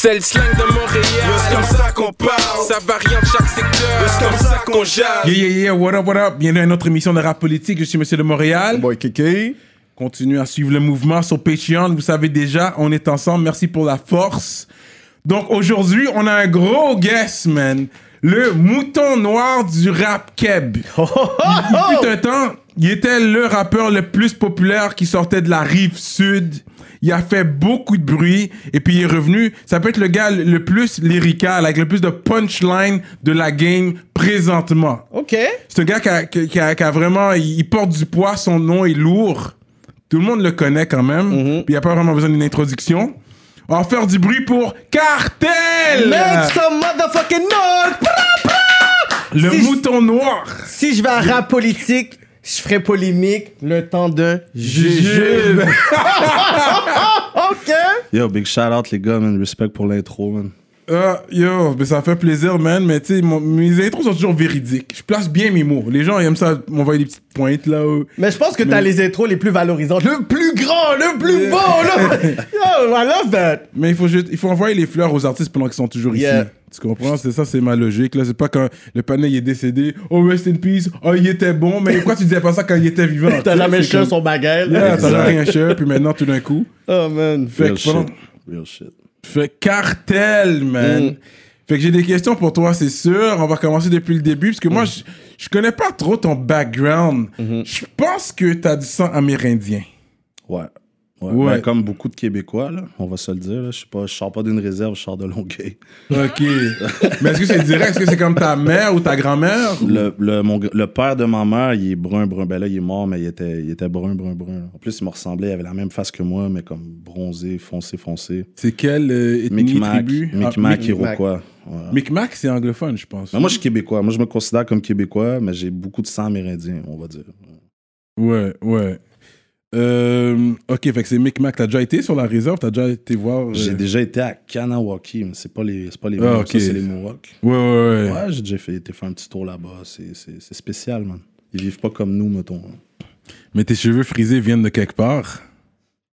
C'est le slang de Montréal. C'est comme ça qu'on parle. Ça varie en chaque secteur. C'est comme ça qu'on jase. Yeah, yeah, yeah, what up, what up? Bienvenue à une autre émission de rap politique. Je suis Monsieur de Montréal. Boy Kiki. Continuez à suivre le mouvement sur Patreon. Vous savez déjà, on est ensemble. Merci pour la force. Donc aujourd'hui, on a un gros guest, man. Le mouton noir du rap keb. Il, il fut un temps, il était le rappeur le plus populaire qui sortait de la rive sud. Il a fait beaucoup de bruit et puis il est revenu. Ça peut être le gars le plus lyrical, avec le plus de punchline de la game présentement. OK. C'est un gars qui a, qui- a- qui a vraiment. Il porte du poids, son nom est lourd. Tout le monde le connaît quand même. Puis il n'y a pas vraiment besoin d'une introduction. On va faire du bruit pour Cartel! Make some motherfucking noise! Pra, pra! Le Si je- mouton noir. Si je vais à rap politique, je ferai polémique le temps de Jujube. OK. Yo, big shout out les gars, man. Respect pour l'intro, man. Ah, yo, mais ça fait plaisir, man. Mais tu sais, mes intros sont toujours véridiques. Je place bien mes mots. Les gens ils aiment ça m'envoyer des petites pointes là. euh. Mais je pense que t'as les intros les plus valorisantes. Le plus grand, le plus beau, là. Yo, I love that. Mais il faut, juste- il faut envoyer les fleurs aux artistes pendant qu'ils sont toujours Yeah. ici. Tu comprends? C'est ça, c'est ma logique. Là, c'est pas quand le panel est décédé. Oh, rest in peace. Oh, il était bon. Mais pourquoi tu disais pas ça quand il était vivant? T'as jamais cher comme- son bagage. Yeah, t'as jamais rien cher, puis maintenant tout d'un coup. Oh, man. Fait Real que, shit. pendant- Real shit. Fait cartel, man. Mm. Fait que j'ai des questions pour toi, c'est sûr. On va commencer depuis le début, parce que Mm. moi, je, je connais pas trop ton background. Mm-hmm. Je pense que t'as du sang amérindien. Ouais. Ouais. Ouais. Ben, comme beaucoup de Québécois, là, on va se le dire. Là. Je je sors pas d'une réserve, je sors de Longueuil. Ok. Mais est-ce que c'est direct? Est-ce que c'est comme ta mère ou ta grand-mère? Le, le, mon le père de ma mère, il est brun, brun. Ben là, il est mort, mais il était, il était brun, brun, brun. En plus, il me ressemblait, il avait la même face que moi, mais comme bronzé, foncé, foncé. C'est quelle euh, ethnie, Micmac, tribu? Ah, Micmac, Mic- Iroquois. Micmac, c'est anglophone, je pense. Mais moi, je suis québécois. Moi, je me considère comme québécois, mais j'ai beaucoup de sang amérindien, on va dire. Ouais, ouais. Euh, ok, fait que c'est Micmac. T'as déjà été sur la réserve? T'as déjà été voir? euh, J'ai déjà été à Kanawaki, mais c'est pas les, c'est pas les Ah, c'est les Mohawks. Ouais, ouais, ouais. Ouais, j'ai déjà fait, été faire un petit tour là-bas. C'est spécial, man. Ils vivent pas comme nous, mettons. Mais tes cheveux frisés viennent de quelque part.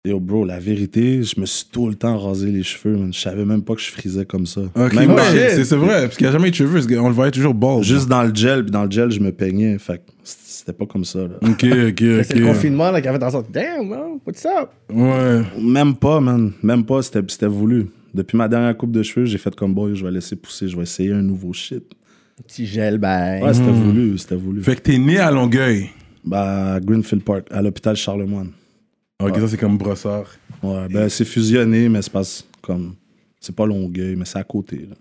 Yo, bro, la vérité, je me suis tout le temps rasé les cheveux, man. Je savais même pas que je frisais comme ça. Ok, Même c'est c'est vrai, parce qu'il n'y a jamais eu de cheveux. On le voyait toujours bald. Juste dans le gel, puis dans le gel, je me peignais. Fait que c'était pas comme ça, là. Ok, ok, C'est le ok. confinement là, qui avait dans sorte. Damn, man, what's up? Ouais. Même pas, man. Même pas, c'était, c'était voulu. Depuis ma dernière coupe de cheveux, j'ai fait comme boy, je vais laisser pousser, je vais essayer un nouveau shit. Petit gel, ben. Ouais, c'était voulu, c'était voulu. Fait que t'es né à Longueuil. Bah, à Greenfield Park, à l'hôpital Charlemagne. Ok, ça c'est comme brossard. Ouais, ben c'est fusionné, mais c'est pas comme. C'est pas Longueuil, mais c'est à côté. Là.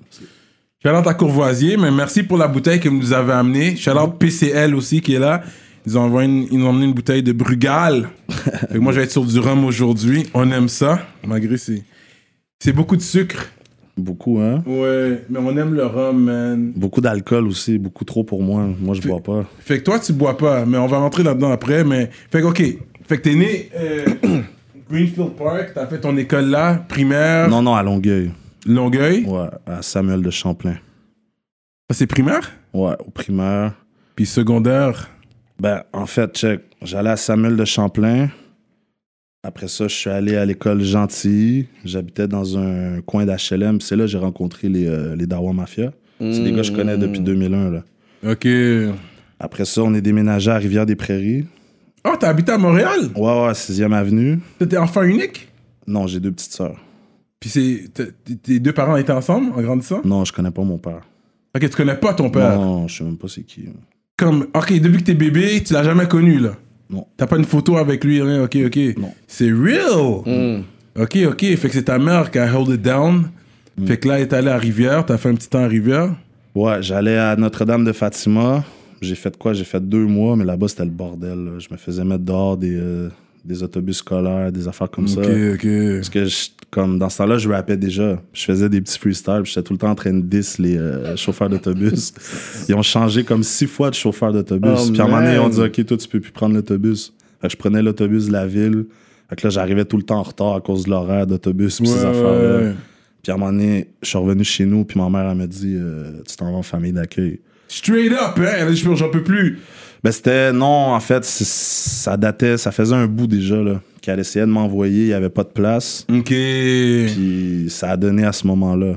Shout-out à Courvoisier, mais merci pour la bouteille que vous nous avez amenée. Shout-out PCL aussi qui est là. Ils ont, envoyé une- ils nous ont emmené une bouteille de Brugal. fait que moi, je vais être sur du rhum aujourd'hui. On aime ça, malgré c'est c'est beaucoup de sucre. Beaucoup, hein? Ouais, mais on aime le rhum, man. Beaucoup d'alcool aussi, beaucoup trop pour moi. Moi, je bois pas. Fait que toi, tu bois pas, mais on va rentrer là-dedans après. Mais fait que, ok. Fait que t'es né euh, Greenfield Park, t'as fait ton école là, primaire, Non, non, à Longueuil. Longueuil? Ouais, à Samuel de Champlain. Ça, c'est primaire? Ouais, au primaire. Puis secondaire? Ben, en fait, check. J'allais à Samuel de Champlain. Après ça, je suis allé à l'école Gentilly. J'habitais dans un coin d'HLM. C'est là que j'ai rencontré les, euh, les Dawa Mafia. C'est des gars que je connais depuis 2001. Là. Ok. Après ça, on est déménagé à Rivière-des-Prairies. Oh, t'as habité à Montréal? Ouais, ouais, 6e avenue. T'étais enfant unique? Non, j'ai deux petites sœurs. Puis c'est, t'es- deux parents étaient ensemble en grandissant? Non, je connais pas mon père. Ok, tu connais pas ton père? Non, je sais même pas c'est qui. Comme, ok, depuis que t'es bébé, tu l'as jamais connu là? Non. T'as pas une photo avec lui, rien. Ok, ok. Non. C'est real? Mm. Ok, ok. Fait que c'est ta mère qui a hold it down. Fait que là, elle est allée à Rivière. T'as fait un petit temps à Rivière. Ouais, j'allais à Notre-Dame de Fatima. J'ai fait quoi? J'ai fait deux mois, mais là-bas, c'était le bordel. là. Je me faisais mettre dehors des, euh, des autobus scolaires, des affaires comme ça. Ok, ok. Parce que, je- comme dans ce temps-là, je rappais déjà. Je faisais des petits freestyles. puis J'étais tout le temps en train de diss les euh, chauffeurs d'autobus. Ils ont changé comme six fois de chauffeur d'autobus. Oh, puis à un moment donné, ils ont dit Ok, toi, tu peux plus prendre l'autobus. Fait que je prenais l'autobus de la ville. Fait que là, j'arrivais tout le temps en retard à cause de l'horaire d'autobus. puis ces Ouais, affaires-là. ouais. Puis à un moment donné, je suis revenu chez nous. Puis ma mère, elle m'a dit euh, Tu t'en vas en famille d'accueil. Straight up, hein? J'en peux plus. Ben, c'était. Non, en fait, ça datait. Ça faisait un bout déjà, là. qu'elle essayait de m'envoyer, il n'y avait pas de place. Ok. Puis ça a donné à ce moment-là.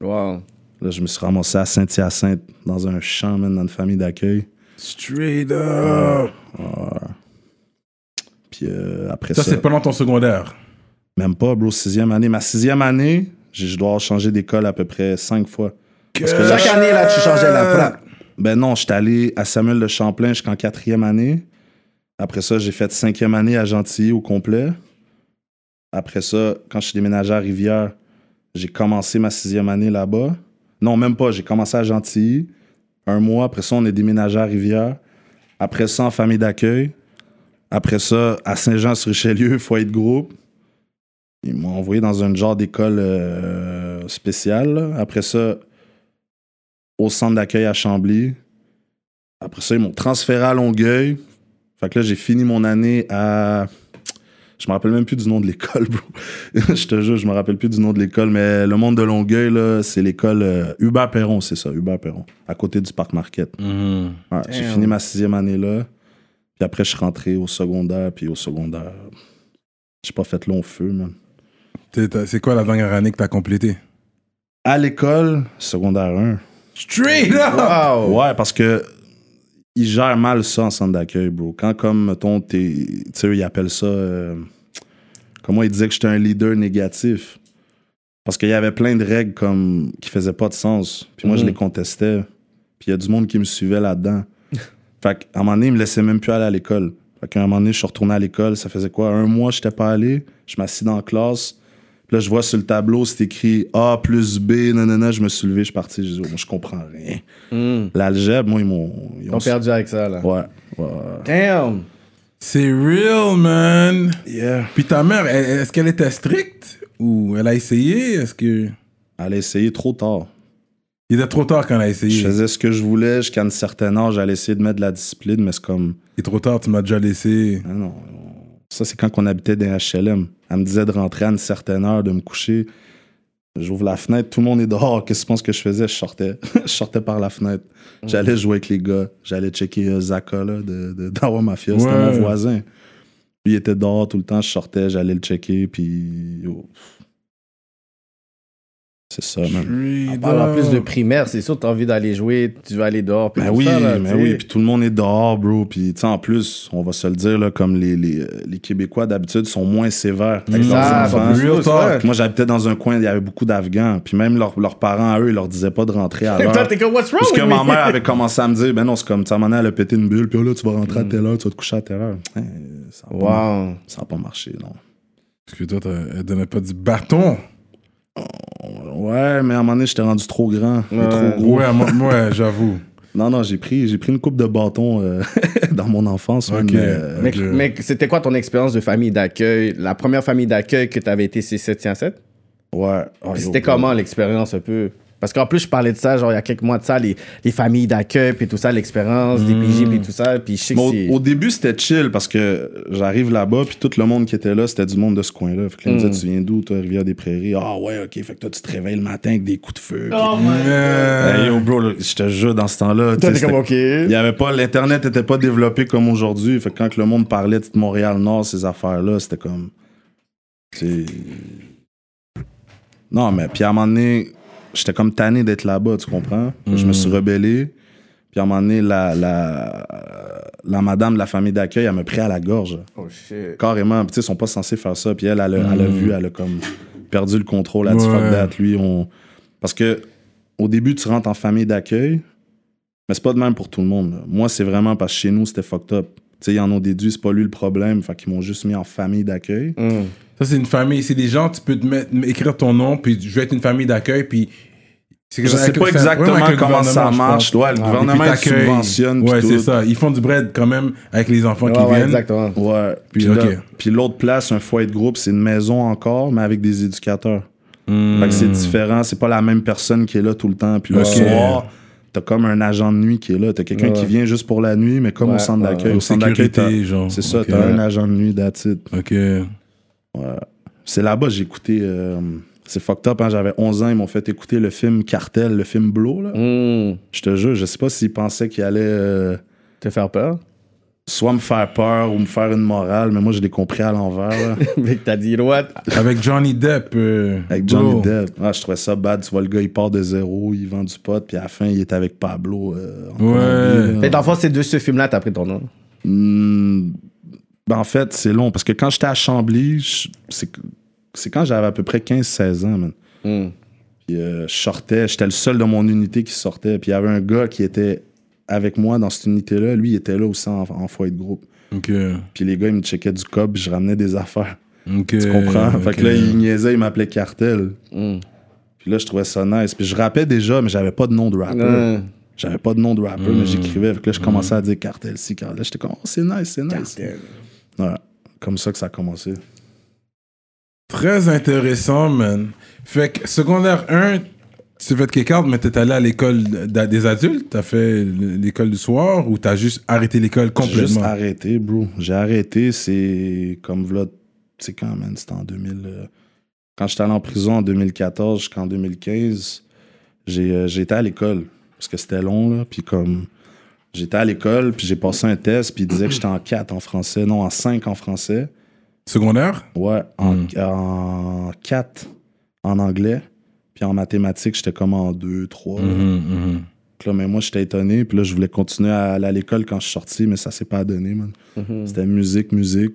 Wow. Là, je me suis ramassé à Saint-Hyacinthe, dans un champ, man, dans une famille d'accueil. Straight up. Puis euh, après Ça, ça, c'est pendant ton secondaire. même pas, bro, sixième année. Ma sixième année, j'ai- je dois avoir changé d'école à peu près cinq fois. Parce que là, Chaque année, là, tu changeais la plaque. Ben non, j'étais allé à Samuel de Champlain jusqu'en quatrième année. Après ça, j'ai fait cinquième année à Gentilly au complet. Après ça, quand je suis déménagé à Rivière, j'ai commencé ma sixième année là-bas. Non, même pas. J'ai commencé à Gentilly. Un mois. Après ça, on est déménagé à Rivière. Après ça, en famille d'accueil. Après ça, à Saint-Jean-sur-Richelieu, foyer de groupe. Ils m'ont envoyé dans un genre d'école euh, spéciale. Après ça, au centre d'accueil à Chambly. Après ça, ils m'ont transféré à Longueuil. Fait que là, j'ai fini mon année à. Je me rappelle même plus du nom de l'école, bro. je te jure, je me rappelle plus du nom de l'école, mais le monde de Longueuil, là, c'est l'école euh, Hubert Perron, c'est ça, Hubert Perron, à côté du Parc Market. Mhm. Ouais, j'ai fini ma sixième année là. Puis après, je suis rentré au secondaire, puis au secondaire, j'ai pas fait long feu, t'as- C'est quoi la dernière année que t'as complété? À l'école, secondaire 1. Straight up! Wow. Ouais, parce que ils gèrent mal ça en centre d'accueil, bro. Quand, comme, mettons, t'es. Tu sais, ils appellent ça. euh, comment ils disaient que j'étais un leader négatif? Parce qu'il y avait plein de règles comme qui faisaient pas de sens. Puis moi, je Mhm. les contestais. Puis il y a du monde qui me suivait là-dedans. fait qu'à un moment donné, ils me laissaient même plus aller à l'école. Fait qu'à un moment donné, je suis retourné à l'école. Ça faisait quoi? Un mois, je n'étais pas allé. Je m'assis dans la classe. Là, je vois sur le tableau, c'est écrit A plus B, nanana. Je me suis levé, je suis parti. Je dis, oh, moi, je comprends rien. Hmm. L'algèbre, moi, ils m'ont. Ils Ils ont perdu avec ça, là. Ouais. ouais. Damn. C'est real, man. Yeah. Puis ta mère, est-ce qu'elle était stricte? Ou elle a essayé? Est-ce que. Elle a essayé trop tard. Il était trop tard quand elle a essayé. Je faisais ce que je voulais jusqu'à un certain âge. J'allais essayer de mettre de la discipline, mais c'est comme. Il est trop tard, tu m'as déjà laissé. Ah non. Ça, c'est quand on habitait dans HLM. Elle me disait de rentrer à une certaine heure, de me coucher. J'ouvre la fenêtre, tout le monde est dehors. Qu'est-ce que tu penses que je faisais? Je sortais. je sortais par la fenêtre. J'allais jouer avec les gars. J'allais checker euh, Zaka, là, de, de Dawa Mafia. C'était Ouais. mon voisin. Lui, il était dehors tout le temps. Je sortais, j'allais le checker, puis. yo. C'est ça, parle en plus de primaire, c'est sûr, t'as envie d'aller jouer, tu veux aller dehors. puis Ben tout oui, ça, là, sais. oui, puis tout le monde est dehors, bro. Puis, tu sais, en plus, on va se le dire, là, comme les, les, les Québécois d'habitude sont moins sévères Ah, Real talk. Moi, j'habitais dans un coin, il y avait beaucoup d'Afghans. Puis même leurs leurs parents, à eux, ils leur disaient pas de rentrer à l'heure. toi, t'es comme, what's wrong Parce que ma mère avait commencé à me dire, ben non, c'est comme, tu sais, elle a pété une bulle, puis oh, là, tu vas rentrer à telle heure, tu vas te coucher à telle heure. Hein, ça n'a pas, Wow. ça a pas marché, non. Parce que toi, t'as- elle donnait pas du bâton. Ouais, mais à un moment donné, j'étais rendu trop grand, Ouais. trop gros. Ouais, moi, moi, j'avoue. Non, non, j'ai pris, j'ai pris une coupe de bâton euh, dans mon enfance. man, Ok. mais, euh, Mais, c'était quoi ton expérience de famille d'accueil? La première famille d'accueil que t'avais été, c'est 707? ouais. Oh, C'était comment l'expérience un peu? Parce qu'en plus, je parlais de ça, genre, il y a quelques mois de ça, les, les familles d'accueil, puis tout ça, l'expérience, des PJ, puis tout ça. Puis je sais que au, au début, c'était chill parce que j'arrive là-bas, puis tout le monde qui était là, c'était du monde de ce coin-là. Fait que là, ils me Mm. disaient, tu viens d'où, toi, Rivière-des-Prairies? Ah ouais, ok. Fait que toi, tu te réveilles le matin avec des coups de feu. puis- Euh, Hey, yo, bro, là, je te jure, dans ce temps-là, comme, OK. il y avait pas, l'Internet était pas développé comme aujourd'hui. Fait que quand que le monde parlait de Montréal-Nord, ces affaires-là, c'était comme. C'est. Non, mais puis à un moment donné, j'étais comme tanné d'être là-bas, tu comprends? Je me suis rebellé. Puis à un moment donné, la, la, la madame de la famille d'accueil, elle m'a pris à la gorge. Oh shit. Carrément. Puis tu sais, ils sont pas censés faire ça. Puis elle, elle, a, elle a vu, elle a comme perdu le contrôle. Elle a dit Ouais. fuck that. Lui, on. Parce que au début, tu rentres en famille d'accueil, mais c'est pas de même pour tout le monde. là. Moi, c'est vraiment parce que chez nous, c'était fucked up. Tu sais, ils en ont déduit, c'est pas lui le problème. Fait qu'ils m'ont juste mis en famille d'accueil. Hmm. Ça, c'est une famille. C'est des gens, tu peux te mettre, écrire ton nom, puis je vais être une famille d'accueil, puis. c'est Je sais pas exactement comment ça marche. Ouais, le Ah, gouvernement, il subventionne, Ouais, c'est ça. Ils font du bread quand même avec les enfants Ouais, qui ouais, viennent. exactement. Ouais. Puis, Puis, là- ok. puis l'autre place, un foyer de groupe, c'est une maison encore, mais avec des éducateurs. Hmm. Fait que c'est différent, c'est pas la même personne qui est là tout le temps. Puis le soir, t'as comme un agent de nuit qui est là. T'as quelqu'un Ouais. qui vient juste pour la nuit, mais comme Ouais, au centre ouais, d'accueil. Au centre d'accueil, c'est ça, t'as un agent de nuit, that's it. Ok. C'est là-bas j'ai écouté. euh, c'est fucked up, hein, j'avais 11 ans, ils m'ont fait écouter le film Cartel, le film Blow. Là. Hmm. Je te jure, je sais pas s'ils pensaient qu'il allait. euh, Te faire peur? soit me faire peur ou me faire une morale, mais moi, je l'ai compris à l'envers. là. Mais t'as dit, what? Avec Johnny Depp. euh, Avec bro. Johnny Depp. Ah, je trouvais ça bad. Tu vois, le gars, il part de zéro, il vend du pot, puis à la fin, il est avec Pablo. euh, en Ouais. Colombie, là. Mais dans le fond, c'est de ce film-là, t'as pris ton nom. Hmm, ben, en fait, c'est long, parce que quand j'étais à Chambly, c'est quand j'avais à peu près 15-16 ans, man. Hmm. Puis euh, je sortais, j'étais le seul de mon unité qui sortait. Puis il y avait un gars qui était avec moi dans cette unité-là. Lui, il était là aussi en, en foyer de groupe. Puis les gars, ils me checkaient du cob, puis je ramenais des affaires. Tu comprends? Fait ok. que là, ils niaisaient, ils m'appelaient Cartel. Hmm. Puis là, je trouvais ça nice. Puis je rappais déjà, mais j'avais pas de nom de rapper. Hmm. J'avais pas de nom de rapper, mais Mm. j'écrivais. Fait que là, je commençais à dire Cartel, si, Cartel. Là, j'étais comme, oh, c'est nice, c'est nice. Ouais. Comme ça que ça a commencé. Très intéressant, man. Fait que secondaire 1, tu fait kick out, mais t'es allé à l'école des adultes, t'as fait l'école du soir ou t'as juste arrêté l'école J'ai complètement? juste arrêté, bro. J'ai arrêté, c'est comme v'là, c'est quand, man? C'était en 2000. euh, Quand j'étais allé en prison en 2014 jusqu'en 2015, j'ai euh, j'ai à l'école. Parce que c'était long, là. Puis comme. J'étais à l'école, puis j'ai passé un test, puis il disait que j'étais en 4 en français. Non, en 5 en français. Secondaire? Ouais, en, Mm. en 4 en anglais. Puis en mathématiques, j'étais comme en 2, 3. Mhm, mhm. Là, mais moi, j'étais étonné. Puis là, je voulais continuer à aller à l'école quand je suis sorti, mais ça s'est pas donné, man. C'était musique, musique.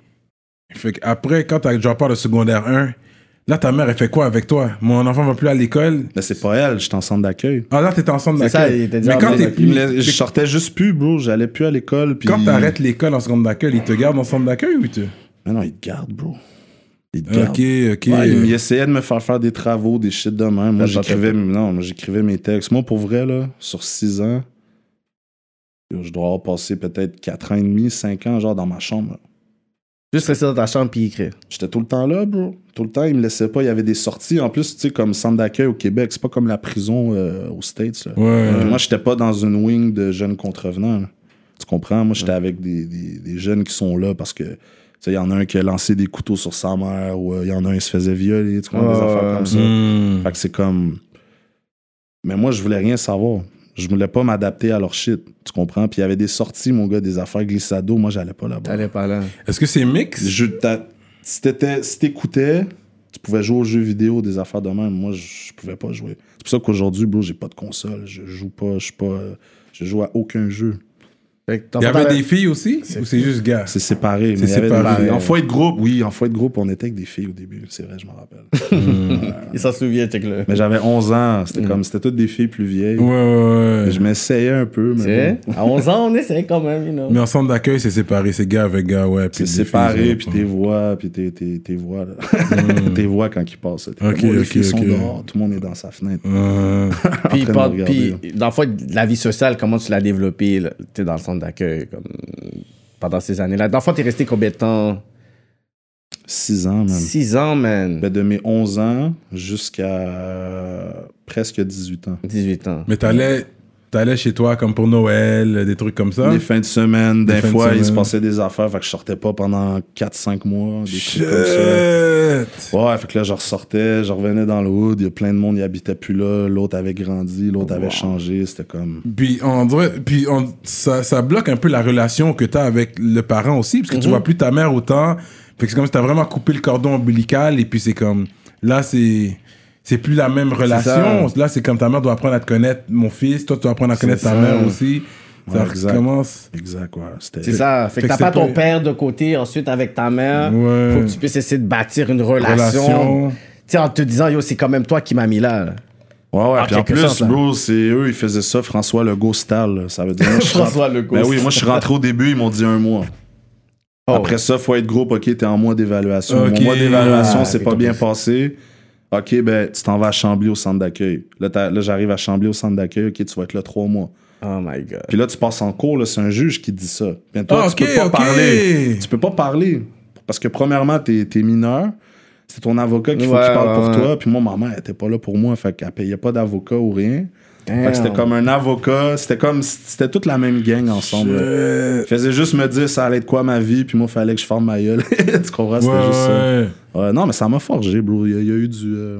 Fait après, quand t'as déjà pas de secondaire 1, là, ta mère, elle fait quoi avec toi? Mon enfant va plus à l'école. Mais c'est pas elle, j'étais en centre d'accueil. Ah, là, t'es C'est ça, d'accueil. Mais déjà quand en t'es plus. je sortais juste plus, bro. J'allais plus à l'école. Puis... Quand t'arrêtes l'école en seconde d'accueil, ils te gardent en centre d'accueil ou tu. Mais non, il te garde, bro. Il te garde. Ok, ok. Ouais, essayait de me faire faire des travaux, des shit de même. Moi, te j'écrivais, non, moi, j'écrivais mes textes. Moi, pour vrai, là, sur 6 ans, je dois avoir passé peut-être 4 ans et demi, 5 ans, genre, dans ma chambre. Juste rester dans ta chambre puis écrire. J'étais tout le temps là, bro. Tout le temps, il me laissait pas. Il y avait des sorties. En plus, tu sais, comme centre d'accueil au Québec, c'est pas comme la prison euh, aux States. Là. Ouais. Moi, j'étais pas dans une wing de jeunes contrevenants. là. Tu comprends? Moi, j'étais avec des, des- des jeunes qui sont là parce que, tu sais, il y en a un qui a lancé des couteaux sur sa mère ou euh, il y en a un qui se faisait violer. Tu comprends? Des affaires comme ça. Hmm. Fait que c'est comme. Mais moi, je voulais rien savoir. Je voulais pas m'adapter à leur shit. Tu comprends? Puis il y avait des sorties, mon gars, des affaires glissado. Moi, j'allais pas là-bas. T'allais pas là. Est-ce que c'est mix? Je, t'as- si t'étais- si t'écoutais, tu pouvais jouer aux jeux vidéo, des affaires de même. Moi, je, je pouvais pas jouer. C'est pour ça qu'aujourd'hui, bro, j'ai pas de console. Je joue pas, je suis pas. Je joue à aucun jeu. Il y avait des filles aussi? Ou c'est juste gars? C'est séparé. C'est séparé. En foyer de groupe, oui, en foyer de groupe, on était avec des filles au début. C'est vrai, je m'en rappelle. Il s'en souvient, check le. mais j'avais 11 ans. C'était comme, c'était toutes des filles plus vieilles. Ouais, ouais, ouais. Je m'essayais un peu, Tu mais à 11 ans, on essaie quand même, you know. Mais en centre d'accueil, c'est séparé. C'est gars avec gars, ouais. c'est séparé, puis tes voix, puis tes, tes, tes voix, là. tes voix quand ils passent. Ok, comme, oh, les ok, filles sont ok. dehors, tout le monde est dans sa fenêtre. Puis, dans la vie sociale, comment tu l'as développée là, t'es dans le centre d'accueil comme, pendant ces années-là? Dans le fond, t'es resté combien de temps? 6 ans, même. Six ans, man. Ben, de mes 11 ans jusqu'à presque 18 ans. 18 ans. mais t'allais, t'allais chez toi comme pour Noël, des trucs comme ça? Les fins de semaine, des fins de fois, il se passait des affaires, fait que je sortais pas pendant 4-5 mois, des Shit! trucs comme ça. Ouais, fait que là, je ressortais, je revenais dans le hood, il y a plein de monde, il habitait plus là, l'autre avait grandi, l'autre avait changé, c'était comme... Puis on dirait, puis on, ça, ça bloque un peu la relation que t'as avec le parent aussi, parce que tu vois plus ta mère autant. Fait que c'est comme si t'as vraiment coupé le cordon ombilical, et puis c'est comme, là c'est, c'est plus la même relation. Là c'est comme ta mère doit apprendre à te connaître, mon fils, toi tu dois apprendre à connaître ta ça. mère aussi. Ouais, ça exact. recommence. Exact, ouais. C'est ça. Fait Fait que que t'as pas ton pas- père de côté, ensuite avec ta mère. Ouais. Faut que tu puisses essayer de bâtir une relation. Relation. Tu sais, en te disant, yo, c'est quand même toi qui m'as mis là. là. Ouais, ouais, En puis en plus, sorte, bro, c'est eux, ils faisaient ça, François Legault style, ça veut dire... moi, François Legault Ben oui, moi, je suis rentré au début, ils m'ont dit un mois. Oh. Après ça, faut être groupe, ok, t'es en mois d'évaluation. Ok. Mon mois d'évaluation, Ah, c'est pas bien passé. Ok, ben, tu t'en vas à Chambly au centre d'accueil. Là, là, j'arrive à Chambly au centre d'accueil, ok, tu vas être là trois mois. Oh my god. Puis là, tu passes en cours, c'est un juge qui dit ça. Puis toi, Ah, tu peux pas parler. Tu peux pas parler. Parce que premièrement, t'es es mineur. C'est ton avocat qu'il faut Ouais, qu'il parle pour ouais, toi. Puis moi, ma mère, elle était pas là pour moi. Fait qu'elle payait pas d'avocat ou rien. C'était comme un avocat. C'était comme... C'était toute la même gang ensemble. Il faisait juste me dire ça allait être quoi ma vie. Puis moi, il fallait que je ferme ma gueule. tu comprends? C'était Ouais, juste ça. Ouais, non, mais ça m'a forgé, bro. Il y a, il y a eu du. euh,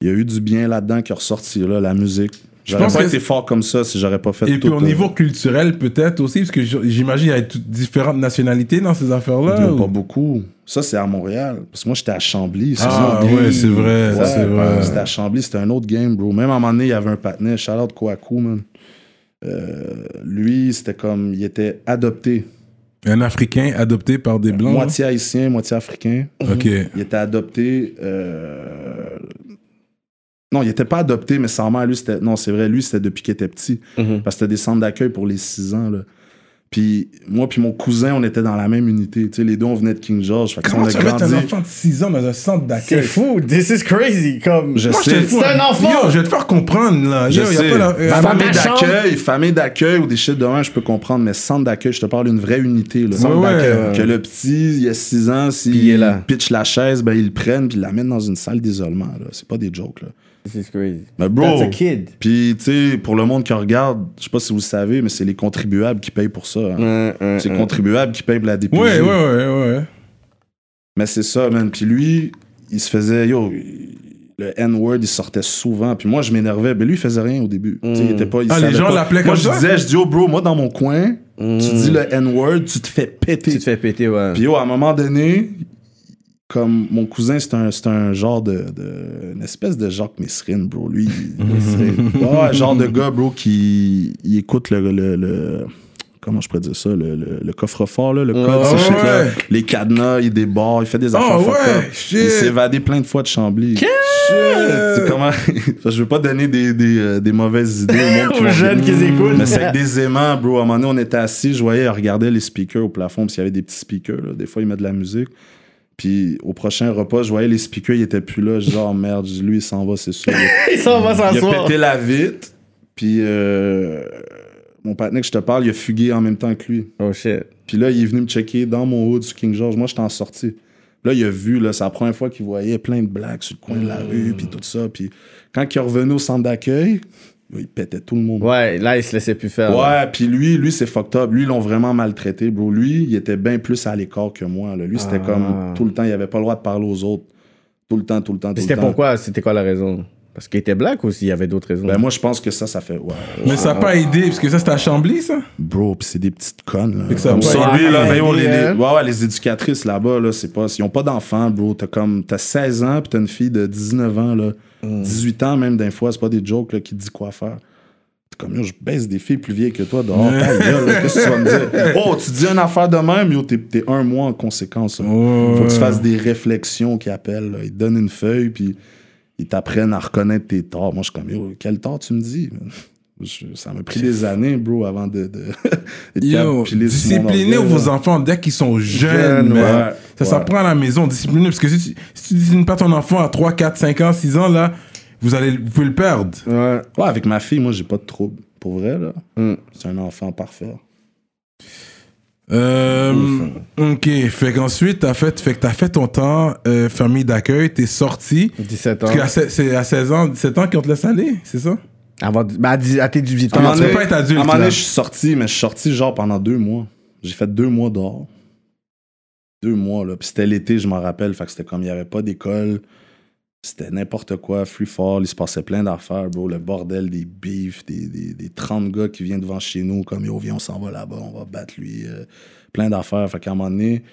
il y a eu du bien là-dedans qui est ressorti, là, la musique. J'aurais pense pas que été fort comme ça si j'aurais pas fait Et tout. puis au euh, niveau culturel, peut-être aussi, parce que j'imagine qu'il y a toutes différentes nationalités dans ces affaires-là. ou- Pas beaucoup. Ça, c'est à Montréal. Parce que moi, j'étais à Chambly. Ah, ouais, c'est vrai, Ouais, c'est vrai. C'était à Chambly, c'était un autre game, bro. Même à un moment donné, il y avait un patinet, Charlotte Kouakou, man. Euh, lui, c'était comme. Il était adopté. Un Africain adopté par des Blancs. Moitié haïtien, moitié africain. Ok. Il était adopté. euh, Non, il était pas adopté, mais sa mère, lui, c'était. Non, c'est vrai, lui, c'était depuis qu'il était petit. Mhm. Parce que c'était des centres d'accueil pour les 6 ans, là. Puis moi, puis mon cousin, on était dans la même unité. Tu sais, les deux, on venait de King George. Fait Comment on a tu vas mettre grandi. un enfant de 6 ans dans un centre C'est d'accueil? fou. This is crazy. Comme. Je Moi, sais. C'est un enfant. Yo, je vais te faire comprendre, là. Je Yo, y a sais. pas la- euh, famille d'accueil, famille d'accueil ou des shit de même, je peux comprendre, mais centre d'accueil, je te parle d'une vraie unité. Là. Ouais, ouais. Que le petit, il y a 6 ans, s'il Puis il est là. pitch la chaise, ben, ils le prennent puis ils l'amènent dans une salle d'isolement. là. C'est pas des jokes. Là. This is crazy. Mais bro, That's a kid. Puis, tu sais, pour le monde qui regarde, je sais pas si vous le savez, mais c'est les contribuables qui payent pour ça. hein. C'est les contribuables qui payent pour la DPJ. Ouais, ouais, ouais, ouais. Mais c'est ça, man. Puis lui, il se faisait, yo, le N-word, il sortait souvent. Puis moi, je m'énervais. Mais lui, il faisait rien au début. Il était pas. il Ah, les gens l'appelaient Moi, comme je ça? disais, je dis, yo, bro, moi, dans mon coin, tu dis le N-word, tu te fais péter. Tu te fais péter, ouais. Puis yo, à un moment donné, comme mon cousin, c'est un, c'est un genre de, de- Une espèce de Jacques Messrine, bro. Lui, c'est ouais, genre de gars, bro, qui il écoute le. le- le- comment je pourrais dire ça? Le, le- le coffre-fort, là, le code, Ouais, ce shit-là. ouais. Les cadenas, il débarre, il fait des Ah, affaires ouais. Il s'est évadé plein de fois de Chambly. C'est comment... je veux pas donner des, des, euh, des mauvaises idées Aux jeunes qui écoutent. mais c'est avec des aimants, bro. À un moment donné, on était assis, je voyais, il regardait les speakers au plafond, parce qu'il y avait des petits speakers. là. Des fois, il met de la musique. Puis au prochain repas, je voyais les speakers, ils étaient plus là. Je dis, oh merde, lui, il s'en va, c'est sûr. Il s'en va Il a s'asseoir. pété la vitre. Puis euh, mon partenaire que je te parle, il a fugué en même temps que lui. Oh shit. Puis là, il est venu me checker dans mon hood sur King George. Moi, j'étais en sortie. Là, il a vu, là, c'est la première fois qu'il voyait plein de blagues sur le coin de la rue, puis tout ça. Puis quand il est revenu au centre d'accueil, il pétait tout le monde. Ouais, là, il se laissait plus faire. Ouais, puis lui, lui c'est fucked up. Lui, ils l'ont vraiment maltraité, bro. Lui, il était bien plus à l'écart que moi. là. Lui, c'était Ah. comme tout le temps, il avait pas le droit de parler aux autres. Tout le temps, tout le temps, tout le C'était temps. pourquoi? C'était quoi la raison? Parce qu'il était black ou s'il y avait d'autres raisons Ben, moi, je pense que ça, ça fait. Ouais. Mais ça n'a pas aidé, parce que ça, c'était à Chambly, ça? Bro, pis c'est des petites connes. Là. Ça Comme ça, lui, là, ben, les, les- Hein. ouais, ouais, les éducatrices là-bas, là, c'est pas. Ils ont pas d'enfants, bro. T'as comme. T'as 16 ans, pis t'as une fille de 19 ans, là. Mm. 18 ans, même, d'un fois, c'est pas des jokes, là, qui dit quoi faire. T'es comme, yo, je baisse des filles plus vieilles que toi dehors. Qu'est-ce que tu vas me dire? Oh, tu dis une affaire de même, yo, t'es t'es un mois en conséquence. là. Faut que tu fasses des réflexions qui appellent. là. Ils te donnent une feuille, puis ils t'apprennent à reconnaître tes torts. Moi, je suis comme, yo, quel tort tu me dis? Je- ça m'a pris des années, bro, avant de. Yo, orgueil, vos enfants dès qu'ils sont jeunes, ouais, Ça ouais. s'apprend à la maison, disciplinez. Parce que si tu, si tu disciplines pas ton enfant à 3, 4, 5 ans, 6 ans, là, vous, allez, vous pouvez le perdre. Ouais. Ouais, avec ma fille, moi, j'ai pas de trouble. Pour vrai, là. Mm. C'est un enfant parfait. Euh, ok, fait qu'ensuite, t'as fait, fait que t'as fait ton temps, euh, famille d'accueil, t'es sorti. 17 ans. C'est à 16 ans, 17 ans qu'on te laisse aller, c'est ça? Avant, bah, à dix- à tes 18 ans. non, tu un peux moment pas être donné- adulte, À un moment là. donné, je suis sorti, mais je suis sorti genre pendant deux mois. J'ai fait deux mois dehors. Deux mois, là. Puis c'était l'été, je m'en rappelle. Fait que c'était comme il n'y avait pas d'école. C'était n'importe quoi, flux fort. Il se passait plein d'affaires, bro. Le bordel, des beefs, des, des, des 30 gars qui viennent devant chez nous, comme yo, viens, on s'en va là-bas, on va battre lui. euh, plein d'affaires. Fait qu'à un moment donné,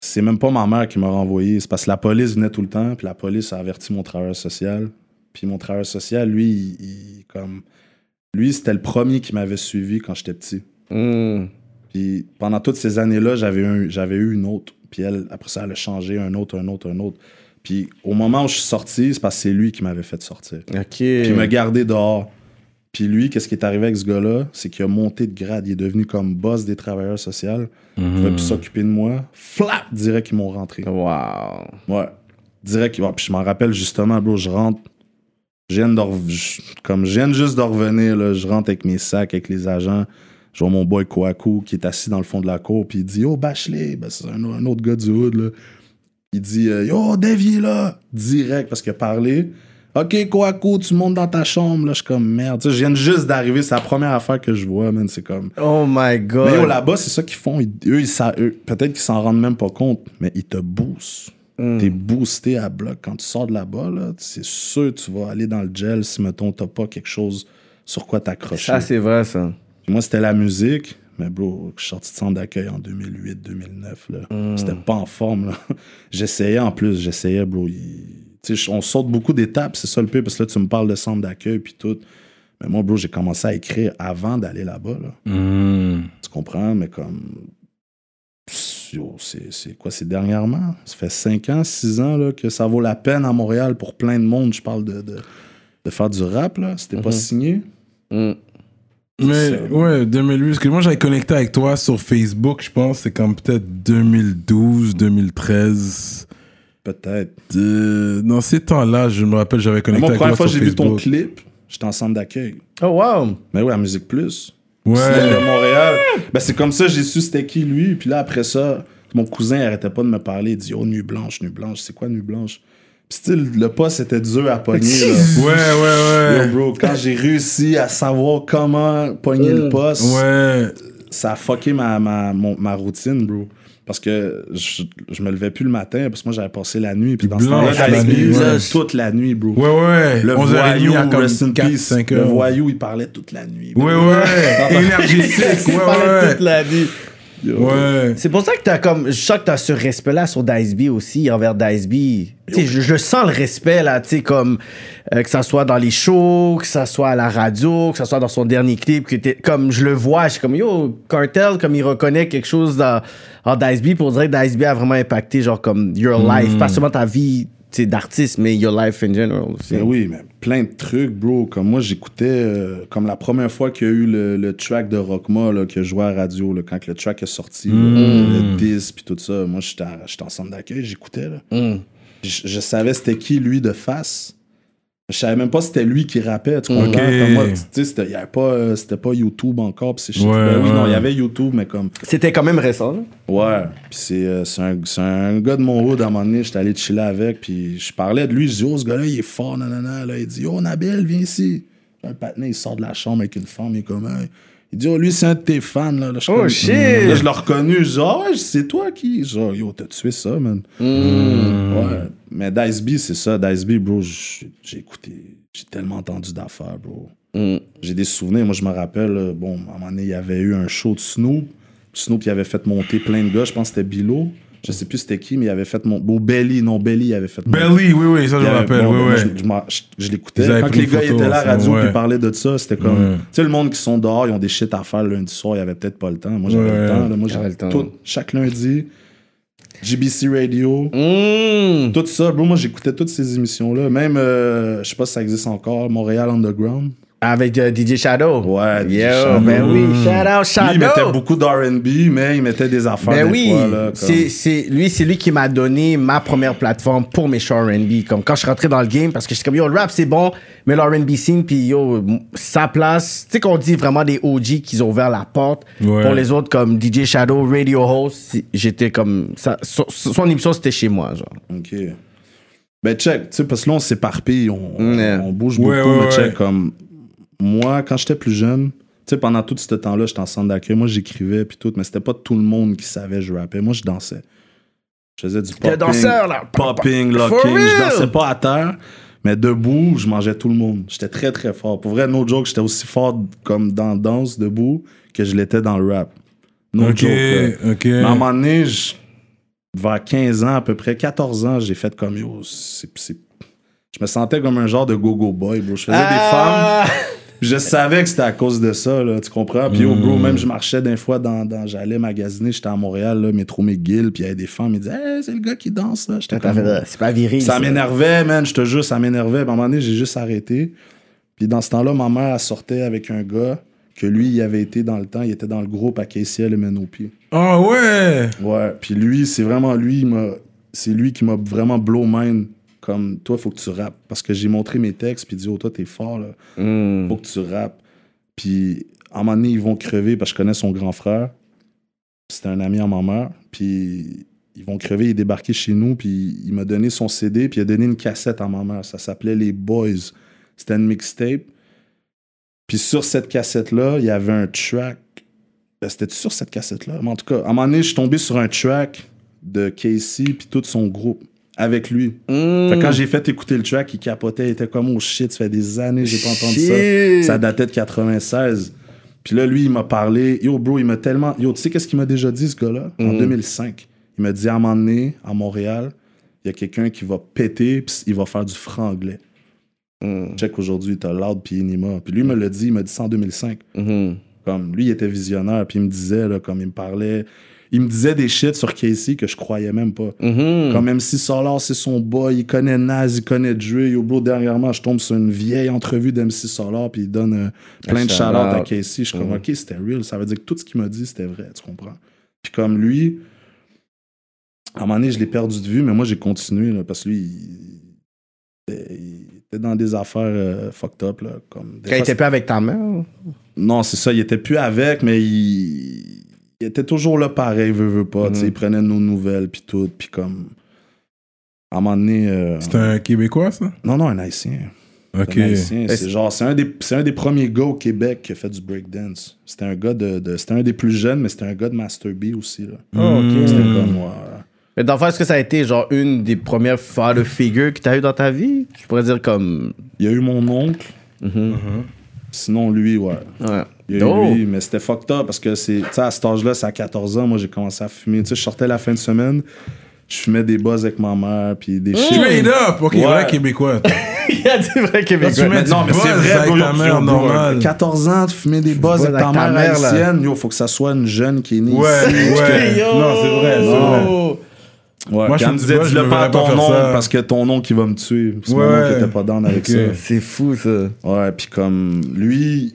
c'est même pas ma mère qui m'a renvoyé. C'est parce que la police venait tout le temps, puis la police a averti mon travailleur social. Puis mon travailleur social, lui, il- il- comme. Lui, c'était le premier qui m'avait suivi quand j'étais petit. Mm. Puis pendant toutes ces années-là, j'avais un- j'avais eu une autre. Puis elle, après ça, elle a changé, un autre, un autre, un autre. Puis au moment où je suis sorti, c'est parce que c'est lui qui m'avait fait sortir. Ok. Puis il m'a gardé dehors. Puis lui, qu'est-ce qui est arrivé avec ce gars-là? C'est qu'il a monté de grade. Il est devenu comme boss des travailleurs sociaux. Il Mhm. pouvait plus s'occuper de moi. Flap! Direct, ils m'ont rentré. Wow. Ouais. Direct, ouais. Puis je m'en rappelle justement, bro, je rentre. Je viens de je- comme je viens juste de revenir, là, je rentre avec mes sacs, avec les agents. Je vois mon boy Kouakou qui est assis dans le fond de la cour, puis il dit Yo, Bachelet, ben, c'est un, un autre gars du hood, là. Il dit euh, Yo, est là, direct, parce qu'il a parlé. Ok, Kouakou, tu montes dans ta chambre, là. Je suis comme merde. Tu sais, je viens juste d'arriver, c'est la première affaire que je vois, man. C'est comme. Oh my god. Mais là-bas, c'est ça qu'ils font. Ils- eux, ils eux, peut-être qu'ils s'en rendent même pas compte, mais ils te boostent. Mm. T'es boosté à bloc. Quand tu sors de là-bas, là, c'est sûr que tu vas aller dans le gel si, mettons, t'as pas quelque chose sur quoi t'accrocher. Ça, c'est vrai, ça. Moi, c'était la musique. Mais bro, je suis sorti de centre d'accueil en 2008-2009. là. Mm. C'était pas en forme. J'essayais en plus. J'essayais, bro. Il- on saute beaucoup d'étapes, c'est ça le pire, parce que là, tu me parles de centre d'accueil puis tout. Mais moi, bro, j'ai commencé à écrire avant d'aller là-bas. Là. Hmm. Tu comprends? Mais comme. C'est quoi? C'est dernièrement? Ça fait 5 ans, 6 ans là, que ça vaut la peine à Montréal pour plein de monde. Je parle de, de, de faire du rap. là. C'était pas signé. Mm. Mais ouais, 2008, parce que moi j'avais connecté avec toi sur Facebook, je pense, c'est comme peut-être 2012, 2013. Peut-être. De- Dans ces temps-là, je me rappelle, j'avais connecté Moi, la avec première toi fois que j'ai vu ton clip, j'étais en centre d'accueil. Oh wow. Mais oui, à Musique Plus. Ouais. de Montréal. Ben, c'est comme ça, j'ai su c'était qui lui. Puis là, après ça, mon cousin arrêtait pas de me parler. Il dit Oh, Nuit Blanche, Nuit Blanche. C'est quoi Nuit Blanche? Puis, tu le- poste était dur à pogner. là. Ouais, ouais, Yo, ouais. bro, quand j'ai réussi à savoir comment pogner le poste, Ouais. ça a fucké ma, ma, mon- ma routine, bro. Parce que je, je me levais plus le matin, parce que moi, j'avais passé la nuit. Puis dans ce temps-là, ouais. ouais. toute la nuit, bro. Ouais, ouais. Le 11h30 voyou, rest in 4, peace. 5 Le voyou, il parlait toute la nuit. bro. Ouais, ouais. Énergétique. Ouais, Parlait ouais. toute la nuit. Ouais. C'est pour ça que t'as comme. Je sens que t'as ce respect-là sur Dice B aussi, envers Dice B. Je, je sens le respect, là, tu sais, comme. euh, que ça soit dans les shows, que ça soit à la radio, que ça soit dans son dernier clip, que t'es- comme je le vois, je suis comme, yo, Cartel, comme il reconnaît quelque chose dans, en Dice B, pour dire que Dice B a vraiment impacté, genre, comme, your life, pas seulement ta vie, tu sais, d'artiste, mais your life in general aussi. Ben oui, mais plein de trucs, bro. Comme moi, j'écoutais, euh, comme la première fois qu'il y a eu le, le track de Rockma là, qui a joué à la radio, là, quand que le track est sorti, là, le 10 puis tout ça. Moi, j'étais en, centre d'accueil, j'écoutais. Mm. Je, je savais c'était qui, lui, de face. Je savais même pas c'était lui qui rappait, tu comprends? Ok. Comme moi, tu sais, c'était, y avait pas, euh, c'était pas YouTube encore, pis c'est shit. Ouais, Ben oui, non, il y avait YouTube, mais comme... C'était quand même récent, là. Ouais, puis c'est euh, c'est un, c'est un gars de mon hood à un moment donné, j'étais allé chiller avec, puis je parlais de lui, je dis, oh, ce gars-là, il est fort, nanana. Là, il dit, oh, Nabil, viens ici. Un patiné, il sort de la chambre avec une femme, il est comme, Hey. Il dit, oh, lui, c'est un de tes fans, là. Là, je Oh, comme- shit. Là, je l'ai reconnu, dis, ah ouais, c'est toi qui. Genre, yo, t'as tué ça, man. Ouais, mais Dice B, c'est ça, Dice B, bro, j'ai écouté, j'ai tellement entendu d'affaires, bro. Mm. J'ai des souvenirs. Moi, je me rappelle, là, bon, à un moment donné, il y avait eu un show de Snoop. Snoop, il avait fait monter plein de gars. Je pense que c'était Bilo. Je sais plus c'était qui, mais il avait fait monter. Bon, Belly, non, Belly, il avait fait monter. Belly, oui, oui, ça je me rappelle. bon, Oui, moi, ouais. Je, je m'en- je- je l'écoutais. Quand les gars photo étaient là à la radio et ouais. parlaient de ça, c'était comme. Ouais. Tu sais, le monde qui sont dehors, ils ont des shit à faire le lundi soir, il y avait peut-être pas le temps. Moi, j'avais Ouais. le temps. là. Moi, J'avais j'avais le temps. tout. Chaque lundi, GBC Radio. Mm. Tout ça, bro, moi j'écoutais toutes ces émissions-là. Même, euh, je sais pas si ça existe encore, Montréal Underground. Avec euh, DJ Shadow. Ouais, DJ Yo, Shadow. ben oui, shout out Shadow. Lui, il mettait beaucoup d'R&B, mais il mettait des affaires Ben des oui, fois, là, comme- c'est, c'est, lui, c'est lui qui m'a donné ma première plateforme pour mes shows R&B. Comme quand je suis rentré dans le game, parce que j'étais comme, yo, le rap, c'est bon, mais le R&B scene, puis yo, sa place, tu sais qu'on dit vraiment des OG qui ont ouvert la porte. Ouais. Pour les autres, comme DJ Shadow, Radio Host, j'étais comme, ça, son, son émission, c'était chez moi, genre. OK. Ben, check, tu sais, parce que là, on s'éparpille, on, Ouais. on bouge Ouais, beaucoup, ouais, mais check, ouais. comme... Moi, quand j'étais plus jeune, tu sais, pendant tout ce temps-là, j'étais en centre d'accueil, moi, j'écrivais, puis tout, mais c'était pas tout le monde qui savait je rappais. Moi, je dansais. Je faisais du popping. Danseur, là. Popping, locking. Je dansais pas à terre, mais debout, je mangeais tout le monde. J'étais très, très fort. Pour vrai, no joke, j'étais aussi fort comme dans la danse, debout, que je l'étais dans le rap. No Ok, joke, là. ok. Mais à un moment donné, je- vers 15 ans, à peu près 14 ans, j'ai fait comme yo. c'est- Je me sentais comme un genre de go-go boy, bro. Je faisais des femmes. Je savais que c'était à cause de ça, là, tu comprends? Puis yo, bro, même je marchais des fois dans. dans j'allais magasiner, j'étais à Montréal, là, métro McGill, puis il y avait des femmes, ils disaient, hey, c'est le gars qui danse, là. J'étais comme. C'est pas viril. Ça m'énervait, man, je te jure, ça m'énervait. À un moment donné, j'ai juste arrêté. Puis dans ce temps-là, ma mère, elle sortait avec un gars que lui, il avait été dans le temps, il était dans le groupe à KCL et MNOP. Ah ouais! Ouais, puis lui, c'est vraiment lui, c'est lui qui m'a vraiment blow mind comme toi, faut que tu rappes. Parce que j'ai montré mes textes, puis dit, oh, toi, t'es fort, là. Mm. Faut que tu rappes. Puis, à un moment donné, ils vont crever, parce que je connais son grand frère. C'était un ami à ma mère. Puis, ils vont crever, il est débarqué chez nous, puis il m'a donné son CD, puis il a donné une cassette à ma mère. Ça s'appelait Les Boys. C'était une mixtape. Puis sur cette cassette-là, il y avait un track. Ben, C'était sur cette cassette-là? Mais en tout cas, à un moment donné, je suis tombé sur un track de Casey, puis tout son groupe, avec lui. Mm. Fait que quand j'ai fait écouter le track, il capotait, il était comme oh shit, ça fait des années que j'ai pas entendu Shit. ça. Ça datait de 96. Puis là, lui, il m'a parlé. Yo, bro, il m'a tellement. Yo, tu sais qu'est-ce qu'il m'a déjà dit, ce gars-là? En Mhm. 2005. Il m'a dit à un moment donné, à Montréal, il y a quelqu'un qui va péter, puis il va faire du franglais. Mm. Check aujourd'hui, t'as Loud puis Enima. Puis lui, il me l'a dit, il m'a dit ça en 2005. Mhm. Comme lui, il était visionnaire, puis il me disait, là, comme il me parlait. Il me disait des shit sur Casey que je croyais même pas. Mhm. Comme MC Solar, c'est son boy, il connaît Naz, il connaît Dre. Yo, bro, dernièrement, je tombe sur une vieille entrevue d'MC Solar, puis il donne euh, plein de shout shout-out à. Casey. Je suis comme, Mhm. OK, c'était real. Ça veut dire que tout ce qu'il m'a dit, c'était vrai, tu comprends? Puis comme lui, à un moment donné, je l'ai perdu de vue, mais moi, j'ai continué, là, parce que lui, il, il était dans des affaires euh, fucked up, là. Comme, des Quand il était pas avec ta mère? non, c'est ça, il était plus avec, mais il, il était toujours là pareil, veut, veut pas. tu sais, Mhm. Il prenait nos nouvelles, puis tout, puis comme. À un moment donné. euh, C'est un Québécois, ça? Non, non, un haïtien. Ok. Un haïtien. Est-ce- C'est genre, c'est un, des, c'est un des premiers gars au Québec qui a fait du breakdance. C'était un gars de. de- c'était un des plus jeunes, mais c'était un gars de Master B aussi, là. Oh, ok. C'était comme, ouais. Mais dans le fond, est-ce que ça a été genre une des premières father figures que t'as eu dans ta vie? Je pourrais dire comme. Il y a eu mon oncle, Mhm. sinon lui, ouais. Ouais. Il y a eu lui, mais c'était fucked up parce que c'est, tu sais, à cet âge-là, c'est à 14 ans, moi j'ai commencé à fumer. Tu sais, je sortais la fin de semaine, je fumais des buzz avec ma mère, puis des shit. Straight up! Ok, Ouais. vrai Québécois. Il y a du vrai Québécois. non, mais c'est vrai, avec ta mère normale. 14 ans, tu fumais des buzz avec ta avec ta mère mère, là. haïtienne. Yo, faut que ça soit une jeune qui est née Ouais, ici. ouais. Yo! Non, c'est vrai, c'est vrai. Ouais, Moi, je me on dis disait, pas, je dis-le pas à ton nom ça. parce que ton nom qui va me tuer. C'est mon Ouais. nom qui était pas down avec ça. C'est fou, ça. Ouais, puis comme lui,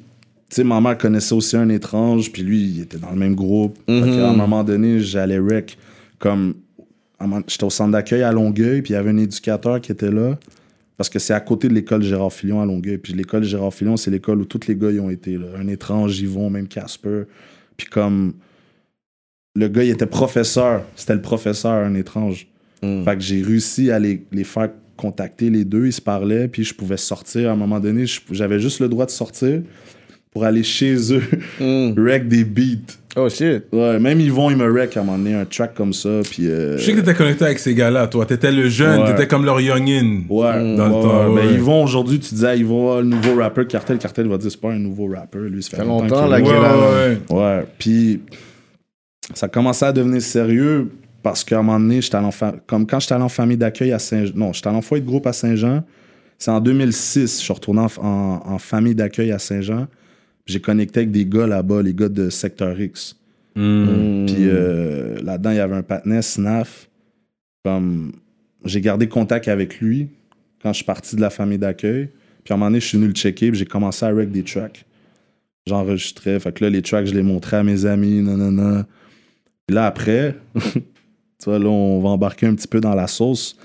sais, ma mère connaissait aussi un étrange, puis lui, il était dans le même groupe. Fait Mhm. un moment donné, j'allais rec. Comme, à j'étais au centre d'accueil à Longueuil, puis il y avait un éducateur qui était là. Parce que c'est à côté de l'école Gérard Filion à Longueuil. Puis l'école Gérard Filion, c'est l'école où tous les gars y ont été. Là. Un étrange, Yvon, même Casper. Puis comme, le gars, il était professeur. C'était le professeur, un étrange. Mm. Fait que j'ai réussi à les, les faire contacter les deux, ils se parlaient, puis je pouvais sortir. À un moment donné, j'avais juste le droit de sortir pour aller chez eux, Mm. rec des beats. Oh shit. Ouais, même Yvon, il me rec à un moment donné, un track comme ça, puis... euh, Je sais que t'étais connecté avec ces gars-là, toi. T'étais le jeune, Ouais. t'étais comme leur youngin. Ouais, Dans le temps, ouais. Ben, ouais. Yvon, aujourd'hui, tu disais à Yvon, ah, le nouveau rappeur, Cartel, Cartel va dire, c'est pas un nouveau rappeur, lui, ça fait, Ça fait longtemps, longtemps, la Ouais, ouais, ouais. Ouais, puis ça commençait à devenir sérieux parce qu'à un moment donné, j'étais allé en fa- comme quand j'étais allé en famille d'accueil à Saint-Jean, non, j'étais allé en foyer de groupe à Saint-Jean. C'est en 2006, je suis retourné en, en- en famille d'accueil à Saint-Jean. J'ai connecté avec des gars là-bas, les gars de Secteur X. Mm. Puis euh, là-dedans, il y avait un patinet, Snaf. Comme j'ai gardé contact avec lui quand je suis parti de la famille d'accueil. Puis à un moment donné, je suis venu le checker, j'ai commencé à rec des tracks. J'enregistrais. Fait que là, les tracks, je les montrais à mes amis, non. Puis là, après, tu vois, là, on va embarquer un petit peu dans la sauce.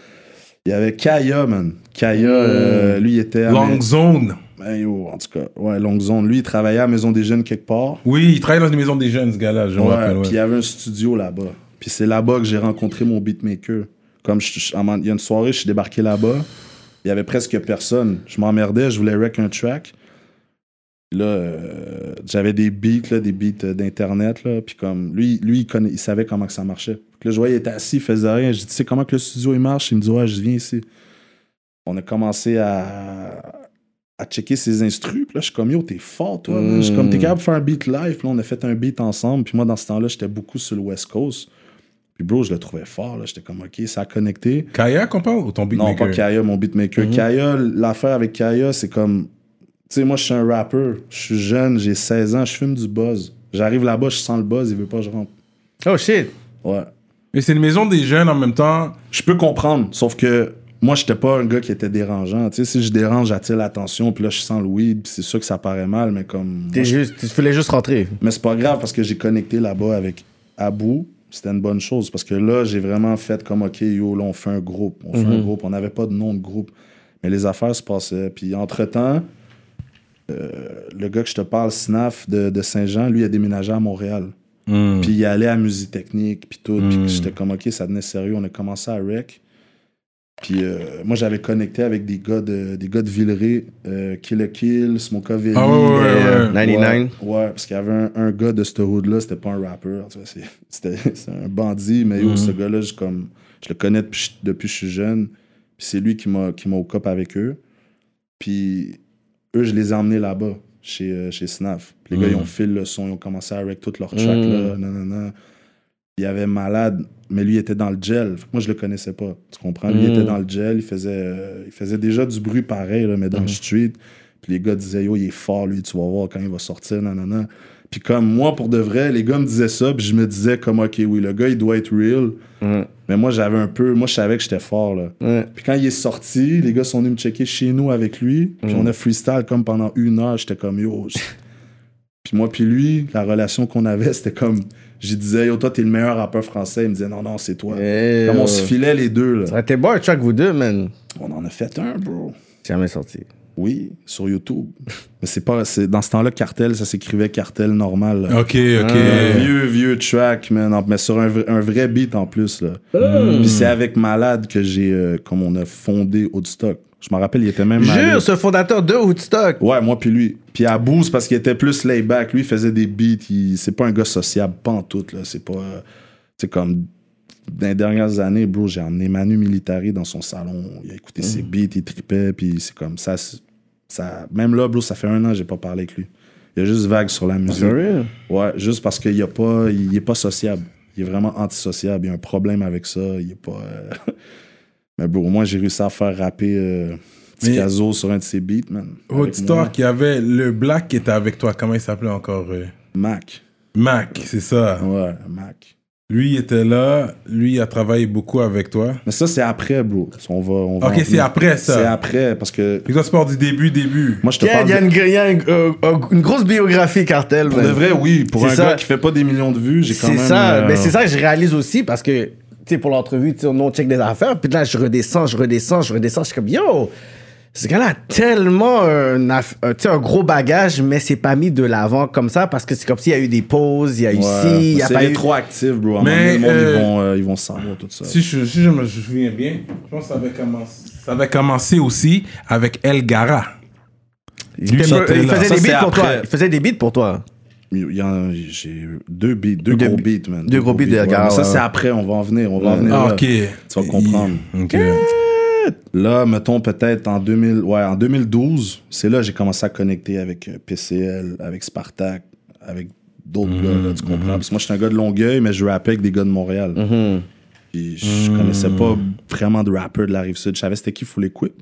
Il y avait Kaya, man. Kaya, euh, lui, il était. Long Zone. Ben, yo, en tout cas, ouais, Longue Zone. Lui, il travaillait à la Maison des Jeunes quelque part. Oui, il travaille dans une maison des jeunes, ce gars-là, je Ouais, puis il y avait un studio là-bas. Puis c'est là-bas que j'ai rencontré mon beatmaker. Comme il y a une soirée, je suis débarqué là-bas. Il y avait presque personne. Je m'emmerdais, je voulais rec un track. Là, euh, j'avais des beats, là, des beats euh, d'internet. Puis comme lui, lui il, connaît- il savait comment que ça marchait. Puis là, je voyais, il était assis, il faisait rien. Je dis, tu sais comment que le studio il marche? Il me dit, ouais, je viens ici. On a commencé à, à checker ses instrus. Puis là, je suis comme, yo, t'es fort, toi. Je suis comme, t'es capable de faire un beat live. Puis là, on a fait un beat ensemble. Puis moi, dans ce temps-là, j'étais beaucoup sur le West Coast. Puis bro, je le trouvais fort. là. J'étais comme, OK, ça a connecté. Kaya qu'on parle ou ton Non, beatmaker? pas Kaya, mon beatmaker. Kaya, l'affaire avec Kaya, c'est comme. Tu sais, moi, je suis un rappeur. Je suis jeune, j'ai 16 ans, je fume du buzz. J'arrive là-bas, je sens le buzz, il veut pas que je rentre. Oh shit. Ouais. Mais c'est une maison des jeunes en même temps. Je peux comprendre, sauf que moi, j'étais pas un gars qui était dérangeant. Tu sais, si je dérange, j'attire l'attention, puis là, je sens le weed, puis c'est sûr que ça paraît mal, mais comme. T'es juste, tu voulais juste rentrer. Mais c'est pas grave parce que j'ai connecté là-bas avec Abou. C'était une bonne chose parce que là, j'ai vraiment fait comme, OK, yo, là, on fait un groupe. On fait un groupe. On n'avait pas de nom de groupe. Mais les affaires se passaient. Puis entre-temps, euh, le gars que je te parle, Snaf de, de Saint-Jean, lui, a déménagé à Montréal. Mm. Puis il allait à Musique Technique, puis tout. Mm. Puis j'étais comme, OK, ça devenait sérieux. On a commencé à rec. Puis euh, moi, j'avais connecté avec des gars de, des gars de Villeray, euh, Kill a Kill. Ah ouais, ouais, ouais, Euh, ouais. 99. Ouais, ouais, parce qu'il y avait un, un gars de ce hood-là, c'était pas un rappeur, tu vois, c'est- c'était c'est un bandit, mais yo, Mhm. ce gars-là, je, comme, je le connais depuis, depuis que je suis jeune, puis c'est lui qui m'a qui m'a hook up avec eux. Puis eux, je les ai emmenés là-bas, chez, euh, chez Snaf. Puis les gars, Mhm. ils ont filé le son, ils ont commencé à avec toutes leurs tracks, là, non, non, non. Il y avait Malade, mais lui, était dans le gel. Moi, je le connaissais pas, tu comprends? Lui, il Mhm. était dans le gel, il faisait, euh, il faisait déjà du bruit pareil, là, mais dans le street. Puis les gars disaient, yo, il est fort, lui, tu vas voir quand il va sortir, nanana. Puis comme moi, pour de vrai, les gars me disaient ça, puis je me disais comme, OK, oui, le gars, il doit être real. Ouais. Mais moi, j'avais un peu, moi, je savais que j'étais fort, là. Ouais. Puis quand il est sorti, les gars sont venus me checker chez nous avec lui. Puis on a freestyle comme pendant une heure. J'étais comme, yo. Puis moi, puis lui, la relation qu'on avait, c'était comme, je disais, yo, toi, t'es le meilleur rappeur français. Il me disait, non, non, c'est toi. Comme on se filait les deux, là. Ça aurait été bon un track, vous deux, man. On en a fait un, bro. Jamais sorti. Oui, sur YouTube. Mais c'est pas. c'est- Dans ce temps-là, cartel, ça s'écrivait cartel normal. là. Ok, ok. Un vieux, vieux track, man. Mais sur un, vrai- un vrai beat en plus, là. Puis c'est avec Malade que j'ai. euh, comme on a fondé Woodstock. Je me rappelle, il était même. allé- Jure, ce fondateur de Woodstock. Ouais, moi puis lui. Puis à Boost, parce qu'il était plus laid-back. Lui, il faisait des beats. il- C'est pas un gars sociable, pas en tout. là. C'est pas... euh, C'est comme... Dans les dernières années, bro, j'ai emmené Manu Militari dans son salon. Il a écouté ses beats, il tripait. Puis c'est comme ça, ça... Même là, bro, ça fait un an que j'ai pas parlé avec lui. Il y a juste vague sur la musique. Sérieux? Ouais, juste parce qu'il a pas... Il est pas sociable. Il est vraiment antisociable. Il y a un problème avec ça. Il est pas... euh, Mais bro, au moins, j'ai réussi à faire rapper... Euh... Ticazo sur un de ses beats, man. Avec moi. Woodstock, il y avait le Black qui était avec toi. Comment il s'appelait encore euh? Mac. Mac, c'est ça. Ouais, Mac. Lui, il était là. Lui, il a travaillé beaucoup avec toi. Mais ça, c'est après, bro. On va, on va Ok, c'est après ça. C'est après, parce que Et toi, c'est pas du début, début? moi, je te Il y a, parle. il y a de- une, il y a une, euh, euh, une grosse biographie cartel, Pour de vrai, oui. Pour C'est un ça. gars qui fait pas des millions de vues, j'ai quand C'est même. ça, euh, mais c'est ça que je réalise aussi parce que, sais, pour l'entrevue, tu sais, on check des affaires, puis là, je redescends, je redescends, je redescends, je suis comme, yo, ce gars-là a tellement un, un, un gros bagage, mais c'est pas mis de l'avant comme ça parce que c'est comme s'il y a eu des pauses, il y a eu Ouais. ci, il y a c'est pas eu. rétroactif, bro. À un Mais, moment donné, le monde, euh, ils, vont, euh, ils vont savoir tout ça. Si je, si je me souviens bien, je pense que ça avait commencé, ça avait commencé aussi avec El Gara. Il, Lui, était- j'étais il là. faisait Ça, des c'est beats pour toi. après. Il faisait des beats pour toi. Il y en- J'ai deux beats, deux, gros beats, man. deux gros beats de ouais. gars, Ça, c'est après, on va en venir. On va en venir Ah, là. ok. Tu vas comprendre. Ok. Là, mettons peut-être en 2000, ouais, en 2012, c'est là que j'ai commencé à connecter avec euh, PCL, avec Spartak, avec d'autres gars, là, tu comprends? Parce que moi, je suis un gars de Longueuil, mais je rappais avec des gars de Montréal. Mhm. Puis je connaissais pas vraiment de rappeurs de la Rive-Sud. Je savais c'était qui Full Equip.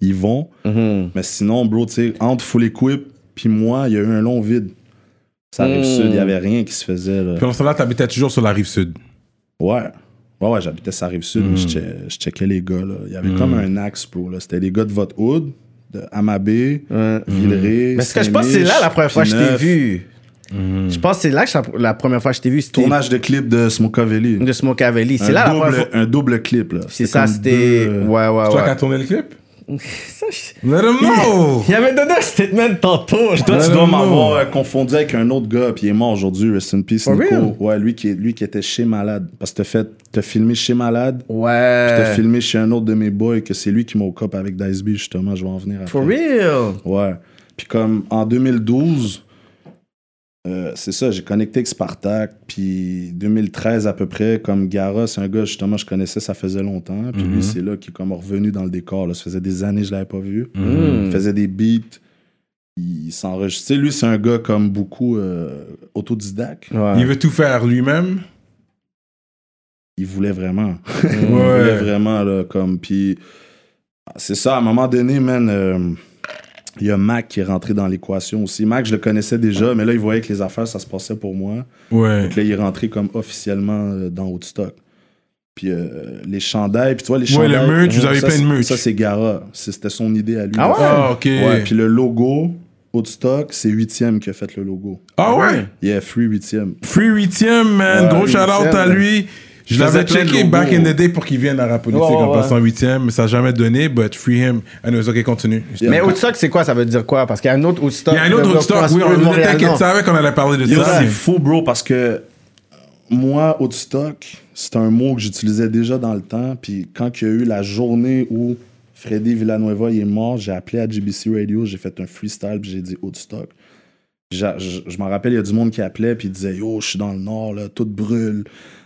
Ils vont. Mhm. Mais sinon, bro, tu sais, entre Full Equip puis moi, il y a eu un long vide. Ça Mhm. Rive-Sud, il y avait rien qui se faisait, là. Puis en ce temps-là, t'habitais toujours sur la rive sud. Ouais. Ouais, ouais, j'habitais sa rive sud, mais je checkais, je checkais les gars, là. Il y avait comme un axe, bro, là. C'était les gars de votre hood, de Amabé, Ouais. Villeray. Mais ce que je pense que c'est là la première fois que je t'ai vu. Je pense que c'est là que je- la première fois que je t'ai vu. C'était Tournage de clip de Smokavelli. de Smokavelli. C'est Un là la double- première fois. Un double clip, là. C'est ça, c'était. deux, Ouais, ouais, C'est toi qui as ouais. tourné le clip? Ça, je- Let him know! Il avait donné un statement tantôt. Je Toi, dois- tu Non, dois non, m'avoir euh, confondu avec un autre gars, puis il est mort aujourd'hui, Rest in Peace, For Nico. real? Ouais, lui qui, est- lui qui était chez Malade. Parce que t'as fait, t'as filmé chez Malade, puis t'as Ouais. filmé chez un autre de mes boys, que c'est lui qui m'a au cop avec Dice B, justement, je vais en venir après. For real? Ouais. Puis comme en 2012, euh, c'est ça, j'ai connecté avec Spartak. Puis 2013 à peu près, comme Gara, c'est un gars justement je connaissais, ça faisait longtemps. Puis Mhm. lui, c'est là qui est comme revenu dans le décor. Là. Ça faisait des années que je l'avais pas vu. Mm. Il faisait des beats. Il s'enregistrait. Lui, c'est un gars comme beaucoup euh, autodidacte. Ouais. Il veut tout faire lui-même? Il voulait vraiment. Il voulait vraiment, là, comme. Puis c'est ça, à un moment donné, man. euh, il y a Mac qui est rentré dans l'équation aussi. Mac, je le connaissais déjà, mais là, il voyait que les affaires, ça se passait pour moi. Ouais. Donc là, il est rentré comme officiellement euh, dans Woodstock. Puis euh, les chandails, puis tu vois, les Ouais, le chandails. merch, vous avez ça, plein de merch. Ça, c'est Gara. C'était son idée à lui. Ah ouais? Ah, ok. Ouais, puis le logo, Woodstock, c'est 8e qui a fait le logo. Ah ouais? Yeah, Free 8e. Free 8 man. Ouais, Gros shout out à 8e. lui. Je Je l'avais checké back in the day pour qu'il vienne à rap politique Ouais, ouais, en ouais. passant 8 mais ça n'a jamais donné, but free him. Anyways, ok, continue. Mais Woodstock, c'est quoi? Ça veut dire quoi? Parce qu'il y a un autre Woodstock. Il y a un autre de Woodstock, oui, on t'inquiète, savait qu'on allait parler de Yo, ça. c'est fou, bro, parce que moi, Woodstock, c'est un mot que j'utilisais déjà dans le temps. Puis quand il y a eu la journée où Freddy Villanueva il est mort, j'ai appelé à GBC Radio, j'ai fait un freestyle, puis j'ai dit Woodstock. J'a- Je, je m'en rappelle, il y a du monde qui appelait, puis il disait Yo, je suis dans le nord, là, tout brûle,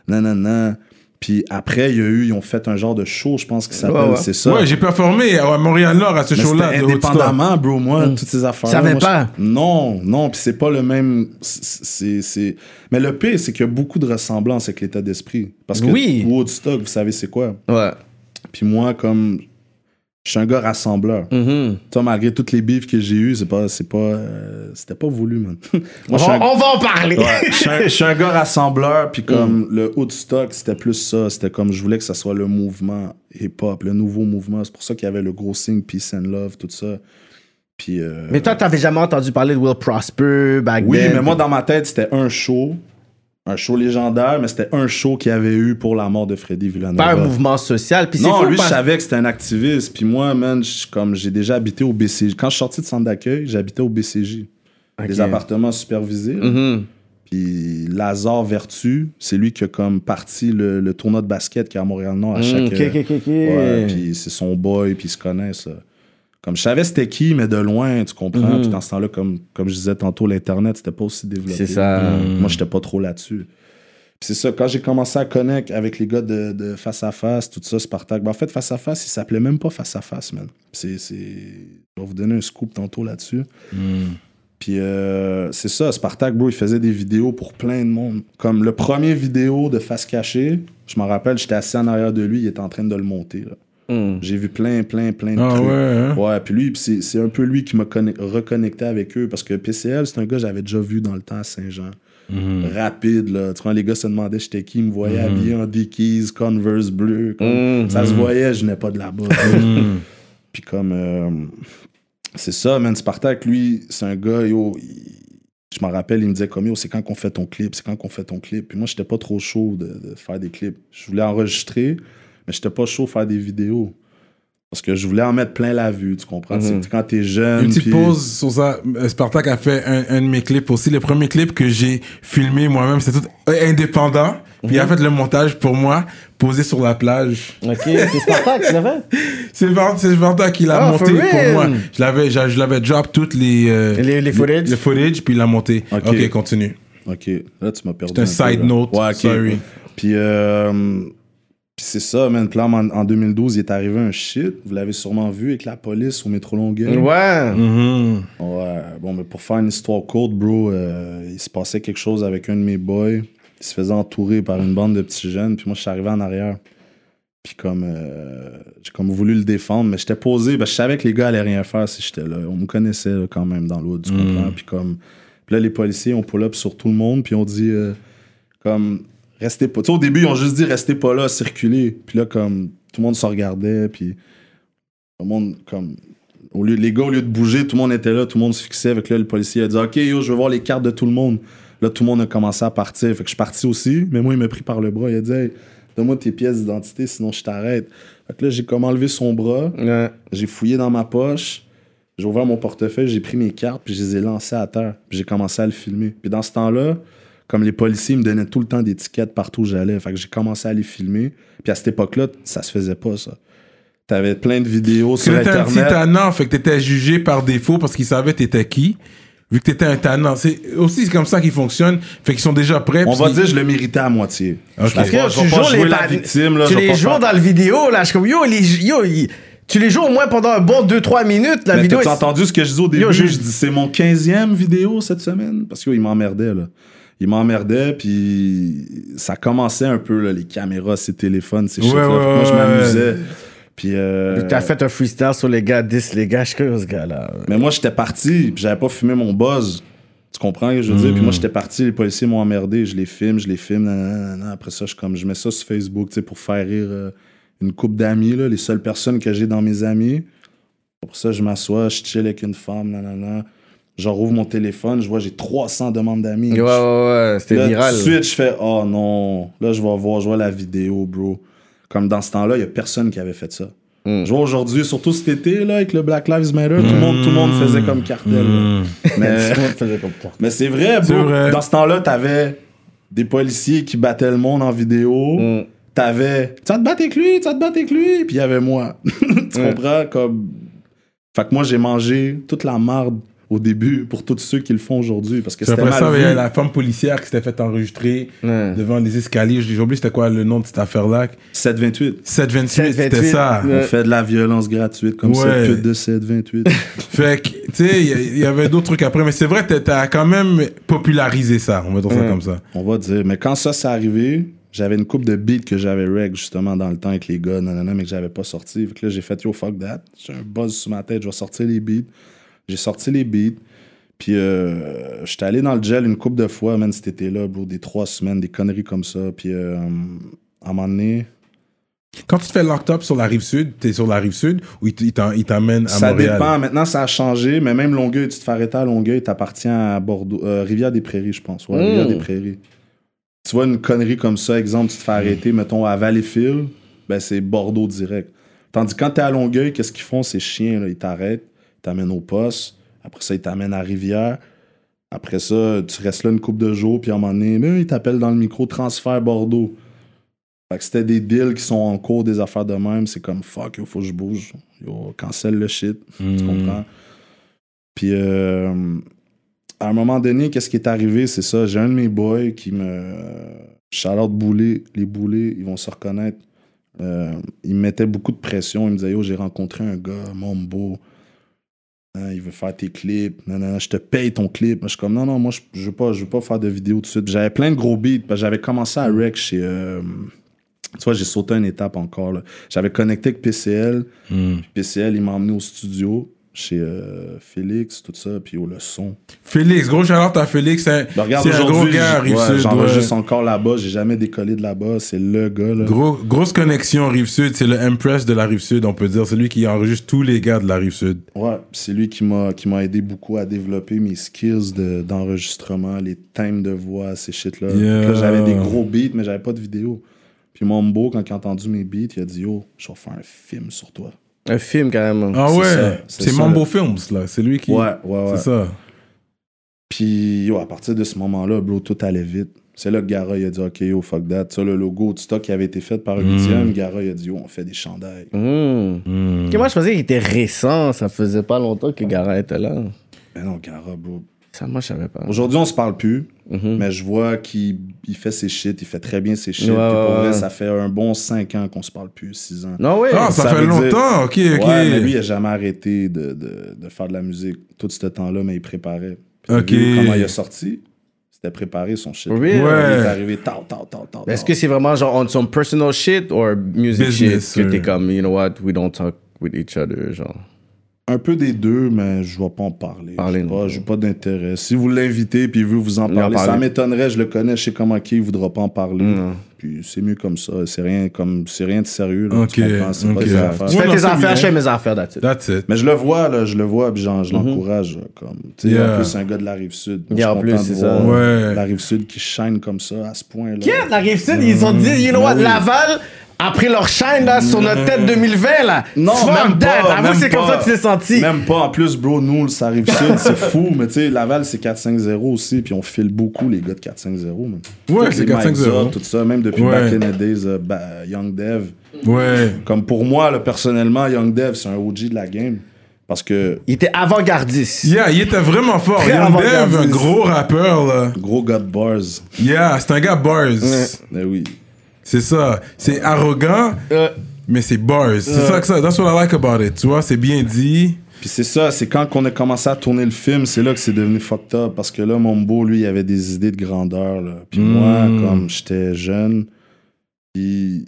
nanana. Puis après, il y a eu, ils ont fait un genre de show, je pense, qui s'appelle Ouais, ouais. C'est ça. Ouais, j'ai performé à Montréal-Nord à ce show-là. indépendamment, bro, moi, toutes ces affaires. Savais pas. Non, non, puis c'est pas le même. c'est c'est- Mais le pire, c'est qu'il y a beaucoup de ressemblances avec l'état d'esprit. Parce que Oui. Woodstock, vous savez, c'est quoi? Ouais. Puis moi, comme. Je suis un gars rassembleur. Mhm. Toi, malgré toutes les bifs que j'ai eues, c'est pas. C'est pas. euh, C'était pas voulu, man. On moi, va, un- on va en parler. Ouais, je suis un- je suis un gars rassembleur, puis Mm. comme le Woodstock, c'était plus ça. C'était comme je voulais que ça soit le mouvement hip-hop, le nouveau mouvement. C'est pour ça qu'il y avait le gros signe Peace and Love, tout ça. Puis. euh, Mais toi, t'avais jamais entendu parler de Will Prosper back oui, then? mais moi, dans ma tête, c'était un show. Un show légendaire, mais c'était un show qu'il y avait eu pour la mort de Freddy Villanova. Pas un mouvement social. Puis Non, fou lui, je savais que c'était un activiste. Puis moi, man, comme j'ai déjà habité au BCJ. Quand je suis sorti de centre d'accueil, j'habitais au BCJ. Des appartements supervisés. Mhm. Puis Lazare Vertu, c'est lui qui a comme parti le, le tournoi de basket qui est à Montréal-Nord à Mm, chaque... Ouais, puis c'est son boy, puis ils se connaissent. là. Comme je savais c'était qui, mais de loin, tu comprends. Mhm. Puis dans ce temps-là, comme, comme je disais tantôt, l'Internet, c'était pas aussi développé. C'est ça. Moi, j'étais pas trop là-desvais Puis c'est ça, quand j'ai commencé à connecter avec les gars de, de Face à Face, tout ça, Spartak. Ben, en fait, Face à Face, il s'appelait même pas Face à Face, man. C'est, c'est... Je vais vous donner un scoop tantôt là-dessus. Puis euh, c'est ça, Spartak, bro, il faisait des vidéos pour plein de monde. Comme le premier vidéo de Face Cachée, je m'en rappelle, j'étais assis en arrière de lui, il était en train de le monter. Là. Mm. J'ai vu plein, plein, plein de Ah trucs. ouais, hein? Ouais, puis lui, c'est, c'est un peu lui qui m'a conne- reconnecté avec eux parce que PCL, c'est un gars que j'avais déjà vu dans le temps à Saint-Jean. Rapide, là. Tu vois, les gars se demandaient j'étais qui, ils me voyaient habillé en Dickies, Converse bleu. comme- Mhm. Ça se voyait, je n'ai pas de là-bas. puis comme. euh, c'est ça, man. Spartak, lui, c'est un gars, yo. il- je m'en rappelle, il me disait comme yo, c'est quand qu'on fait ton clip, c'est quand qu'on fait ton clip. Puis moi, j'étais pas trop chaud de, de faire des clips. Je voulais enregistrer, mais j'étais pas chaud de faire des vidéos. Parce que je voulais en mettre plein la vue, tu comprends? C'est que quand t'es jeune. Une petite pause sur ça. Euh, Spartak a fait un, un de mes clips aussi. Le premier clip que j'ai filmé moi-même, c'était tout euh, indépendant. Puis il a fait le montage pour moi, posé sur la plage. Ok, c'est Spartak qui l'a fait. C'est c'est Spartak qui l'a monté for pour moi. Je l'avais, je, je l'avais drop toutes les, euh, Les- les footage? le footage, puis il l'a monté. Ok. Ok, continue. Ok, là, tu m'as perdu. C'est un side note, Ouais, ok. sorry. Puis, euh, puis c'est ça, man. Puis là, en, en 2012, il est arrivé un shit. Vous l'avez sûrement vu avec la police au métro Longueuil. Ouais. Mhm. Ouais, bon, mais pour faire une histoire courte, bro, euh, il se passait quelque chose avec un de mes boys. Il se faisait entourer par une bande de petits jeunes. Puis moi, je suis arrivé en arrière. Puis comme, euh, j'ai comme voulu le défendre, mais j'étais posé. Ben, je savais que les gars allaient rien faire si j'étais là. On me connaissait là, quand même dans l'autre, tu comprends? Puis comme, puis là, les policiers ont pull up sur tout le monde. Puis on dit, euh, comme, restez pas. Tu sais, au début, ils ont juste dit, restez pas là, circulez. Puis là, comme, tout le monde se regardait. Puis tout le monde, comme, au lieu, les gars, au lieu de bouger, tout le monde était là, tout le monde se fixait. Avec là, le policier a dit Ok, yo, je veux voir les cartes de tout le monde. Là, tout le monde a commencé à partir. Fait que je suis parti aussi, mais moi, il m'a pris par le bras. Il a dit Hey, donne-moi tes pièces d'identité, sinon je t'arrête. Fait que là, j'ai comme enlevé son bras, Ouais. j'ai fouillé dans ma poche, j'ai ouvert mon portefeuille, j'ai pris mes cartes, puis je les ai lancées à terre. Puis j'ai commencé à le filmer. Puis dans ce temps-là, comme les policiers me donnaient tout le temps des tickets partout où j'allais, fait que j'ai commencé à les filmer. Puis à cette époque-là, ça se faisait pas, ça. T'avais plein de vidéos sur t'étais un petit Internet. tannant, fait que t'étais jugé par défaut parce qu'ils savaient t'étais qui. Vu que t'étais un tannant. C'est aussi c'est comme ça qu'ils fonctionnent. Fait qu'ils sont déjà prêts. On va dire je le méritais à moitié. Parce que je tu vais pas joues jouer les la victime. Là, tu les joues dans le vidéo, là. Je suis comme, yo, les, yo, tu les joues au moins pendant un bon 2-3 minutes. La Mais vidéo t'as est- entendu ce que je disais au début? Yo, je... je- dis c'est mon 15e vidéo cette semaine. Parce qu'il m'emmerdait, là. Il m'emmerdait, puis ça commençait un peu, là, les caméras, ces téléphones, ces Ouais, que Moi, je m'amusais. Puis, euh, T'as fait un freestyle sur les gars, 10 les gars. Je suis ce gars-là. Mais moi, j'étais parti, puis j'avais pas fumé mon buzz. Tu comprends ce que je veux dire? Puis moi, j'étais parti, les policiers m'ont emmerdé, je les filme, je les filme, nanana, nanana. Après ça, je, comme, je mets ça sur Facebook, tu sais, pour faire rire euh, une couple d'amis, là, les seules personnes que j'ai dans mes amis. Pour ça, je m'assois, je chill avec une femme, nanana. Genre, rouvre mon téléphone, je vois, j'ai 300 demandes d'amis. Ouais, ouais, ouais, c'était viral. Tout de suite, je fais, oh non. Là, je vais voir, je vois la vidéo, bro. Comme dans ce temps-là, il y a personne qui avait fait ça. Mm. Je vois aujourd'hui, surtout cet été, là, avec le Black Lives Matter, tout, le monde, tout le monde faisait comme cartel. Mais, Tout le monde faisait comme ça. mais c'est vrai, bro. vrai. Dans ce temps-là, t'avais des policiers qui battaient le monde en vidéo. Mm. T'avais, tu vas te battre avec lui, tu vas te battre avec lui. Puis il y avait moi. tu Ouais. comprends? Comme... Fait que moi, j'ai mangé toute la marde au début pour tous ceux qui le font aujourd'hui. Parce que C'est c'était après mal ça, il y a vu. la femme policière qui s'était fait enregistrer Ouais. devant les escaliers. J'ai oublié c'était quoi le nom de cette affaire-là. 728. 728, 728, c'était ça. ouais. On fait de la violence gratuite comme Ouais. cette pute de 728. Fait que, tu sais, il y avait d'autres trucs après, mais c'est vrai, t'as- quand même popularisé ça, on va dire ça comme ça. On va dire. Mais quand ça s'est arrivé, j'avais une coupe de beats que j'avais reg justement dans le temps avec les gars, nanana, mais que j'avais pas sorti. Fait que là, j'ai fait yo, fuck that. J'ai un buzz sur ma tête, je vais sortir les beats. J'ai sorti les beats. Puis euh, j'étais allé dans le gel une coupe de fois, man, cet été-là, bro, des trois semaines, des conneries comme ça. Puis euh, à un moment donné, Quand tu te fais locked up sur la rive sud, t'es sur la rive sud ou il t- il t'en- il t'amène à ça Montréal? dépend. Maintenant, ça a changé, mais même Longueuil, tu te fais arrêter à Longueuil, t'appartiens à Bordeaux, euh, Rivière-des-Prairies, je pense. Ouais, Mm. Rivière-des-Prairies. Tu vois une connerie comme ça, exemple, tu te fais arrêter, mettons, à Valleyfield, ben c'est Bordeaux direct. Tandis que quand t'es à Longueuil, qu'est-ce qu'ils font, ces chiens, là? Ils t'arrêtent, ils t'amènent au poste, après ça, ils t'amènent à Rivière. Après ça, tu restes là une couple de jours, puis à un moment donné, ben, ils t'appellent dans le micro transfert Bordeaux. Fait que c'était des deals qui sont en cours, des affaires de même. C'est comme fuck, il faut que je bouge. Yo, cancel le shit. Tu Mm. comprends? Puis euh, à un moment donné, qu'est-ce qui est arrivé? C'est ça. J'ai un de mes boys qui me. Charlotte Boulet, les Boulets, ils vont se reconnaître. Euh, il me mettait beaucoup de pression. Il me disait Yo, j'ai rencontré un gars, Mombo. Hein, il veut faire tes clips. Non, non, non, je te paye ton clip. Moi, je suis comme Non, non, moi, je, je veux pas, je veux pas faire de vidéo tout de suite. J'avais plein de gros beats. parce que J'avais commencé à rec chez. euh, tu vois, j'ai sauté une étape encore. J'avais connecté avec PCL. Mm. PCL, il m'a emmené au studio chez euh, Félix, tout ça, puis au le son. Félix, gros shout à Félix, c'est Ben, un gros gars, Rive-Sud. j'enregistre ouais. encore là-bas, j'ai jamais décollé de là-bas, c'est le gars, là. Gros, grosse connexion Rive-Sud, c'est le Empress de la Rive-Sud, on peut dire. C'est lui qui enregistre tous les gars de la Rive-Sud. Ouais, c'est lui qui m'a qui m'a aidé beaucoup à développer mes skills de- d'enregistrement, les thèmes de voix, ces shit-là. Yeah. J'avais des gros beats, mais j'avais pas de vidéo. Puis Mombo, quand il a entendu mes beats, il a dit Yo, je vais faire un film sur toi. Un film, carrément. Ah C'est ouais, c'est Mambo Films, là. C'est lui qui. Ouais, ouais, ouais. C'est ça. Puis, yo, à partir de ce moment-là, bro, tout allait vite. C'est là que Gara, il a dit, OK, yo, fuck that. Ça, le logo de stock qui avait été fait par un Mm. Gara, il a dit, yo, on fait des chandails. Mm. Ok, moi, je pensais qu'il était récent. Ça faisait pas longtemps que Gara était là. Mais non, Gara, bro. Ça, moi, je savais pas. Aujourd'hui, on se parle plus, Mhm. mais je vois qu'il il fait ses shit, il fait très bien ses shit. Ouais, Puis pour ouais, vrai, ouais. ça fait un bon 5 ans qu'on se parle plus, 6 ans. Non, oui. Ah, ça, Ça fait longtemps, ok, ok. Ouais, mais lui, il a jamais arrêté de, de, de faire de la musique tout ce temps-là, mais il préparait. Puis Ok. vu Comment il a sorti, c'était préparé son shit. Really? Il Ouais. est arrivé, tau, tau, tau, tau, Est-ce que c'est vraiment genre on some personal shit or music Business, shit que t'es comme, you know what, we don't talk with each other, genre? Un peu des deux, mais je vais pas en parler. Parler, Je non. pas, j'ai pas d'intérêt. Si vous l'invitez puis il veut vous en en parler, ça m'étonnerait, je le connais, je sais comment qui, il voudra pas en parler. Non. Puis c'est mieux comme ça. C'est rien, comme, c'est rien de sérieux. Là, Ok, tu pas des affaires. Tu fais tes affaires, bien. je fais mes affaires, that's it. That's it. Mais je le vois, là, je le vois, puis genre, je l'encourage. Comme, Yeah. En plus, c'est un gars de la Rive-Sud. Je suis Yeah, en plus, de c'est voir ça. Ouais. La Rive-Sud qui shine comme ça, à ce point-là. Qui la rive sud, ils ont dit, you know what, Ben oui. Laval a pris leur shine là sur notre tête 2020 là. Non, Fuck même that. pas. Avoue, même c'est comme pas. ça que tu t'es senti. Même pas. En plus, bro, nous, ça arrive sud, c'est fou. Mais tu sais, Laval, c'est 4-5-0 aussi. Puis on file beaucoup, les gars de 4-5-0. man. Ouais, c'est les Mike 4-5-0. Zop, Tout ça, même depuis Ouais. back in the days, euh, bah, Young Dev. Ouais. Comme pour moi, là, personnellement, Young Dev, c'est un OG de la game. Parce que Il était avant-gardiste. Yeah, il était vraiment fort. Très Young Dev, un gros rappeur, là. gros gars de bars. Yeah, c'est un gars bars. Mais oui. C'est ça. C'est arrogant, Euh, mais c'est bars. C'est ça que ça. That's what I like about it. Tu vois, c'est bien dit. Puis c'est ça, c'est quand qu'on a commencé à tourner le film, c'est là que c'est devenu fucked up. Parce que là, mon beau, lui, il avait des idées de grandeur. Là. Puis Mm. moi, comme j'étais jeune, puis.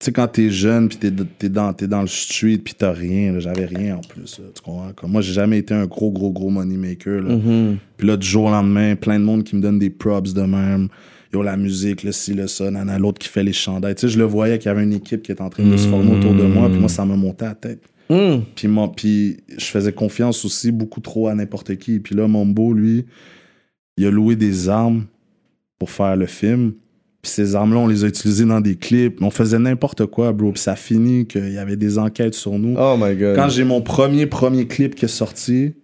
Tu sais, quand t'es jeune, puis t'es, t'es, dans, t'es dans le street, puis t'as rien, là, j'avais rien en plus. là, tu comprends? Comme moi, j'ai jamais été un gros, gros, gros moneymaker. Là. mhm. Puis là, du jour au lendemain, plein de monde qui me donne des props de même. Yo, la musique, le ci, le ça, nana, l'autre qui fait les chandails. Tu sais, je le voyais qu'il y avait une équipe qui était en train de se former autour de moi, puis moi, ça me montait à la tête. Hmm. Puis, mon- puis je faisais confiance aussi beaucoup trop à n'importe qui. Puis là, Mombo, lui, il a loué des armes pour faire le film. Puis ces armes-là, on les a utilisées dans des clips. On faisait n'importe quoi, bro. Puis ça a fini qu'il y avait des enquêtes sur nous. Oh my god. Quand j'ai mon premier, premier clip qui est sorti,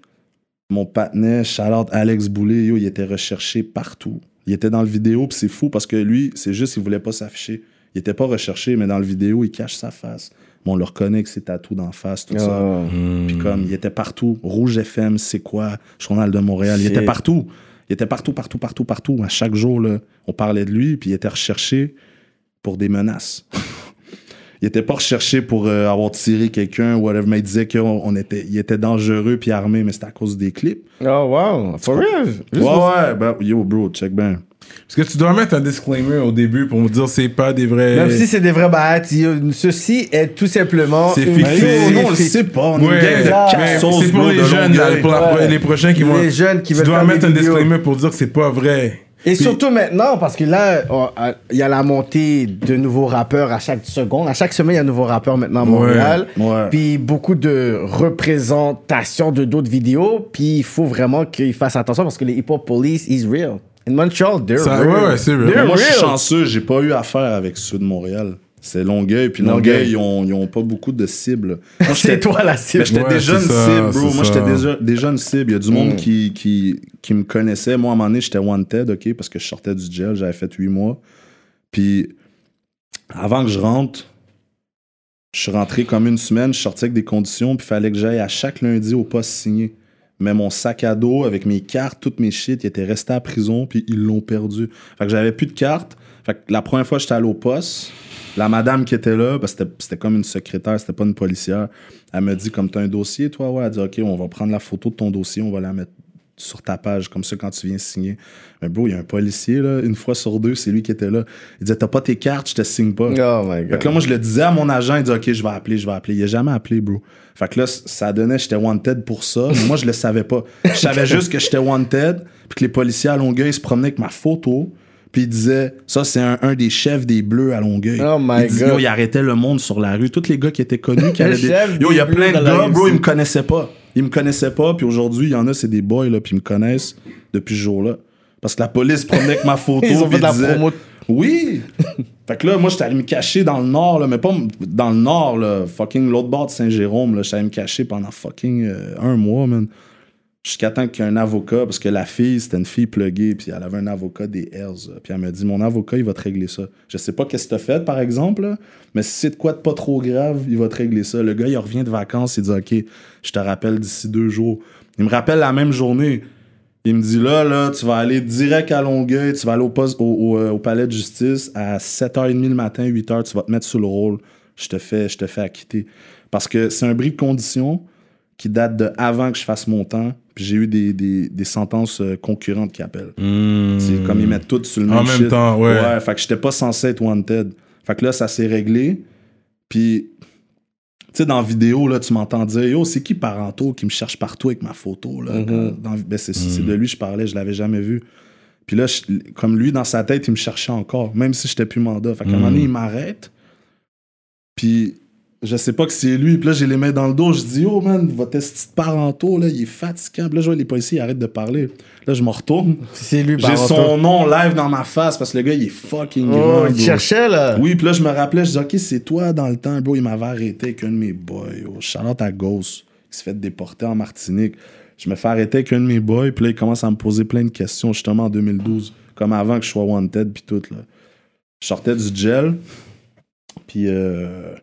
mon patinet, Charlotte Alex Boulay, yo, il était recherché partout. Il était dans le vidéo, puis c'est fou parce que lui, c'est juste, il voulait pas s'afficher. Il était pas recherché, mais dans le vidéo, il cache sa face. Mais on le reconnaît que c'est tatou d'en face, tout ça. Ah. Puis comme, il était partout. Rouge FM, c'est quoi? Journal de Montréal. Il était partout. Il était partout, partout, partout, partout. À chaque jour, là, on parlait de lui, puis il était recherché pour des menaces. Il était pas recherché pour euh, avoir tiré quelqu'un, whatever, mais il disait qu'il était, il était dangereux puis armé, mais c'était à cause des clips. Oh wow. For real? Ouais, ouais, ben, yo, bro, check ben. Parce que tu dois mettre un disclaimer au début pour me dire c'est pas des vrais. Même si c'est des vrais bails, ceci est tout simplement. C'est fictif. Non, on le c'est- sait pas. On est Ouais, c'est pour les jeunes, là, pour la- Ouais. les prochains qui vont. Les jeunes qui tu veulent dois faire mettre un vidéos. disclaimer pour dire que c'est pas vrai. Et surtout maintenant, parce que là, il y a la montée de nouveaux rappeurs à chaque seconde. À chaque semaine, il y a un nouveau rappeur maintenant à Montréal. Ouais. Puis beaucoup de représentations de d'autres vidéos. Puis il faut vraiment qu'ils fassent attention parce que les hip-hop police is real. In Montreal, they're Ça- real. ouais, ouais, c'est real. They're Moi, je suis chanceux, j'ai pas eu affaire avec ceux de Montréal. C'est Longueuil, puis Longueuil. Longueuil, ils ont, ils ont pas beaucoup de cibles. C'est toi la cible. Mais j'étais Ouais, déjà une cible, bro. Moi, j'étais déjà, déjà une cible. Il y a du monde Mm. qui, qui, qui me connaissait. Moi, à un moment donné, j'étais wanted, OK, parce que je sortais du gel. J'avais fait huit mois. Puis, avant que je rentre, je suis rentré comme une semaine. Je sortais avec des conditions. Puis, il fallait que j'aille à chaque lundi au poste signé. Mais mon sac à dos avec mes cartes, toutes mes shit, il était resté à prison. Puis, ils l'ont perdu. Fait que j'avais plus de cartes. Fait que la première fois que j'étais allé au poste, la madame qui était là, parce que c'était- comme une secrétaire, c'était pas une policière. Elle me dit, comme tu as un dossier, toi, ouais. Elle dit, OK, on va prendre la photo de ton dossier, on va la mettre sur ta page, comme ça, quand tu viens signer. Mais bro, il y a un policier, là, une fois sur deux, c'est lui qui était là. Il disait, t'as pas tes cartes, je te signe pas. Oh my Fait god. que là, moi, je le disais à mon agent, il dit, OK, je vais appeler, je vais appeler. Il a jamais appelé, bro. Fait que là, ça donnait, j'étais wanted pour ça, mais moi, je le savais pas. Je savais juste que j'étais wanted, puis que les policiers à Longueuil se promenaient avec ma photo, puis ils disaient, ça, c'est un, un des chefs des Bleus à Longueuil. Oh my il dit, God. Yo, il arrêtait le monde sur la rue. Tous les gars qui étaient connus, qui allaient des... Yo, il y a plein de gars, bro, ils me connaissaient pas. Ils me connaissaient pas, puis aujourd'hui, il y en a, c'est des boys, là, puis ils me connaissent depuis ce jour-là. Parce que la police se promenait avec ma photo, Ils ont fait de la promo. oui! fait que là, moi, j'étais allé me cacher dans le nord, là, mais pas dans le nord, là, fucking l'autre bord de Saint-Jérôme, là. J'étais allé me cacher pendant fucking euh, un mois, man. Jusqu'à temps qu'il y ait un avocat, parce que la fille, c'était une fille pluguée, puis elle avait un avocat des Hells. Puis elle m'a dit, mon avocat, il va te régler ça. Je sais pas qu'est-ce que t'as fait, par exemple, mais si c'est de quoi de pas trop grave, il va te régler ça. Le gars, il revient de vacances, il dit, OK, je te rappelle d'ici deux jours. Il me rappelle la même journée. Il me dit là, là, tu vas aller direct à Longueuil, tu vas aller au, poste, au, au, euh, palais de justice à 7h30 le matin, 8h, tu vas te mettre sur le rôle. Je te fais, je te fais acquitter. Parce que c'est un bris de condition qui date de avant que je fasse mon temps. Puis j'ai eu des, des, des sentences euh, concurrentes qui appellent. C'est comme ils mettent toutes sur le même En même shit. temps, ouais. Ouais, fait que j'étais pas censé être wanted. Fait que là, ça s'est réglé. Puis, tu sais, dans la vidéo, là, tu m'entends dire Yo, c'est qui Paranto qui me cherche partout avec ma photo là, Mhm. dans- ben, c'est, c'est de lui que je parlais, je l'avais jamais vu. Puis là, je- comme lui, dans sa tête, il me cherchait encore, même si j'étais plus mandat. Fait qu'à un moment donné, il m'arrête. Puis, je sais pas que c'est lui. Puis là, j'ai les mains dans le dos. Je dis, oh man, votre esti de Paranto, là, il est fatigant. Puis là, je vois les policiers, ils arrêtent de parler. Là, je me retourne. C'est lui, J'ai son nom live dans ma face parce que le gars, il est fucking Oh, grand. il cherchait, là. Oui, puis là, je me rappelais, je dis, OK, c'est toi dans le temps, bro. Il m'avait arrêté avec un de mes boys. Oh, Charlotte à Ghost, qui se fait déporter en Martinique. Je me fais arrêter avec un de mes boys, puis là, il commence à me poser plein de questions, justement, en 2012, comme avant que je sois wanted, puis tout, là. Je sortais du gel, puis euh,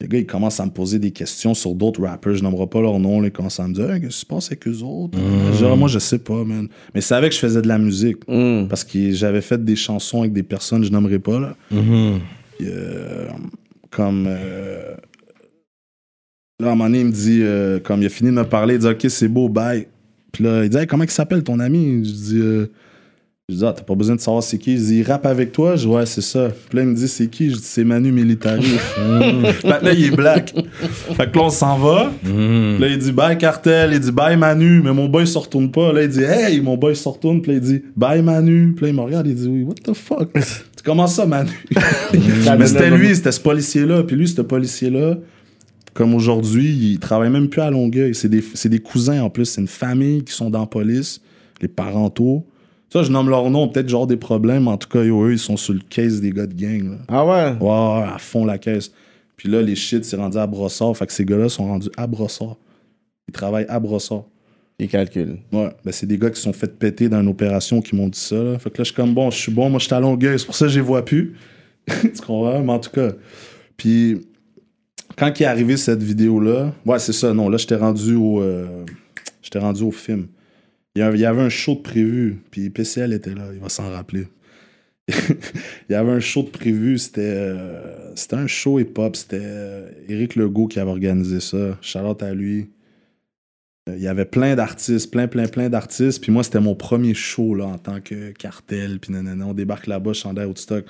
le gars, il commence à me poser des questions sur d'autres rappers. Je nommerai pas leur nom, là. Il commence à me dire, Hey, qu'est-ce qui se passe avec eux autres? Genre, moi, je sais pas, man. Mais il savait que je faisais de la musique. Mm. Parce que j'avais fait des chansons avec des personnes, je nommerai pas, là. Mhm. Puis, euh, comme. euh, là, à un moment donné, il me dit, euh, comme il a fini de me parler, il dit Ok, c'est beau, bye. Puis là, il dit Hey, Comment il s'appelle ton ami Je dis euh, Je dis Ah, t'as pas besoin de savoir c'est qui. Il dit Il rappe avec toi? Je dis Ouais, c'est ça. Puis là, il me dit C'est qui? Je dis C'est Manu Militari. Maintenant, il est black. fait que là, on s'en va. Mhm. Là, il dit bye cartel, il dit bye Manu, mais mon boy se retourne pas. Là, il dit hey, mon boy se retourne, puis là, il dit bye Manu. Puis là, il me regarde, il dit oui, what the fuck? tu commences ça, Manu? mais c'était lui, c'était ce policier-là. Puis lui, ce policier-là, Comme aujourd'hui, ils travaillent même plus à Longueuil. C'est des, c'est des cousins en plus. C'est une famille qui sont dans la police, les parentaux. Ça, je nomme leur nom, peut-être genre des problèmes. En tout cas, yo, eux, ils sont sur le case des gars de gang. là. Ah ouais? Ouais, ouais, à fond la caisse. Puis là, les shit, c'est rendu à Brossard. Fait que ces gars-là sont rendus à Brossard. Ils travaillent à Brossard. Il calcule. Ouais, ben c'est des gars qui sont fait péter dans une opération qui m'ont dit ça. là. Fait que là, je suis comme bon, je suis bon, moi, je suis à Longueuil. C'est pour ça que je les vois plus. tu comprends? Mais en tout cas. Puis, quand est arrivé cette vidéo-là, ouais, c'est ça, non, là, j'étais rendu au. euh, j'étais rendu au film. Il y avait- un show de prévu, puis PCL était là, il va s'en rappeler. il y avait un show de prévu, c'était euh, un show hip-hop, c'était euh, Éric Legault qui avait organisé ça. Charlotte à lui. Euh, Il y avait plein d'artistes, plein, plein, plein d'artistes. Puis moi, c'était mon premier show en tant que cartel. Puis nanana, on débarque là-bas, chandail Woodstock.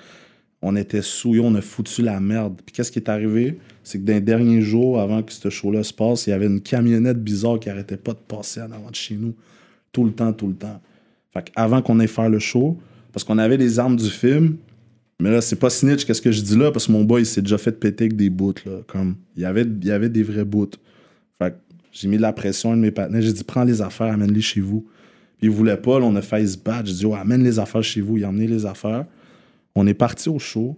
On était sous, on a foutu la merde. Puis qu'est-ce qui est arrivé? C'est que dans les derniers jours, avant que ce show-là se passe, il y avait une camionnette bizarre qui arrêtait pas de passer en avant de chez nous. Tout le temps, tout le temps. Fait avant qu'on aille faire le show, parce qu'on avait les armes du film, mais là, c'est pas snitch, qu'est-ce que je dis là, parce que mon boy, il s'est déjà fait péter avec des bouts, là. Comme, il y avait, des vrais bouts. Fait j'ai mis de la pression à mes partenaires. J'ai dit, prends les affaires, amène-les chez vous. Puis il voulait pas, là, on a fait se battre. J'ai dit, oh, amène les affaires chez vous. Il a emmené les affaires. On est parti au show.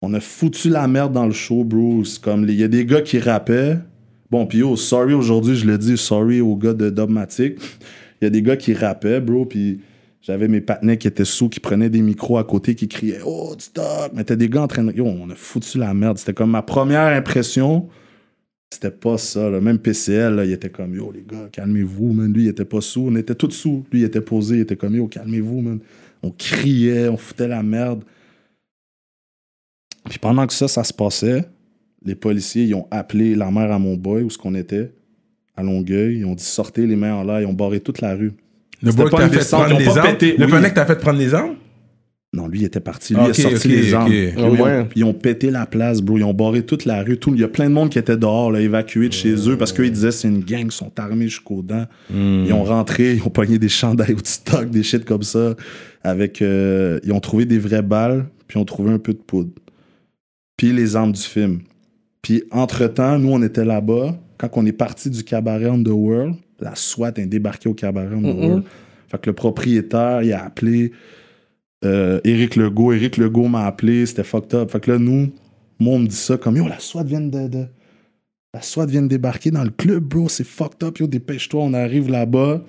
On a foutu la merde dans le show, bro. C'est comme, il y a des gars qui rappaient. Bon, puis yo, sorry aujourd'hui, je le dis, sorry aux gars de Dogmatic. Il y a des gars qui rappaient, bro, puis j'avais mes partenaires qui étaient sous, qui prenaient des micros à côté, qui criaient « Oh, stock! » Mais t'as des gars en train de... Yo, on a foutu la merde. C'était comme ma première impression. C'était pas ça. Même PCL, il était comme « Yo, les gars, calmez-vous, man. » Lui, il était pas sous. On était tous sous. Lui, il était posé. Il était comme « Yo, calmez-vous, man. » On criait, on foutait la merde. Puis pendant que ça, ça se passait, les policiers, ils ont appelé la mère à mon boy, où ce qu'on était, à Longueuil. Ils ont dit sortez les mains en l'air. Ils ont barré toute la rue. Le boy pas qui t'a une fait descente, prendre ils les pas armes. pété, Le oui. que t'as fait prendre les armes? Non, lui, il était parti. Lui, il a sorti ok, les armes. ok. Ils, ont, ils pété la place, bro. Ils ont barré toute la rue. Tout, il y a plein de monde qui était dehors, là, évacué de chez eux, parce qu'ils disaient c'est une gang, ils sont armés jusqu'aux dents. Hmm. Ils ont rentré, ils ont pogné des chandails au stock, des shit comme ça. Avec, euh, ils ont trouvé des vraies balles, puis ils ont trouvé un peu de poudre. Puis les armes du film. Puis entre-temps, nous, on était là-bas. Quand on est parti du cabaret Underworld, la SWAT est débarquée au cabaret Underworld. Fait que le propriétaire, il a appelé euh, Éric Legault. Éric Legault m'a appelé, c'était fucked up. Fait que là, nous, moi, on me dit ça comme Yo, la SWAT vient de. de- la SWAT vient de débarquer dans le club, bro, c'est fucked up. Yo, dépêche-toi, on arrive là-bas.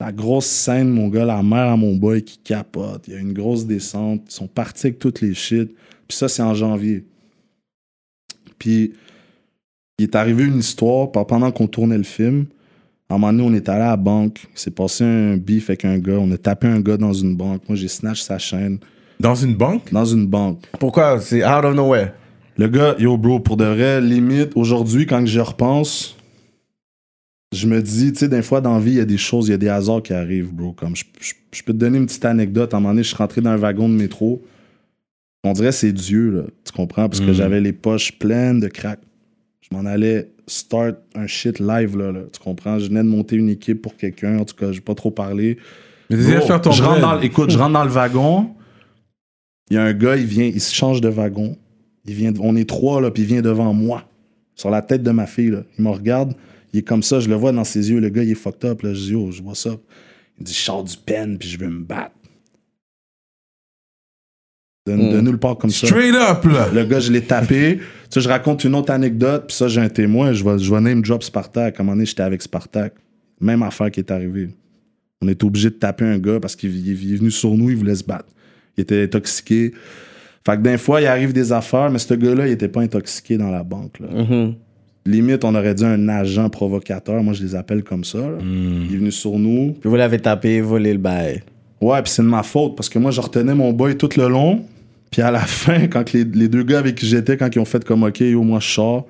La grosse scène, mon gars, la mère à mon boy qui capote. Il y a une grosse descente. Ils sont partis avec toutes les shit. Puis ça, c'est en janvier. Puis il est arrivé une histoire pendant qu'on tournait le film. À un moment donné, on est allé à la banque. Il s'est passé un beef avec un gars. On a tapé un gars dans une banque. Moi, j'ai snatch sa chaîne. Dans une banque? Dans une banque. Pourquoi? C'est out of nowhere. Le gars, yo, bro, pour de vrai, limite, aujourd'hui, quand je repense, je me dis, tu sais, des fois dans la vie, il y a des choses, il y a des hasards qui arrivent, bro. Comme je, je- je peux te donner une petite anecdote. À un moment donné, je suis rentré dans un wagon de métro. On dirait que c'est Dieu, là. Tu comprends? Parce que Mm. j'avais les poches pleines de crack. Je m'en allais start un shit live, là, là. Tu comprends? Je venais de monter une équipe pour quelqu'un. En tout cas, je vais pas trop parler. Mais Bro, faire ton je rentre dans, écoute, je rentre dans le wagon. Il y a un gars, il vient, il se change de wagon. Il vient, on est trois, là, puis il vient devant moi. Sur la tête de ma fille, là. Il me regarde. Il est comme ça, je le vois dans ses yeux. Le gars, il est fucked up. Là. Je dis, yo, je vois ça. Il dit, je sors du pen, puis je veux me battre. De, de nulle part comme ça. Straight up, là. Le gars, je l'ai tapé. Tu sais, je raconte une autre anecdote, puis ça, j'ai un témoin. Je vais, je vais name drop Spartak. À un moment donné, j'étais avec Spartak. Même affaire qui est arrivée. On est obligé de taper un gars parce qu'il il est venu sur nous, il voulait se battre. Il était intoxiqué. Fait que d'un fois, il arrive des affaires, mais ce gars-là, il était pas intoxiqué dans la banque. là. Mhm. Limite, on aurait dit un agent provocateur. Moi, je les appelle comme ça. là. Il est venu sur nous. Puis vous l'avez tapé, volé le bail. Ouais, puis c'est de ma faute parce que moi, je retenais mon boy tout le long. Puis à la fin, quand les, les deux gars avec qui j'étais, quand ils ont fait comme OK, yo, moi, je sors,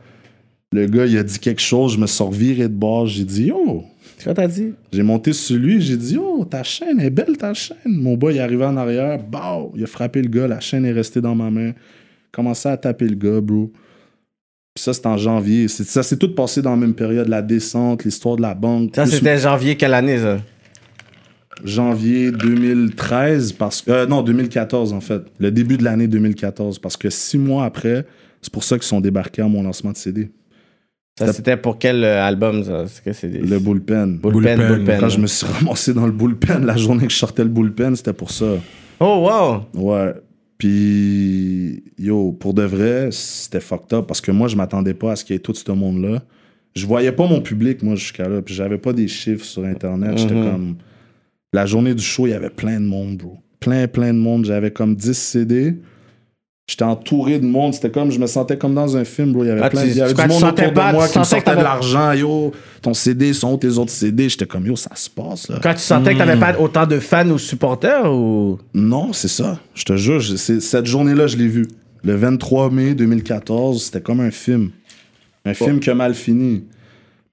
le gars, il a dit quelque chose, je me suis reviré de bord, j'ai dit, yo, quoi t'as dit? j'ai monté sur lui, j'ai dit, oh, ta chaîne est belle, ta chaîne. Mon boy, il est arrivé en arrière, bah, il a frappé le gars, la chaîne est restée dans ma main. Commencé à taper le gars, bro. Puis ça, c'était en janvier. Ça s'est tout passé dans la même période, la descente, l'histoire de la banque. Ça, c'était janvier quelle année, ça? Janvier 2013, parce que. euh, non, 2014, en fait. Le début de l'année 2014. Parce que six mois après, c'est pour ça qu'ils sont débarqués à mon lancement de CD. Ça, c'était pour quel euh, album, ça? Que des... Le bullpen. Bullpen, Bullpen. bullpen. Quand je me suis ramassé dans le bullpen, la journée que je sortais le bullpen, c'était pour ça. Oh, wow! Ouais. Puis, yo, pour de vrai, c'était fucked up parce que moi, je m'attendais pas à ce qu'il y ait tout ce monde-là. Je voyais pas mon public, moi, jusqu'à là. Puis, j'avais pas des chiffres sur Internet. J'étais Mhm. comme. La journée du show, il y avait plein de monde, bro. Plein, plein de monde. J'avais comme 10 CD. J'étais entouré de monde. C'était comme, je me sentais comme dans un film, bro. Il y avait Ah, plein tu- il y avait tu- du monde autour pas- de moi qui me que sortait de l'argent. Yo, ton CD sont où tes autres CD? J'étais comme, yo, ça se passe, là. Quand tu sentais que t'avais pas autant de fans ou supporters ou? Non, c'est ça. Je te jure, cette journée-là, je l'ai vue. Le 23 mai 2014, c'était comme un film. Un film qui a mal fini.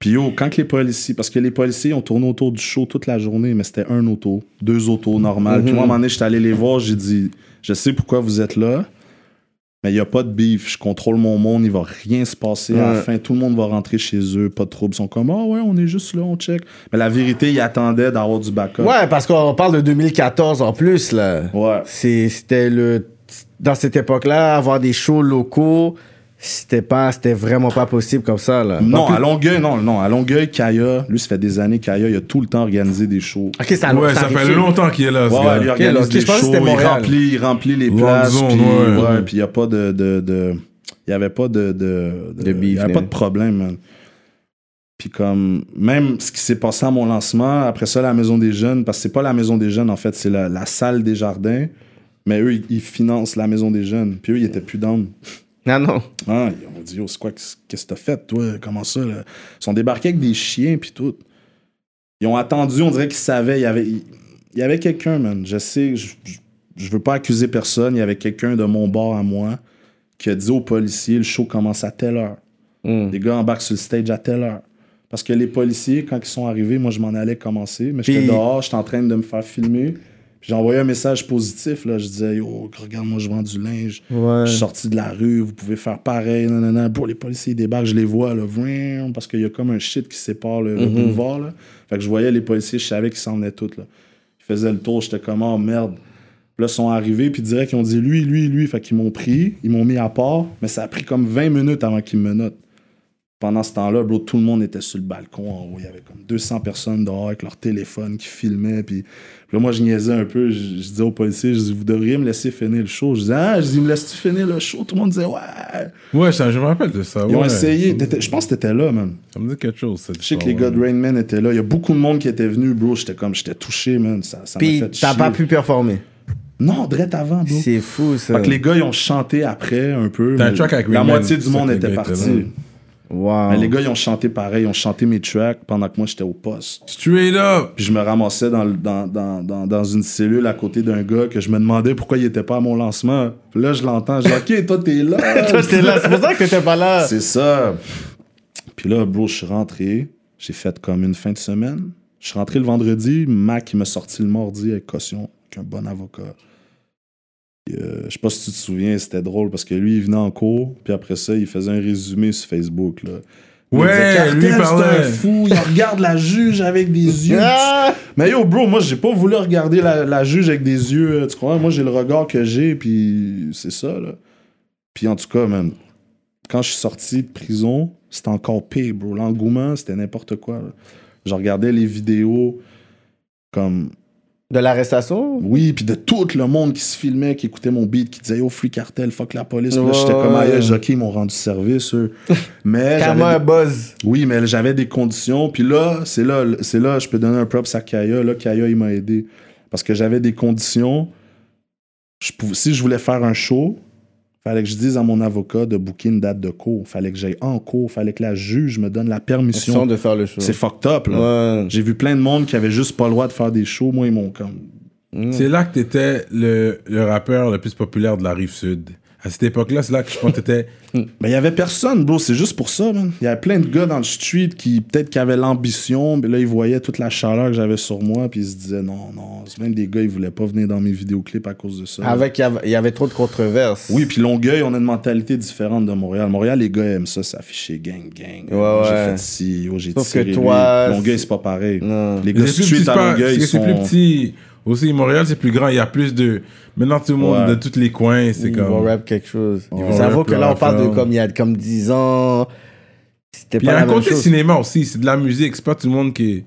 Puis yo, quand que les policiers... Parce que les policiers ont tourné autour du show toute la journée, mais c'était un auto, deux autos normales. Puis moi, à un moment donné, j'étais allé les voir, j'ai dit, je sais pourquoi vous êtes là, mais il n'y a pas de beef. Je contrôle mon monde, il va rien se passer. À la Ouais. fin, tout le monde va rentrer chez eux, pas de trouble. Ils sont comme, ah ouais, on est juste là, on check. Mais la vérité, ils attendaient d'avoir du backup. Ouais, parce qu'on parle de 2014 en plus, là. Ouais. C'était le. Dans cette époque-là, avoir des shows locaux, c'était pas. C'était vraiment pas possible comme ça, là. Non, plus- à Longueuil, non, non. À Longueuil, Kaya, lui, ça fait des années, Kaya, il a tout le temps organisé des shows. Ok, ça Ouais, ça fait longtemps qu'il est là, ce Ouais, gars. lui Ok, organise là, ok, des shows, il remplit, il remplit les places, puis ouais. ouais, puis il n'y a pas de... de, de- il y avait pas de... de, De beef, Il y avait pas de problème, man. Puis comme, même ce qui s'est passé à mon lancement, après ça, la Maison des Jeunes, parce que c'est pas la Maison des Jeunes, en fait, c'est la, la salle des jardins, mais eux, ils, ils financent la Maison des Jeunes. Puis eux, ils étaient plus down. Non, non. Ah, ils ont dit, yo, c'est quoi, qu'est-ce que t'as fait, toi? Comment ça, là? Ils sont débarqués avec des chiens, puis tout. Ils ont attendu, on dirait qu'ils savaient. Il y avait, il, il y avait quelqu'un, man. Je sais, je, je, veux pas accuser personne. Il y avait quelqu'un de mon bord à moi qui a dit aux policiers, le show commence à telle heure. Hmm. Les gars embarquent sur le stage à telle heure. Parce que les policiers, quand ils sont arrivés, moi, je m'en allais commencer. Mais j'étais dehors, j'étais en train de me faire filmer. J'ai envoyé un message positif, là. Je disais, yo, regarde, moi, je vends du linge. Ouais. Je suis sorti de la rue, vous pouvez faire pareil. Nanana. Pour les policiers, ils débarquent, je les vois, là, vroom, parce qu'il y a comme un shit qui sépare le, le Mhm. boulevard. Là. Fait que je voyais les policiers, je savais qu'ils s'en venaient tous. Là. Ils faisaient le tour, j'étais comme, oh merde. Puis là, ils sont arrivés, puis direct, ils ont dit lui, lui, lui. Fait qu'ils m'ont pris, ils m'ont mis à part, mais ça a pris comme 20 minutes avant qu'ils me notent. Pendant ce temps-là, bro, tout le monde était sur le balcon en haut. Il y avait comme 200 personnes dehors avec leur téléphone qui filmaient. Puis, puis là, moi, je niaisais un peu. Je, je disais aux policiers, je dis, vous devriez me laisser finir le show. Je disais, ah, je dis, me laisses-tu finir le show? Tout le monde disait, ouais. Ouais, ça, je me rappelle de ça. Ils ont essayé. Je pense que t'étais là, man. Ça me dit quelque chose, cette Je sais que les gars de ouais. Rain Man étaient là. Il y a beaucoup de monde qui était venu, bro. J'étais comme, j'étais touché, man. Ça, ça Puis t'as pas pu performer. Non, direct avant, bro. C'est fou, ça. Fait que les gars, ils ont chanté après un peu. T'as un track avec La Rain Man, moitié du monde était parti. Wow. Mais les gars, ils ont chanté pareil. Ils ont chanté mes tracks pendant que moi, j'étais au poste. Straight up. Puis je me ramassais dans, dans, dans, dans, dans une cellule à côté d'un gars que je me demandais pourquoi il était pas à mon lancement. Puis là, je l'entends. Je dis, OK, toi, t'es là. Toi, t'es là. C'est pour ça que t'es pas là. C'est ça. Puis là, bro, je suis rentré. J'ai fait comme une fin de semaine. Je suis rentré le vendredi. Mac, il m'a sorti le mardi avec caution, avec un bon avocat. Euh, je sais pas si tu te souviens, c'était drôle parce que lui, il venait en cours. Puis après ça, il faisait un résumé sur Facebook. Là. Il Ouais, disait, lui parlait. un fou. Il regarde la juge avec des yeux. Ah! Mais yo, bro, moi, j'ai pas voulu regarder la, la juge avec des yeux. euh, Tu crois? Moi, j'ai le regard que j'ai, puis c'est ça, là. Puis en tout cas, man, quand je suis sorti de prison, c'était encore pire, bro. L'engouement, c'était n'importe quoi. là. Je regardais les vidéos comme. De l'arrestation? Oui, puis de tout le monde qui se filmait, qui écoutait mon beat, qui disait Yo, Free Cartel, fuck la police. Là, j'étais comme, yeah, ok, ils m'ont rendu service, eux. Mais. Carrément un buzz. oui, mais j'avais des conditions. Puis là, c'est là, c'est là, je peux donner un props à Kaya. Là, Kaya, il m'a aidé. Parce que j'avais des conditions. Je pouvais- si je voulais faire un show, fallait que je dise à mon avocat de booker une date de cours. Fallait que j'aille en cours. Fallait que la juge me donne la Mission permission. de faire le show. C'est fucked up, là. Ouais. J'ai vu plein de monde qui avait juste pas le droit de faire des shows. Moi, ils m'ont comme. C'est là que t'étais le, le rappeur le plus populaire de la rive sud. À cette époque-là, c'est là que je pense que t'étais. Mais il y avait personne, bro. C'est juste pour ça, man. Il y avait plein de gars dans le street qui, peut-être, qui avaient l'ambition, mais là, ils voyaient toute la chaleur que j'avais sur moi, puis ils se disaient, non, non. C'est Même des gars, ils voulaient pas venir dans mes vidéoclips à cause de ça. Avec, il y avait- il y avait trop de controverses. Oui, puis Longueuil, on a une mentalité différente de Montréal. Montréal, les gars aiment ça, s'afficher gang, gang. Ouais, J'ai ouais. fait ci, oh, j'ai Sauf tiré que lui. toi, Longueuil, c'est- c'est pas pareil. Non. Les gars C'est plus street petit, à c'est Longueuil, c'est ils c'est sont... plus petit. Aussi, Montréal, c'est plus grand. Il y a plus de. Maintenant, tout le monde Ouais. de tous les coins, c'est Ils comme. vont rap quelque chose. Ils vont Ça vaut que là, on parle de comme il y a comme 10 ans. C'était Puis il y pas a un côté chose. cinéma aussi, c'est de la musique, c'est pas tout le monde qui est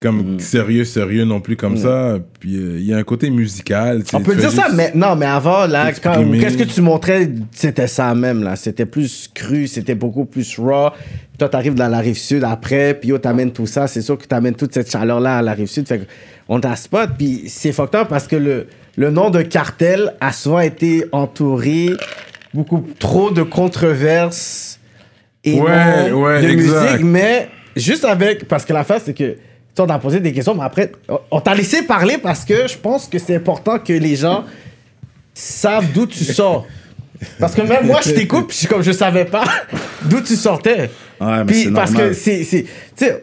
comme Mm. sérieux, sérieux non plus comme ça. Puis euh, il y a un côté musical. On peut dire ça, juste- mais avant, là, qu'est-ce que tu montrais, c'était ça même, là. C'était plus cru, c'était beaucoup plus raw. Toi, t'arrives dans la rive sud après, puis yo, t'amènes tout ça. C'est sûr que t'amènes toute cette chaleur-là à la rive sud. Fait on t'a spot, puis c'est fucked up parce que le, le nom de cartel a souvent été entouré beaucoup trop de controverses et Ouais, non ouais, de exact. musique, mais juste avec. Parce que l'affaire, c'est que. On posé des questions, mais après, on- on t'a laissé parler parce que je pense que c'est important que les gens savent d'où tu sors. Parce que même moi, je t'écoute, puis je suis comme je savais pas d'où tu sortais. Ouais, mais Puis parce normal. que c'est. Tu sais,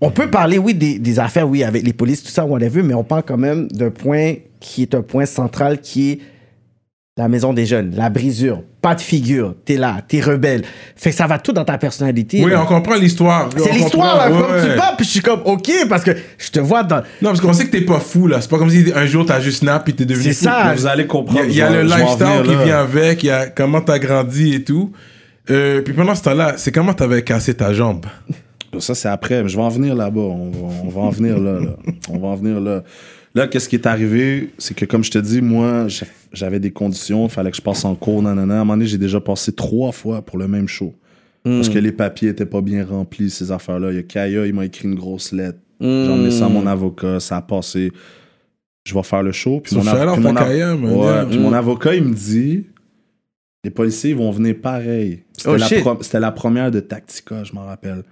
on peut parler, oui, des, des affaires, oui, avec les polices, tout ça, whatever, mais on parle quand même d'un point qui est un point central qui est la maison des jeunes, la brisure, pas de figure, t'es là, t'es rebelle. Fait que ça va tout dans ta personnalité. Oui, là. on comprend l'histoire. C'est l'histoire, là, comprend, comme ouais. tu parles, puis je suis comme, ok, parce que je te vois dans. Non, parce qu'on sait que t'es pas fou, là. C'est pas comme si un jour t'as juste snap et t'es devenu C'est ça. Mais vous allez Il y comprendre. a, il y a le lifestyle venir qui vient avec, il y a comment t'as grandi et tout. Euh, puis pendant ce temps-là, c'est comment t'avais cassé ta jambe? Ça, c'est après, mais je vais en venir là-bas. On va, on va en venir là, là. On va en venir là. Là, qu'est-ce qui est arrivé? C'est que, comme je te dis, moi, j'avais des conditions, il fallait que je passe en cours, nanana. À un moment donné, j'ai déjà passé trois fois pour le même show. Parce que les papiers étaient pas bien remplis, ces affaires-là. Il y a Kaya, il m'a écrit une grosse lettre. J'ai emmené ça à mon avocat, ça a passé. Je vais faire le show. Puis mon, out puis mon av- Kaya, Ouais, puis mon avocat, il me dit les policiers ils vont venir pareil. C'était Oh, la, pro- la première de Tactica, je m'en rappelle.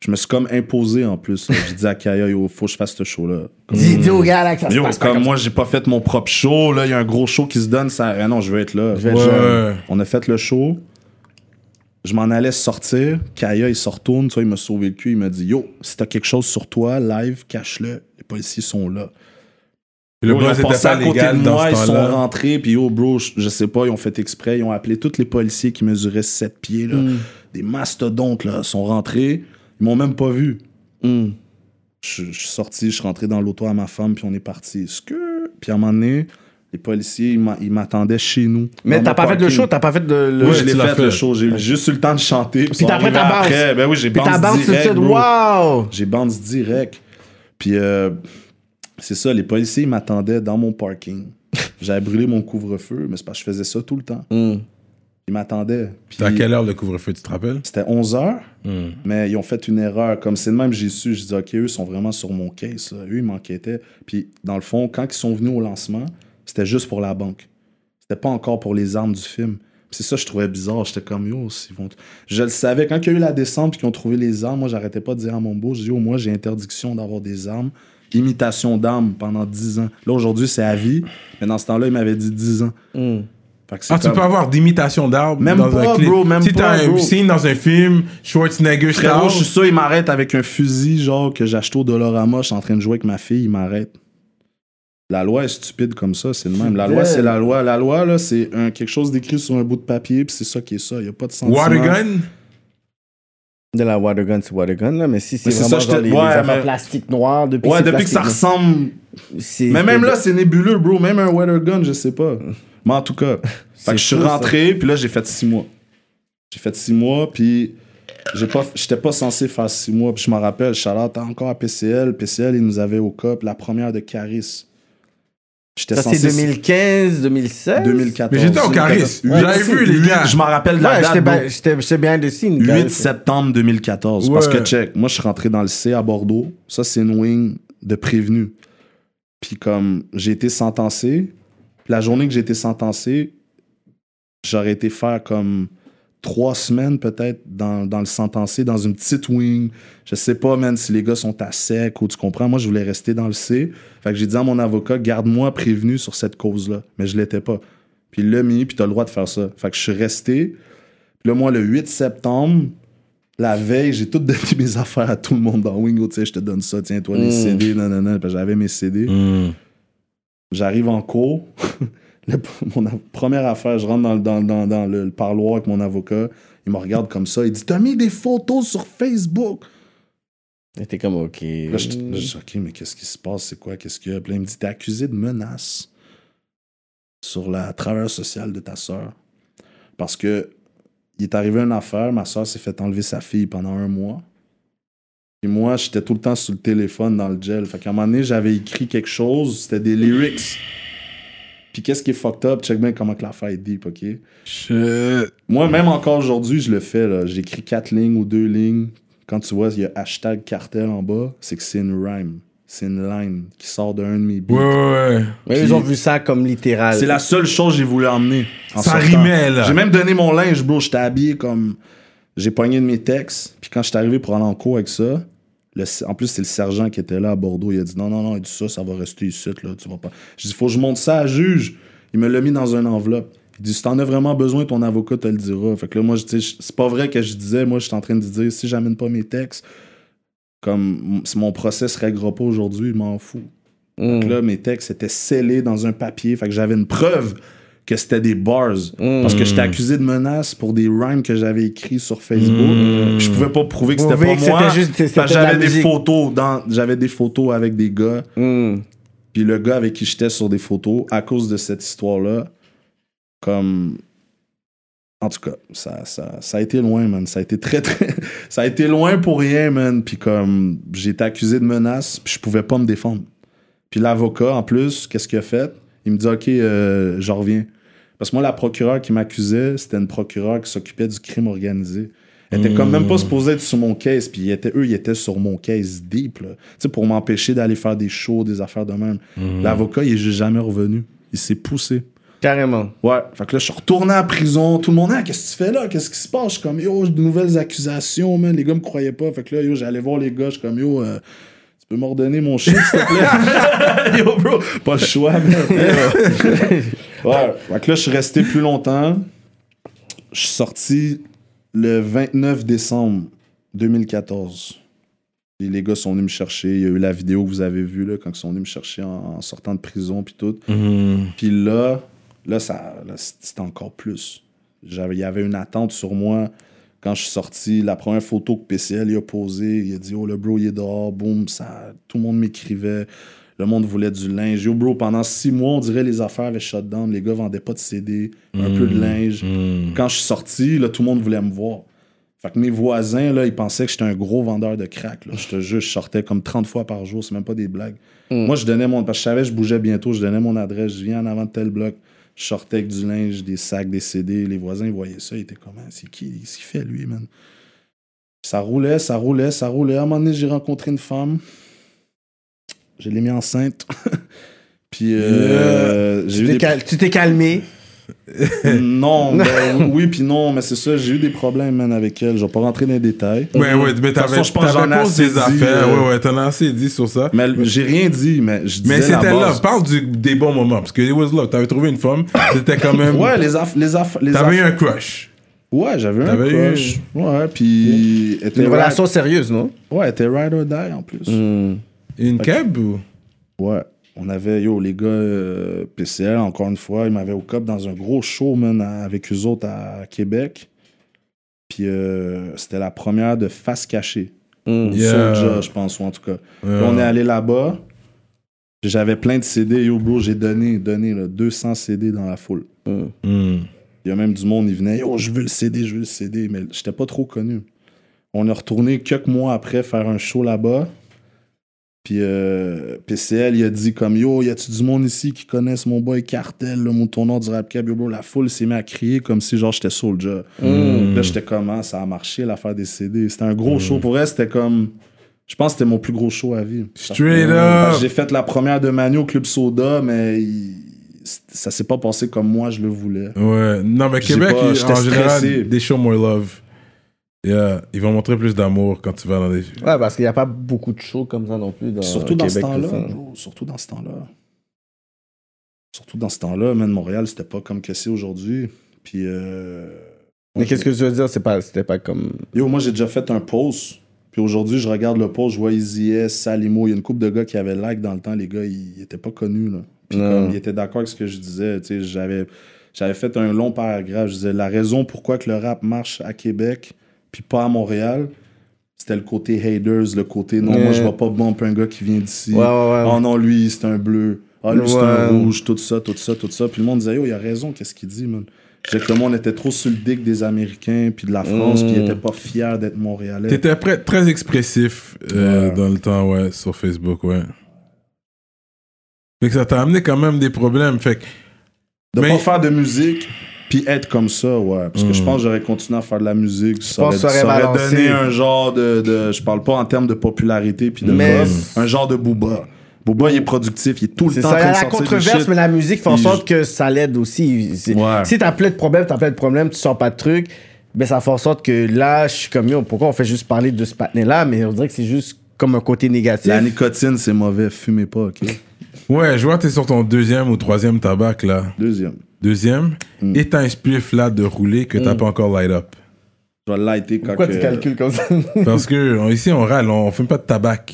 Je me suis comme imposé en plus. J'ai dit à Kaya, il faut que je fasse ce show-là. Dis, dis aux gars, là, que ça se Yo, passe pas comme moi, j'ai pas fait mon propre show. Là, il y a un gros show qui se donne. Ça... Ah non, je veux être là. Je vais être Ouais. là. On a fait le show. Je m'en allais sortir. Kaya, il se retourne. Tu vois, il m'a sauvé le cul. Il m'a dit Yo, si t'as quelque chose sur toi, live, cache-le. Les policiers sont là. Puis le Yo, ils ont était passé pas à côté légal de dans moi, ce ils sont temps-là. rentrés, puis yo, bro, je, je sais pas, ils ont fait exprès, ils ont appelé tous les policiers qui mesuraient 7 pieds, là, Hmm. des mastodontes, là, sont rentrés, ils m'ont même pas vu. Hmm. Je, je suis sorti, je suis rentré dans l'auto à ma femme, puis on est parti. Skur! Puis à un moment donné, les policiers, ils m'a- ils m'attendaient chez nous. Mais t'as pas fait le show, t'as pas fait de. Le... Oui, je l'ai fait, fait. le show. J'ai juste eu le temps de chanter. Puis t'as après ta bounce. Après, ben oui, j'ai bounce bounce tout de direct, waouh! J'ai bounce direct. Puis euh, c'est ça, les policiers ils m'attendaient dans mon parking. J'avais brûlé mon couvre-feu, mais c'est parce que je faisais ça tout le temps. Hmm. Ils m'attendaient. Puis C'était à quelle heure le couvre-feu, tu te rappelles? C'était 11 heures, Hmm. mais ils ont fait une erreur. Comme c'est de même, j'ai su. Je dis, OK, eux sont vraiment sur mon case. là. Eux, ils m'enquêtaient. Puis dans le fond, quand ils sont venus au lancement, c'était juste pour la banque. C'était pas encore pour les armes du film. C'est ça que je trouvais bizarre. J'étais comme, yo, s'ils vont. Je le savais. Quand il y a eu la descente puis qu'ils ont trouvé les armes, moi, j'arrêtais pas de dire à mon beau, je dis, yo, moi, j'ai interdiction d'avoir des armes. Imitation d'armes pendant 10 ans. Là, aujourd'hui, c'est à vie. Mais dans ce temps-là, il m'avait dit 10 ans. Hmm. Ah, tu peux avoir d'imitation d'arbre Même dans pas, un clip. bro, même si t'as un bro. scene dans un film, Schwarzenegger Frérot, je suis sûr, il m'arrête avec un fusil, genre, que j'ai acheté au Dollarama, je suis en train de jouer avec ma fille, il m'arrête. La loi est stupide comme ça, c'est le même. La loi, c'est la loi. La loi, là, c'est un- quelque chose d'écrit sur un bout de papier, puis c'est ça qui est ça. Il n'y a pas de sentiment. Watergun, De la watergun, c'est watergun, là, mais si c'est Mais c'est vraiment ça, genre je te- les, les ouais, affaires mais- plastiques noires, depuis Ouais, depuis que ça ressemble. Mais même là, c'est nébuleux, bro. Même un weather gun, je sais pas. Mais en tout cas, fait que je suis fou, ça. rentré, puis là, j'ai fait six mois. J'ai fait six mois, puis j'ai pas, j'étais pas censé faire six mois. Puis je me rappelle, Charlotte, encore à PCL. PCL, ils nous avaient au COP la première de Caris. J'étais Ça, c'est censé. 2015, 2016? 2014. Mais j'étais au Caris. J'avais vu, les gars. Je me rappelle de la Ouais, date. j'étais bro. bien- j'étais j'étais bien de signe. 8 septembre 2014. Parce Ouais. que, check, moi, je suis rentré dans le C à Bordeaux. Ça, c'est une wing de prévenu. Puis, comme j'ai été sentencé, la journée que j'ai été sentencé, j'aurais été faire comme trois semaines peut-être dans, dans le sentencé, dans une petite wing. Je sais pas, man, si les gars sont à sec ou tu comprends. Moi, je voulais rester dans le C. Fait que j'ai dit à mon avocat, garde-moi prévenu sur cette cause-là. Mais je l'étais pas. Puis il l'a mis, puis t'as le droit de faire ça. Fait que je suis resté. Puis là, moi, le 8 septembre, la veille, j'ai tout donné mes affaires à tout le monde dans Wingo. Tu sais, je te donne ça, tiens, toi, les Mm. CD, nanana. Puis j'avais mes CD. Hmm. J'arrive en cours. Le- mon première affaire, je rentre dans, le- dans, dans, dans le, le parloir avec mon avocat. Il me regarde comme ça. Il dit T'as mis des photos sur Facebook T'es comme, OK. Là, je, là, je dis Ok, mais qu'est-ce qui se passe? C'est quoi? Qu'est-ce qu'il y a? Puis là, il me dit T'es accusé de menace sur la travailleuse sociale de ta sœur. Parce que il est arrivé une affaire, ma soeur s'est fait enlever sa fille pendant un mois. Et moi, j'étais tout le temps sur le téléphone dans le gel. Fait qu'à un moment donné, j'avais écrit quelque chose, c'était des lyrics. Puis qu'est-ce qui est fucked up? Check bien comment que l'affaire est deep, OK? Shit. Moi, même encore aujourd'hui, je le fais. là. J'écris quatre lignes ou deux lignes. Quand tu vois, il y a hashtag cartel en bas, c'est que c'est une rhyme. C'est une line qui sort d'un de mes beats. Ouais, ouais, ouais. Mais ils ont vu ça comme littéral. C'est la seule chose que j'ai voulu emmener. en Ça sortant. rimait, là. J'ai même donné mon linge, bro. J'étais habillé comme. J'ai pogné de mes textes. Puis quand j'étais arrivé pour aller en cours avec ça, le- en plus, c'est le sergent qui était là à Bordeaux. Il a dit non, non, non, il dit ça, ça va rester ici, là. Tu vas pas. J'ai dit, faut que je monte ça à juge. Il me l'a mis dans une enveloppe. Il dit, si t'en as vraiment besoin, ton avocat te le dira. Fait que là, moi, je- c'est pas vrai que je disais, moi, j'étais en train de dire, si j'amène pas mes textes, comme si mon procès se réglera pas aujourd'hui, je m'en fous. Mm. Fait que là, mes textes étaient scellés dans un papier. Fait que j'avais une preuve que c'était des bars. Parce que j'étais accusé de menaces pour des rhymes que j'avais écrits sur Facebook. Puis je pouvais pas prouver que c'était pas que moi. j'avais des musique. photos dans, j'avais des photos avec des gars. Mm. Puis le gars avec qui j'étais sur des photos, à cause de cette histoire-là, comme. En tout cas, ça, ça, ça a été loin, man. Ça a été très, très. ça a été loin pour rien, man. Puis comme, j'ai été accusé de menaces, puis je pouvais pas me défendre. Puis l'avocat, en plus, qu'est-ce qu'il a fait? Il me dit, OK, euh, je reviens. Parce que moi, la procureure qui m'accusait, c'était une procureure qui s'occupait du crime organisé. Elle était comme même pas supposée être sur mon case, puis ils étaient- eux, ils étaient sur mon case deep, là. Tu sais, pour m'empêcher d'aller faire des shows, des affaires de même. L'avocat, il est juste jamais revenu. Il s'est poussé. Carrément. Ouais, fait que là, je suis retourné à la prison. Tout le monde, ah, qu'est-ce que tu fais là? Qu'est-ce qui se passe? Je suis comme, yo, de nouvelles accusations, man. Les gars me croyaient pas. Fait que là, yo, j'allais voir les gars. Je suis comme, yo, euh, tu peux m'ordonner mon shit, s'il te plaît? yo, bro, pas le choix, man. ouais, que là, je suis resté plus longtemps. Je suis sorti le 29 décembre 2014. Puis les gars sont venus me chercher. Il y a eu la vidéo que vous avez vue, là, quand ils sont venus me chercher en, en sortant de prison, puis tout. Mhm. Puis là, là, ça, là, c'était encore plus. J'avais, il y avait une attente sur moi. Quand je suis sorti, la première photo que PCL il a posée, il a dit Oh, le bro, il est dehors, boum, ça, tout le monde m'écrivait. Le monde voulait du linge. Yo, bro, pendant six mois, on dirait les affaires avaient shut down. Les gars vendaient pas de CD, un peu de linge. Quand je suis sorti, là, tout le monde voulait me voir. Fait que mes voisins, là, ils pensaient que j'étais un gros vendeur de crack. Là. Je te jure, je sortais comme 30 fois par jour, c'est même pas des blagues. Moi, je donnais mon. Parce que je savais que je bougeais bientôt, je donnais mon adresse, je viens en avant de tel bloc, je sortais avec du linge, des sacs, des CD. Les voisins, ils voyaient ça, ils étaient comme, Ah, c'est qui Qu'est-ce qu'il fait, lui, man? Ça roulait, ça roulait, ça roulait. À un moment donné, j'ai rencontré une femme. Je l'ai mis enceinte. Puis, euh, j'ai eu Tu t'es des cal- Tu t'es calmé? Non, ben, oui, puis non, mais c'est ça, j'ai eu des problèmes, man, avec elle. Je vais pas rentrer dans les détails. Ouais, ouais, mais toute façon, t'avais posé assez des affaires. euh, Ouais, ouais, t'en as assez dit sur ça. Mais j'ai rien dit, mais je disais Mais c'était là. base. Parle du, des bons moments. Parce que it was love. T'avais trouvé une femme. C'était quand même. Ouais, les affaires. Les aff les T'avais eu un crush. Ouais, j'avais un T'avais eu- crush. Ouais, puis. Une ride- relation sérieuse, non? Ouais, elle était ride or die en plus. Une cab ou? Ouais. On avait, yo, les gars euh, PCL, encore une fois, ils m'avaient au cop dans un gros show, man, à- avec eux autres à Québec. Puis euh, c'était la première de Face Cachée. Yeah. Soulja, je pense, ou en tout cas. On est allé là-bas. J'avais plein de CD. Yo, bro, j'ai donné, donné là, 200 CD dans la foule. Hmm. Il y a même du monde, il venait, yo, je veux le CD, je veux le CD. Mais j'étais pas trop connu. On est retourné quelques mois après faire un show là-bas. Puis euh, PCL, il a dit comme, yo, y a-tu du monde ici qui connaissent mon boy Cartel, le tournant du rap cab? Yo, bro, la foule s'est mise à crier comme si genre j'étais Soulja. Là, j'étais comment ça a marché l'affaire des CD. C'était un gros show. Pour elle, c'était comme. Je pense que c'était mon plus gros show à vie. Straight up. que J'ai fait la première de Manu au Club Soda, mais il- ça s'est pas passé comme moi je le voulais. Ouais. Non, mais Québec, pas- en général, stressé. they show more love. Yeah. Ils vont montrer plus d'amour quand tu vas dans des. Ouais, parce qu'il n'y a pas beaucoup de shows comme ça non plus. Dans Surtout dans ce temps-là. Surtout dans ce temps-là. Surtout dans ce temps-là, man, Montréal, c'était pas comme que c'est aujourd'hui. Puis. euh, Mais qu'est-ce que tu veux dire? C'est pas, c'était pas comme. Yo, moi, j'ai déjà fait un post. Puis aujourd'hui, je regarde le post, je vois Easy S, Salimo. Il y a une couple de gars qui avaient like dans le temps. Les gars, ils étaient pas connus. Là. Puis Non. comme, ils étaient d'accord avec ce que je disais. Tu sais, j'avais, j'avais fait un long paragraphe. Je disais la raison pourquoi que le rap marche à Québec, puis pas à Montréal, c'était le côté haters, le côté non, moi, je vais pas bump un gars qui vient d'ici. Ouais, ouais, ouais. Oh non, lui, c'est un bleu. Ah, lui, c'est un rouge, tout ça, tout ça, tout ça. Puis le monde disait, yo, il a raison, qu'est-ce qu'il dit, man? Je sais que le monde était trop sur le dick des Américains puis de la France, puis ils étaient pas fiers d'être Montréalais. T'étais très expressif euh, Ouais. dans le temps, ouais, sur Facebook, ouais. Fait que ça t'a amené quand même des problèmes. Fait que, De Mais- pas faire de musique puis être comme ça, ouais. Parce que je pense que j'aurais continué à faire de la musique. Ça pense aurait, que ça aurait ça aurait balancé. donné un genre de, de- Je parle pas en termes de popularité puis de Mais- un genre de Booba. Booba, il est productif, il est tout le C'est temps de la controverse, mais la musique fait en Il- sorte que ça l'aide aussi. C'est- Ouais. Si t'as plein de problèmes, t'as plein de problèmes, tu sors pas de trucs, ben ça fait en sorte que là, je suis comme yo, pourquoi on fait juste parler de ce patiné-là, mais on dirait que c'est juste comme un côté négatif. La nicotine, c'est mauvais. Fumez pas, OK? ouais, je vois que t'es sur ton deuxième ou troisième tabac, là. Deuxième. Deuxième. Mm. Et t'as un spliff là de rouler que t'as pas encore light up. Je vais lighter quand Pourquoi que- tu calcules comme ça? Parce que on- ici, on râle, on fume pas de tabac.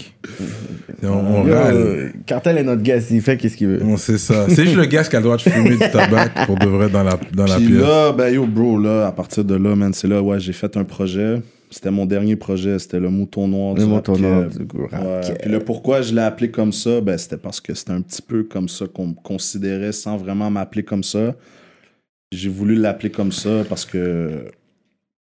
On, on Yo, râle. Cartel est notre guest, il fait qu'est-ce qu'il veut. On sait ça. C'est juste le gars qui a le droit de fumer du tabac pour de vrai dans la, dans la Puis pièce. là, ben yo, bro, là, à partir de là, man, c'est là, ouais, j'ai fait un projet. C'était mon dernier projet, c'était le Mouton Noir Le du Mouton rap Noir du gros rap Ouais. keb. Puis le pourquoi je l'ai appelé comme ça, ben c'était parce que c'était un petit peu comme ça qu'on me considérait sans vraiment m'appeler comme ça. J'ai voulu l'appeler comme ça parce que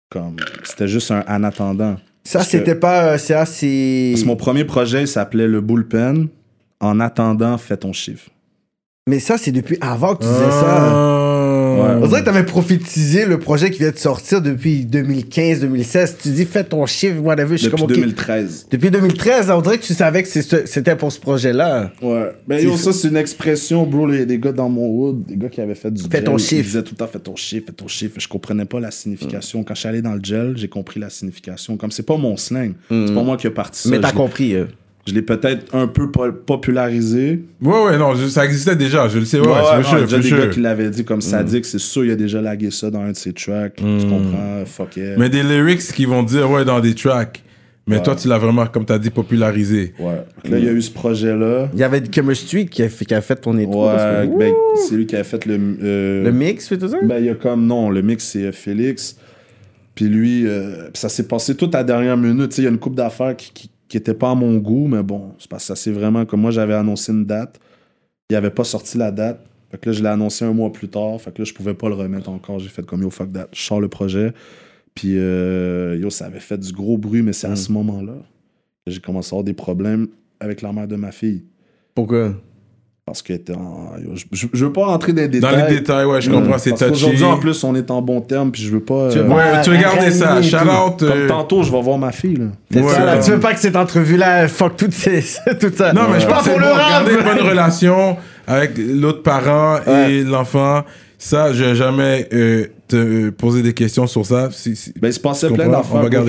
comme c'était juste un en attendant. Ça, c'était pas. euh, C'est assez. Parce que mon premier projet il s'appelait le bullpen. En attendant, fais ton chiffre. Mais ça, c'est depuis avant que tu disais ça. On dirait que t'avais prophétisé le projet qui vient de sortir depuis 2015-2016. Tu dis, fais ton chiffre, whatever. Je suis Depuis comme, ok. 2013. Depuis 2013, là, on dirait que tu savais que c'était pour ce projet-là. Ouais. Ben yo, ça, c'est une expression, bro. Il y a des gars dans mon hood, des gars qui avaient fait du Fais gel. ton Ils chiffre. disaient tout le temps, fais ton chiffre, fais ton chiffre. Je comprenais pas la signification. Quand je suis allé dans le gel, j'ai compris la signification. Comme c'est pas mon slang. C'est pas moi qui ai parti ça. Mais t'as compris. euh. Je l'ai peut-être un peu po- popularisé. Ouais, ouais, non, je- ça existait déjà, je le sais, ouais, Ouais, ouais, c'est déjà des gars qui l'avaient dit comme Sadik, c'est sûr, il a déjà lagué ça dans un de ses tracks. Tu comprends? Fuck yeah. Mais des lyrics qui vont dire, ouais, dans des tracks. Mais toi, tu l'as vraiment, comme t'as dit, popularisé. Ouais. Là, il y a eu ce projet-là. Il y avait Chemistry qui a fait, qui a fait ton étoile. Ouais, que- ben, c'est lui qui a fait le. euh, Le mix, fait tout ça? Ben, il y a comme, non, le mix, c'est euh, Félix. Puis lui, euh, ça s'est passé toute à la dernière minute. Tu sais, il y a une coupe d'affaires qui, qui, qui était pas à mon goût, mais bon, c'est parce que ça c'est vraiment comme moi, j'avais annoncé une date. Il avait pas sorti la date. Fait que là, je l'ai annoncé un mois plus tard. Fait que là, je pouvais pas le remettre encore. J'ai fait comme yo, fuck that. Je sors le projet. Puis euh, yo, ça avait fait du gros bruit, mais c'est à ce moment-là que j'ai commencé à avoir des problèmes avec la mère de ma fille. Pourquoi? Parce que en- je, veux pas rentrer dans les Dans détails. les détails, ouais, je comprends, c'est touché. en plus, on est en bon terme, puis je veux pas. Tu euh, Ouais, Ouais, garder ça. Shout tout. out. Comme euh, tantôt, je vais voir ma fille, là. Ouais. ça, là, tu veux pas que cette entrevue-là fuck tout, ces, tout ça. Non, mais je pense que bon, garder une bonne relation avec l'autre parent et l'enfant. Ça, je vais jamais euh, te poser des questions sur ça. Si- si- Ben, il se passait Tu plein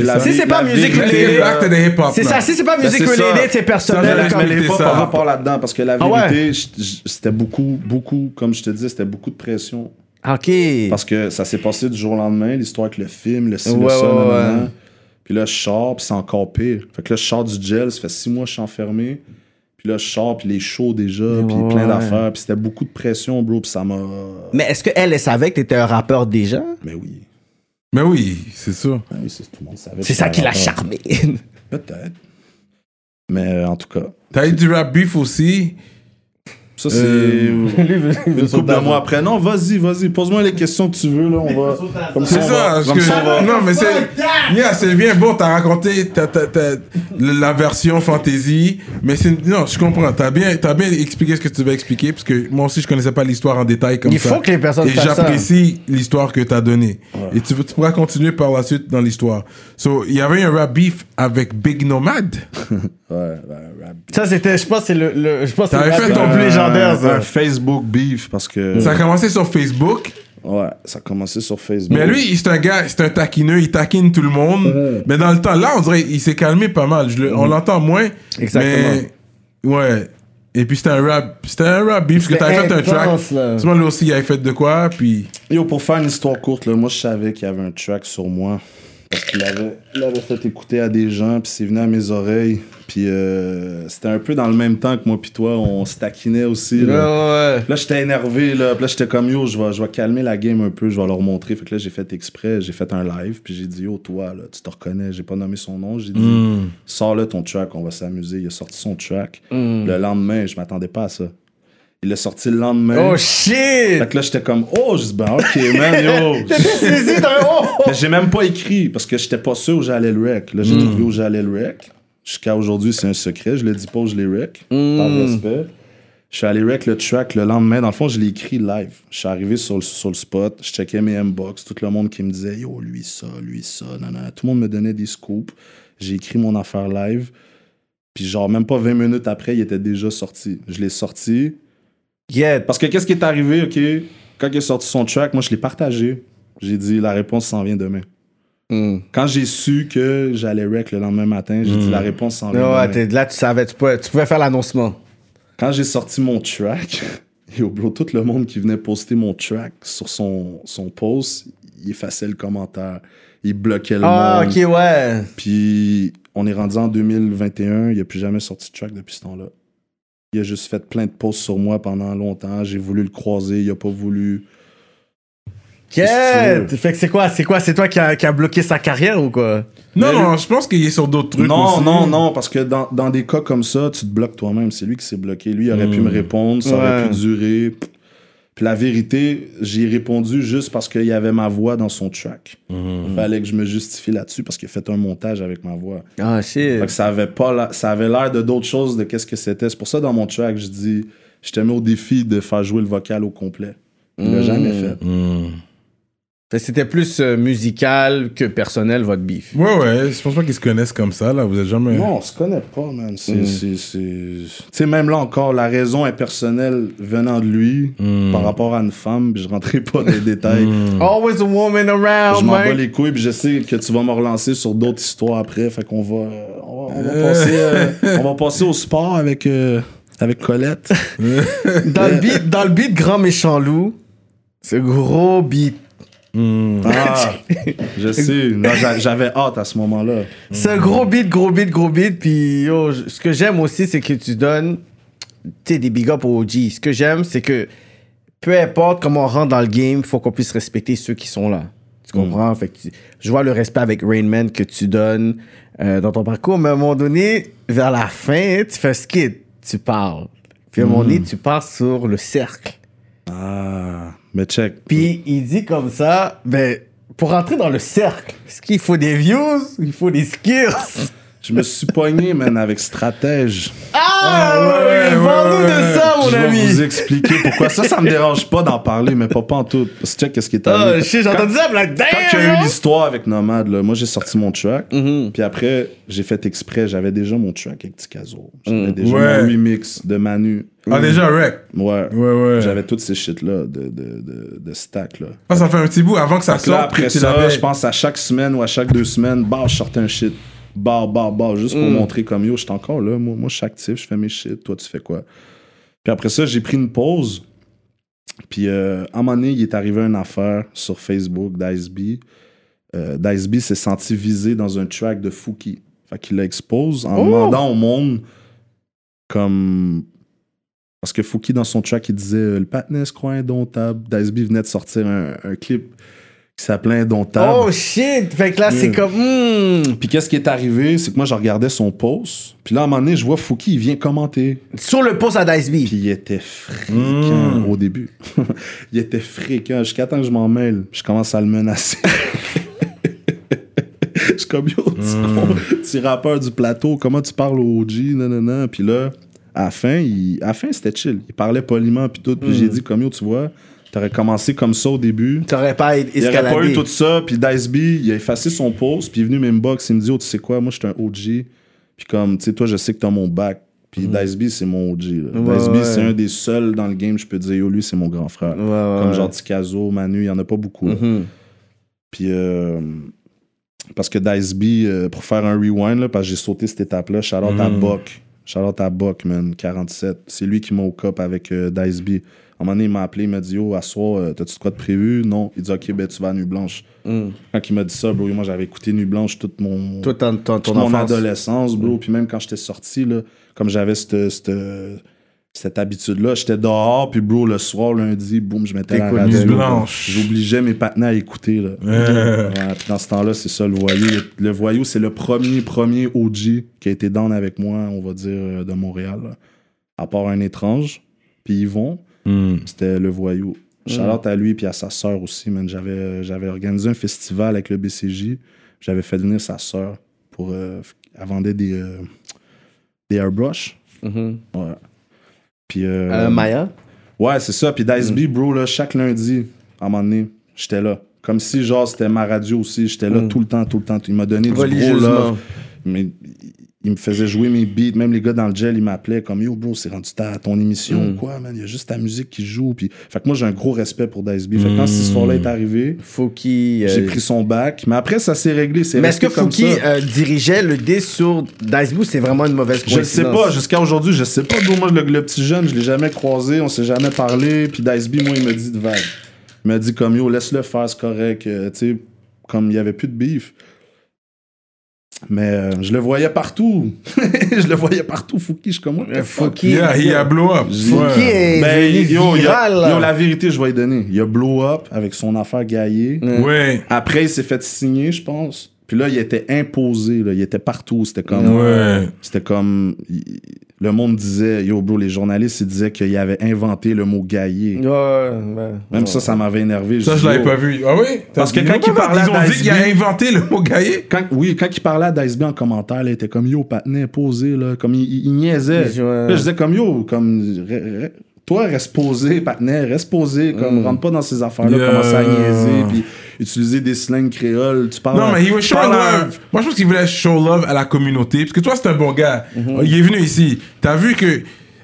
ça. Si c'est pas musique C'est related. C'est ça, si c'est pas Ben, musique c'est related, c'est personnel. Je mêlais pas par rapport là-dedans, parce que la Ah ouais? vérité, c'était beaucoup, beaucoup, comme je te disais, c'était beaucoup de pression. Ok. Parce que ça s'est passé du jour au lendemain, l'histoire avec le film, le ci, le Ouais, ça, ouais, nanana. ouais. Puis là, je sors, puis c'est encore pire. Fait que là, je sors du gel, ça fait six mois que je suis enfermé. Puis là, je sors, puis les shows déjà, puis Ouais, plein d'affaires. Puis c'était beaucoup de pression, bro, puis ça m'a... Mais est-ce qu'elle, elle savait que t'étais un rappeur déjà? Mais oui. Mais oui, c'est ça. Ben oui, c'est- tout le monde savait. C'est ça qui l'a charmé. Peut-être. Mais euh, en tout cas, T'as eu du rap beef aussi? Ça c'est... Euh, Une couple de mois après. Non, vas-y, vas-y. Pose-moi les questions que tu veux, là. On va. Comme C'est ça, va- Non, mais c'est. Yeah, c'est bien beau, t'as raconté ta- ta- ta- la version fantasy, mais c'est. Non, je comprends. T'as bien, t'as bien expliqué ce que tu veux expliquer, parce que moi aussi, je connaissais pas l'histoire en détail comme Il ça. faut que les personnes Et j'apprécie l'histoire que t'as donnée. Et tu, tu pourras continuer par la suite dans l'histoire. So, il y avait un rap beef avec Big Nomad. Ouais, ouais, rap. Ça, c'était, je pense, que c'est le, le- je pense que c'est fait ton plus Euh, légendaire, Un ça. Facebook beef parce que. Ça a commencé sur Facebook. Ouais, ça a commencé sur Facebook. Mais lui, c'est un gars, c'est un taquineux, il taquine tout le monde. Mais dans le temps, là, on dirait, il s'est calmé pas mal. Je le- On l'entend moins. Exactement. Mais, ouais. Et puis c'était un rap, c'était un rap beef, parce que t'avais fait un track. là. Sûrement lui aussi, il avait fait de quoi, puis. Yo, pour faire une histoire courte, là, moi, je savais qu'il y avait un track sur moi. Parce qu'il avait, il avait fait écouter à des gens, puis c'est venu à mes oreilles. Puis euh, c'était un peu dans le même temps que moi, puis toi, on se taquinait aussi. Là, Ouais, ouais. Là, j'étais énervé, là. Puis là, j'étais comme, yo, je vais, je vais calmer la game un peu, je vais leur montrer. Fait que là, j'ai fait exprès, j'ai fait un live, puis j'ai dit, yo, toi, là, tu te reconnais, j'ai pas nommé son nom. J'ai dit, Hmm. sors là ton track, on va s'amuser. Il a sorti son track. Mm. Le lendemain, je m'attendais pas à ça. Il l'a sorti le lendemain. Oh shit! Fait que là, j'étais comme, oh, je dis, ben, ok, man, yo. T'étais saisi dans oh! Mais j'ai même pas écrit parce que j'étais pas sûr où j'allais le rec. Là, j'ai trouvé où j'allais le rec. Jusqu'à aujourd'hui, c'est un secret. Je le dis pas où je l'ai rec. Par respect. Je suis allé rec le track le lendemain. Dans le fond, je l'ai écrit live. Je suis arrivé sur le, sur le spot. Je checkais mes inbox. Tout le monde qui me disait Yo, lui ça, lui ça. nanana. Tout le monde me donnait des scoops. J'ai écrit mon affaire live. Puis, genre, même pas 20 minutes après, il était déjà sorti. Je l'ai sorti. Yeah. Parce que qu'est-ce qui est arrivé, OK? Quand il a sorti son track, moi, je l'ai partagé. J'ai dit La réponse s'en vient demain. Mm. Quand j'ai su que j'allais rec le lendemain matin, j'ai dit La réponse s'en vient Ouais, demain. t'es- là, tu savais, tu pouvais, tu pouvais faire l'annoncement. Quand j'ai sorti mon track, et au bro, tout le monde qui venait poster mon track sur son, son post, il effaçait le commentaire. Il bloquait le Ah, monde. ok, ouais. Puis on est rendu en 2021, il n'a plus jamais sorti de track depuis ce temps-là. Il a juste fait plein de posts sur moi pendant longtemps. J'ai voulu le croiser, il a pas voulu. Yeah. C'est Fait que c'est quoi, c'est quoi, c'est toi qui a, qui a bloqué sa carrière ou quoi? Non, Mais non, je pense qu'il est sur d'autres trucs non, aussi. non, non, parce que dans, dans des cas comme ça, tu te bloques toi-même. C'est lui qui s'est bloqué. Lui, il aurait pu me répondre, ça aurait pu durer. Puis la vérité, j'ai répondu juste parce qu'il y avait ma voix dans son track. Il fallait que je me justifie là-dessus parce qu'il a fait un montage avec ma voix. Ah, shit. Fait que ça avait pas la- ça avait l'air de d'autres choses de qu'est-ce que c'était. C'est pour ça dans mon track, je dis je te mets au défi de faire jouer le vocal au complet. Il l'a Mm. jamais fait. Hmm. C'était plus euh, musical que personnel, votre beef. Ouais, ouais, je pense pas qu'ils se connaissent comme ça, là. Vous êtes jamais. Non, on se connaît pas, man. C'est, Mm. c'est, c'est... Tu sais, même là encore, la raison est personnelle venant de lui Hmm. par rapport à une femme, puis je rentrerai pas dans les détails. Always a woman around, Je m'en bats les couilles, puis je sais que tu vas me relancer sur d'autres histoires après. Fait qu'on va, on va, on va passer, euh, on va passer au sport avec, euh, avec Colette. Dans le beat, dans le beat Grand Méchant Loup, ce gros beat. Hmm. Ah, je sais. J'avais hâte à ce moment-là. C'est un gros beat, gros beat, gros beat. Puis, yo, ce que j'aime aussi, c'est que tu donnes, des big up aux OG. Ce que j'aime, c'est que peu importe comment on rentre dans le game, faut qu'on puisse respecter ceux qui sont là. Tu comprends? Fait que tu- je vois le respect avec Rain Man que tu donnes euh, dans ton parcours, mais à un moment donné, vers la fin, tu fais skid, tu parles. Puis à un moment donné, tu pars sur le cercle. Ah, mais check. Puis il dit comme ça, ben, pour rentrer dans le cercle, est-ce qu'il faut des views? Il faut des skills? Je me suis pogné, man, avec stratège. Ah, ouais, ouais, ouais, parle-nous ouais. de ça, mon je vais ami. vous expliquer pourquoi. Ça, ça me dérange pas d'en parler, mais pas, pas en tout. Parce que check qu'est-ce qui est Oh arrivé. shit, j'ai entendu ça, là, Quand il y a eu l'histoire avec Nomade, là, moi j'ai sorti mon track. Mhm. Puis après, j'ai fait exprès. J'avais déjà mon track avec Ticazo. J'avais Mm. déjà Ouais. mon remix de Manu. Ah, déjà, rec. Ouais. Ouais, ouais. J'avais toutes ces shit-là de, de, de, de stack. Là. Ah, ça fait un petit bout avant que ça sorte. après ça, je pense à chaque semaine ou à chaque deux semaines, bah, je sortais un shit. Bah, bah, bah, juste pour Mm. montrer comme yo, je suis encore là. Moi, moi je suis actif, je fais mes shit. Toi, tu fais quoi? Puis après ça, j'ai pris une pause. Puis euh, à un moment donné, il est arrivé une affaire sur Facebook d'Ice-B. Euh, D'Ice-B s'est senti visé dans un track de Fouki. Fait qu'il l'expose en Oh! demandant au monde comme. Parce que Fouki, dans son track, il disait euh, Le patinet se croit indomptable. Dice B venait de sortir un, un clip qui s'appelait Indomptable. Oh shit! Fait que là, c'est Mm. comme. hmm. Puis qu'est-ce qui est arrivé? C'est que moi, je regardais son post. Puis là, à un moment donné, je vois Fouki, il vient commenter. Sur le post à Dice. Puis il était fréquent Mm. au début. il était fréquent jusqu'à temps que je m'en mêle. Je commence à le menacer. je suis comme, yo, petit con, petit rappeur du plateau, comment tu parles au OG, non, non, non. Puis là, à la fin, il- à la fin, c'était chill. Il parlait poliment, puis tout. Puis j'ai dit, comme yo, tu vois, t'aurais commencé comme ça au début. T'aurais pas Il n'y aurait pas escaladé. eu tout ça. Puis Dice B, il a effacé son post. Puis il est venu m'inbox. Il me dit, oh, tu sais quoi, moi, je suis un OG. Puis comme, tu sais, toi, je sais que t'as mon bac. Puis Dice B, c'est mon OG. là. Ouais, Dice B, ouais. c'est un des seuls dans le game, je peux dire, yo, lui, c'est mon grand frère. Ouais, Comme genre Ticazo, Manu, il n'y en a pas beaucoup. Mhm. Puis, euh, parce que Dice B, euh, pour faire un rewind, là, parce que j'ai sauté cette étape-là, shout out à Mm. Buck. Shout out à Buck, man, 47. C'est lui qui m'a au cop avec euh, Dice B. À un moment donné, il m'a appelé, il m'a dit, yo, à soir, euh, t'as-tu de quoi de prévu? Non. Il dit, ok, ben, tu vas à Nuit Blanche. Mm. Quand il m'a dit ça, bro, moi, j'avais écouté Nuit Blanche toute mon, Toi, ton, ton, toute ton mon adolescence, bro. Puis même quand j'étais sorti, là, comme j'avais cette, cette, cette habitude-là, j'étais dehors, puis bro, le soir, lundi, boum, je mettais la radio. Blanche. J'obligeais mes partenaires à écouter, là. Ouais, puis dans ce temps-là, c'est ça le voyou. Le, le voyou, c'est le premier, premier OG qui a été down avec moi, on va dire, euh, de Montréal. là. À part un étrange. puis Yvon. Hmm. C'était le voyou. Charlotte à lui puis à sa sœur aussi, man. J'avais, j'avais organisé un festival avec le BCJ. J'avais fait venir sa sœur pour. euh, elle vendait des, euh, des airbrush. Mhm. Ouais. Puis. euh, Euh, Maya? Ouais, c'est ça. Puis Dice B, bro, là, chaque lundi, à un moment donné, j'étais là. Comme si, genre, c'était ma radio aussi. J'étais là tout le temps, tout le temps. Il m'a donné du gros love. Mais il me faisait jouer mes beats. Même les gars dans le gel, ils m'appelaient comme Yo, bro, c'est rendu ta, ton émission ou quoi, man. Il y a juste ta musique qui joue. Puis... Fait que moi, j'ai un gros respect pour Dice B. Fait que quand cette histoire-là est arrivée, Fouki. euh, j'ai pris son bac. Mais après, ça s'est réglé. C'est Mais est-ce que Fouki euh, dirigeait le dé sur Dice Blue? C'est vraiment une mauvaise Je sais pas, jusqu'à aujourd'hui, je sais pas. Bro, moi, le, le petit jeune, je l'ai jamais croisé, on s'est jamais parlé. Puis Dice B, moi, il me dit de vague. Il m'a dit comme yo, laisse-le faire, c'est correct. euh, tu sais, comme il y avait plus de beef. Mais euh, je le voyais partout. je le voyais partout, Fouki. Je suis comme? Fouki. Yeah, he a blow up. Fouki Ouais. est Ben, yo, il y a- viral. yo, la vérité, je vais lui donner. Il a blow up avec son affaire gaillée. Ouais. Après, il s'est fait signer, je pense. Puis là, il était imposé. Là. Il était partout. C'était comme. Ouais. C'était comme. il- Le monde disait, yo, bro, les journalistes, ils disaient qu'il avait inventé le mot gaillé. Ouais, ouais. Même ça, ça m'avait énervé. Ça, dis, je l'avais pas vu. Ah oui? Parce que Ils quand il parlait. Ils ont dit qu'il a inventé le mot gaillé? Quand, oui, quand il parlait à Dice B en commentaire, là, il était comme yo, patinet, posé, là, comme il, il- il niaisait. Je disais comme yo, comme toi, reste posé, patinet, reste posé, comme rentre pas dans ces affaires-là, Yeah. commence à niaiser, puis utiliser des slangs créoles. Tu parles Non, mais tu showing parles à- love. Moi, je pense qu'il voulait show love à la communauté. Parce que toi, c'est un bon gars. Mhm. Il est venu ici. T'as vu que.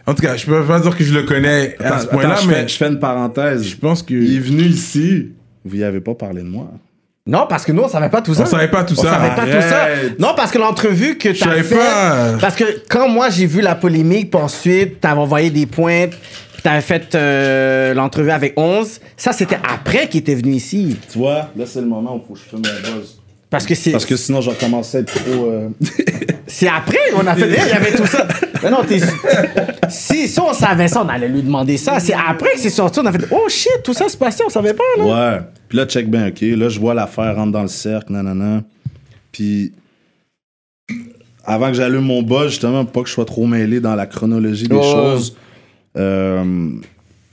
En tout cas, je peux pas dire que je le connais à ce point-là, je, mais fais, je fais une parenthèse. je pense que. Il est venu ici, vous y avez pas parlé de moi. Non, parce que nous, on savait pas tout ça. On savait pas tout On ça. savait pas tout ça. Non, parce que l'entrevue que t'as savais fait... pas. Parce que quand moi, j'ai vu la polémique, puis ensuite, t'avais envoyé des pointes, t'avais fait euh, l'entrevue avec 11, ça, c'était après qu'il était venu ici. Tu vois, là, c'est le moment où faut que je fume la buzz. Parce que c'est... Parce que sinon, je vais commencer à être trop. euh, C'est après, on a fait... Il y avait tout ça. Mais non, t'es... Si, si on savait ça, on allait lui demander ça. C'est après que c'est sorti, on a fait... Oh shit, tout ça se passait, on savait pas, là. Ouais. Puis là, check bien, OK. Là, je vois l'affaire rentre dans le cercle, nanana. Puis avant que j'allume mon buzz, justement, pour pas que je sois trop mêlé dans la chronologie des Ouais. choses, euh,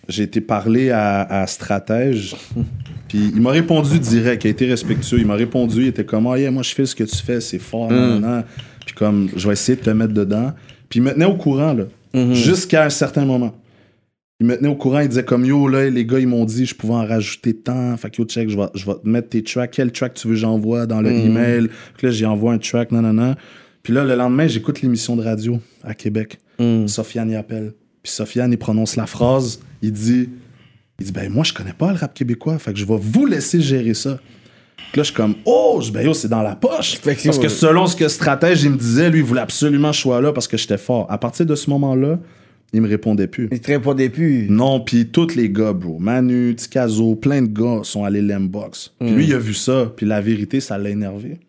j'ai été parler à, à Stratège. Puis il m'a répondu direct, il a été respectueux. Il m'a répondu, il était comme, ah, yeah, moi, je fais ce que tu fais, c'est fort, nanana. Puis comme, je vais essayer de te mettre dedans. Puis il me tenait au courant, là, jusqu'à un certain moment. Il me tenait au courant, il disait comme yo, là, les gars, ils m'ont dit je pouvais en rajouter tant. Fait que yo, check, je vais, je vais te mettre tes tracks. Quel track tu veux j'envoie dans le email? Fait que là, j'y envoie un track, nanana. Puis là, le lendemain, j'écoute l'émission de radio à Québec. Sofiane y appelle. Puis Sofiane, il prononce la phrase. Il dit, il dit, ben moi, je connais pas le rap québécois. Fait que je vais vous laisser gérer ça. Puis là, je suis comme, oh, je ben yo, c'est dans la poche. Fait que c'est- Parce que selon ce que Stratège, il me disait, lui, il voulait absolument que je sois là parce que j'étais fort. À partir de ce moment-là, il me répondait plus. Il te répondait plus. Non, puis tous les gars, bro. Manu, Tikazo, plein de gars sont allés l'Mbox. Puis lui, il a vu ça. Puis la vérité, ça l'a énervé.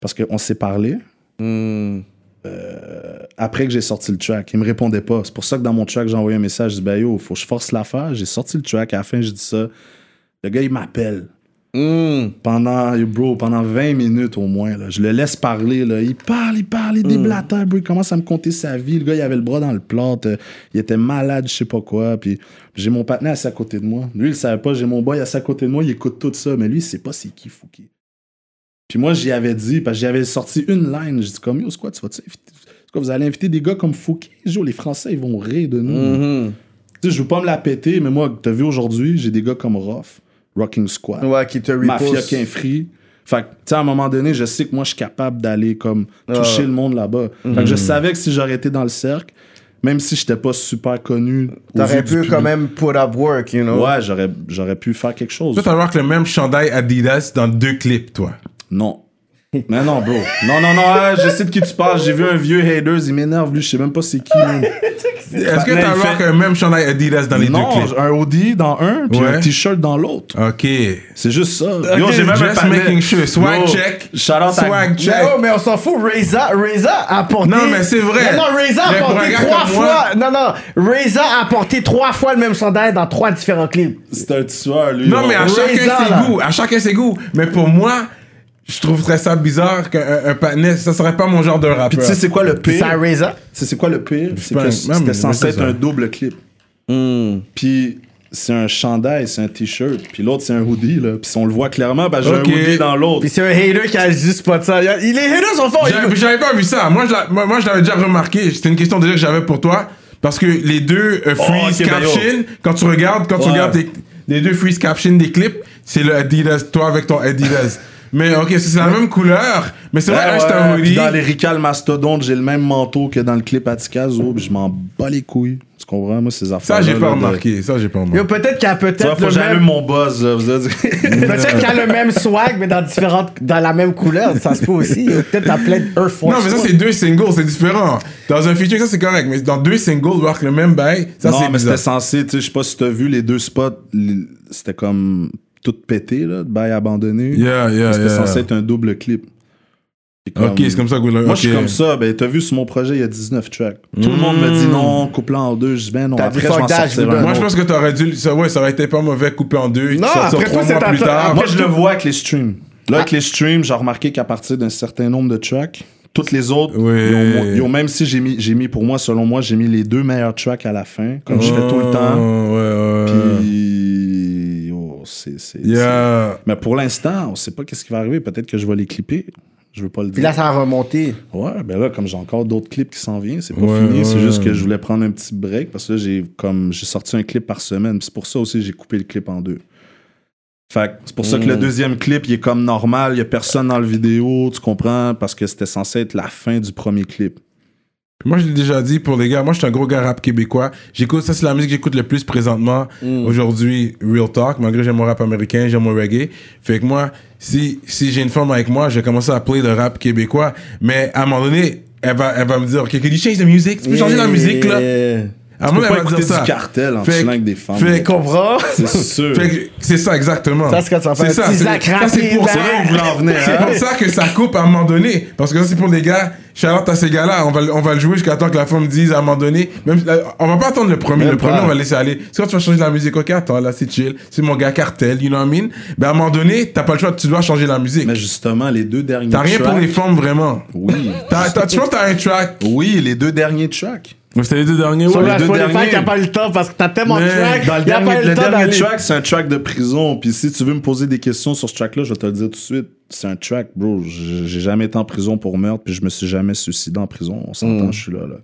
Parce qu'on s'est parlé. Hmm. Euh, après que j'ai sorti le track, il me répondait pas. C'est pour ça que dans mon track, j'ai envoyé un message. Je dis, ben yo, faut que je force l'affaire. J'ai sorti le track. À la fin, je dis ça. Le gars, il m'appelle. Hmm. Pendant, bro, pendant 20 minutes au moins. Là. Je le laisse parler. Là. Il parle, il parle, il déblatère, bro. Il commence à me conter sa vie. Le gars, il avait le bras dans le plat. il était malade, je sais pas quoi. Puis j'ai mon partenaire assis à côté de moi. Lui, il savait pas. J'ai mon boy assis à côté de moi. Il écoute tout ça. Mais lui, il sait pas c'est qui Fouki. Puis moi, j'y avais dit, parce que j'y avais sorti une line. J'ai dit comme, yo, c'est quoi, tu vas-tu inviter- c'est quoi, vous allez inviter des gars comme? Yo, les Français, ils vont rire de nous. Mhm. Tu sais, je veux pas me la péter, mais moi, t'as vu aujourd'hui, j'ai des gars comme Ruff, Rocking Squad. Ouais, qui te Mafia. Fait que, tu sais, à un moment donné, je sais que moi, je suis capable d'aller comme toucher Ah. le monde là-bas. Fait que je savais que si j'aurais été dans le cercle, même si j'étais pas super connu. T'aurais pu quand même put up work, you know? Ouais, j'aurais, j'aurais pu faire quelque chose. Toi, t'as voir que le même chandail Adidas dans deux clips, toi. Non. Mais non, bro. Non, non, non, ah, je sais de qui tu parles. J'ai vu un vieux haters, il m'énerve, lui, je sais même pas c'est qui, man. Est-ce que t'as que le même chandail Adidas dans les non, deux clips? un hoodie dans un, puis Ouais. un t-shirt dans l'autre. Ok. C'est juste ça. Ok, j'ai même just un panel. making sure. Swag Yo, check. Shout out Swag à... check. Mais, oh, mais on s'en fout, Reza, Reza a apporté. Non, mais c'est vrai. Non, non, Reza Mais a pour un gars trois comme moi- fois. Non, non, Reza a apporté trois fois le même chandail dans trois différents clips. C'est un tueur, lui. Non, mais à Reza, chacun là. ses goûts. À chacun ses goûts. Mais pour moi, je trouverais ça bizarre qu'un un patinet, ça serait pas mon genre de Puis rappeur. tu sais c'est quoi le pire? C'est à Reza. Tu sais c'est quoi le pire? C'est que c'était censé c'est être ça. un double clip. Hmm. Puis c'est un chandail, c'est un t-shirt. Puis l'autre, c'est un hoodie, là. Puis on le voit clairement, ben, j'ai Ok. un hoodie dans l'autre. Puis c'est un hater qui a juste pas de ça. Il- Les haters sont forts. J'avais j'avais pas vu ça. Moi, je l'a- moi, moi, je l'avais déjà remarqué. C'était une question déjà que j'avais pour toi. Parce que les deux euh, freeze ok, ben yo. caption, quand tu regardes, quand tu regardes tes- les deux freeze caption des clips, c'est le Adidas, toi avec ton Adidas. Mais ok, c'est la même couleur. Mais c'est vrai, Ouais, un, hoodie. dans les Rical Mastodonte, j'ai le même manteau que dans le clip Atikazo. Puis je m'en bats les couilles. Tu comprends? Moi, ces affaires. Ça, j'ai pas remarqué. Ça, j'ai pas Yo, remarqué. peut-être qu'il y a peut-être faut même... mon buzz, là. Peut-être qu'il y a le même swag, mais dans différentes... Dans la même couleur. Ça se peut aussi. Peut-être t'as plein de Earth Force Non, mais ça, c'est deux singles, c'est différent. Dans un feature, ça, c'est correct. Mais dans deux singles, voir que le même bail, ça, non, c'est mais c'était censé, tu sais, je sais pas si t'as vu les deux spots, c'était comme tout pété, là, de bail abandonné. Yeah, yeah, C'était yeah. censé être un double clip. Ok, c'est comme ça que vous l'avez- Moi, je suis comme ça. Ben, t'as vu sur mon projet, il y a 19 tracks. Tout le monde me dit non, coupe-la en deux. Je dis ben non, T'as après, dit je vais en fuck that, je sortir vous un donne- Moi, je pense que t'aurais dû. Ça, ouais, ça aurait été pas mauvais coupé en deux. Non, après trois tout, c'est plus tard. Moi, je le vois avec les streams. Là, avec les streams, j'ai remarqué qu'à partir d'un certain nombre de tracks, toutes les autres, Oui. ils ont- ils ont- même si j'ai mis, j'ai mis, pour moi, selon moi, j'ai mis les deux meilleurs tracks à la fin, comme je fais tout le temps. Oh, Ouais, ouais. Puis, c'est. c'est- Yeah. c'est- Mais pour l'instant, on sait pas qu'est-ce qui va arriver. Peut-être que je vais les clipper. Je veux pas le Puis dire. là, ça a remonté. Ouais, ben là, comme j'ai encore d'autres clips qui s'en viennent, c'est pas Ouais, fini. C'est juste que je voulais prendre un petit break parce que là, j'ai comme j'ai sorti un clip par semaine. Puis C'est pour ça aussi que j'ai coupé le clip en deux. Fait que c'est pour ça que le deuxième clip, il est comme normal. Il y a personne dans le vidéo, tu comprends? Parce que c'était censé être la fin du premier clip. Moi, je l'ai déjà dit pour les gars. Moi, je suis un gros gars rap québécois. J'écoute, ça, c'est la musique que j'écoute le plus présentement. Mm. Aujourd'hui, Real Talk. Malgré que j'aime mon rap américain, j'aime mon reggae. Fait que moi, si, si j'ai une femme avec moi, je vais commencer à play le rap québécois. Mais à un moment donné, elle va, elle va me dire, OK, can you change the music? Tu peux changer la musique, là? À un Tu peux pas écouter ça. du cartel en Fait chillant que- avec des femmes. fait Tu comprends? C'est sûr. Fait que c'est ça, exactement. Ça, c'est quand tu vas faire C'est un ça, petit c'est- zac ça, c'est pour ça hein. hein. C'est pour ça que ça coupe à un moment donné. Parce que ça, c'est pour les gars. Charlotte à ces gars-là, on va, on va le jouer jusqu'à temps que la femme dise à un moment donné. Même, euh, on va pas attendre le premier. Même le premier, pas. on va laisser aller. C'est quand tu vas changer la musique, ok, attends, là, c'est chill. C'est mon gars cartel, you know what I mean? Ben, à un moment donné, t'as pas le choix, tu dois changer la musique. Mais justement, les deux derniers T'as rien pour les femmes, vraiment. Oui. T'as, t'as, tu penses que t'as un track? Oui, les deux derniers tracks. Mais C'était les deux derniers, Sur ouais. la deux derniers. qui a pas eu le temps parce que t'as tellement de tracks. Dans le a dernier, pas le dernier track, c'est un track de prison. Puis si tu veux me poser des questions sur ce track-là, je vais te le dire tout de suite. C'est un track, bro. J'ai jamais été en prison pour meurtre, puis je me suis jamais suicidé en prison. On s'entend, Mm. je suis là. là.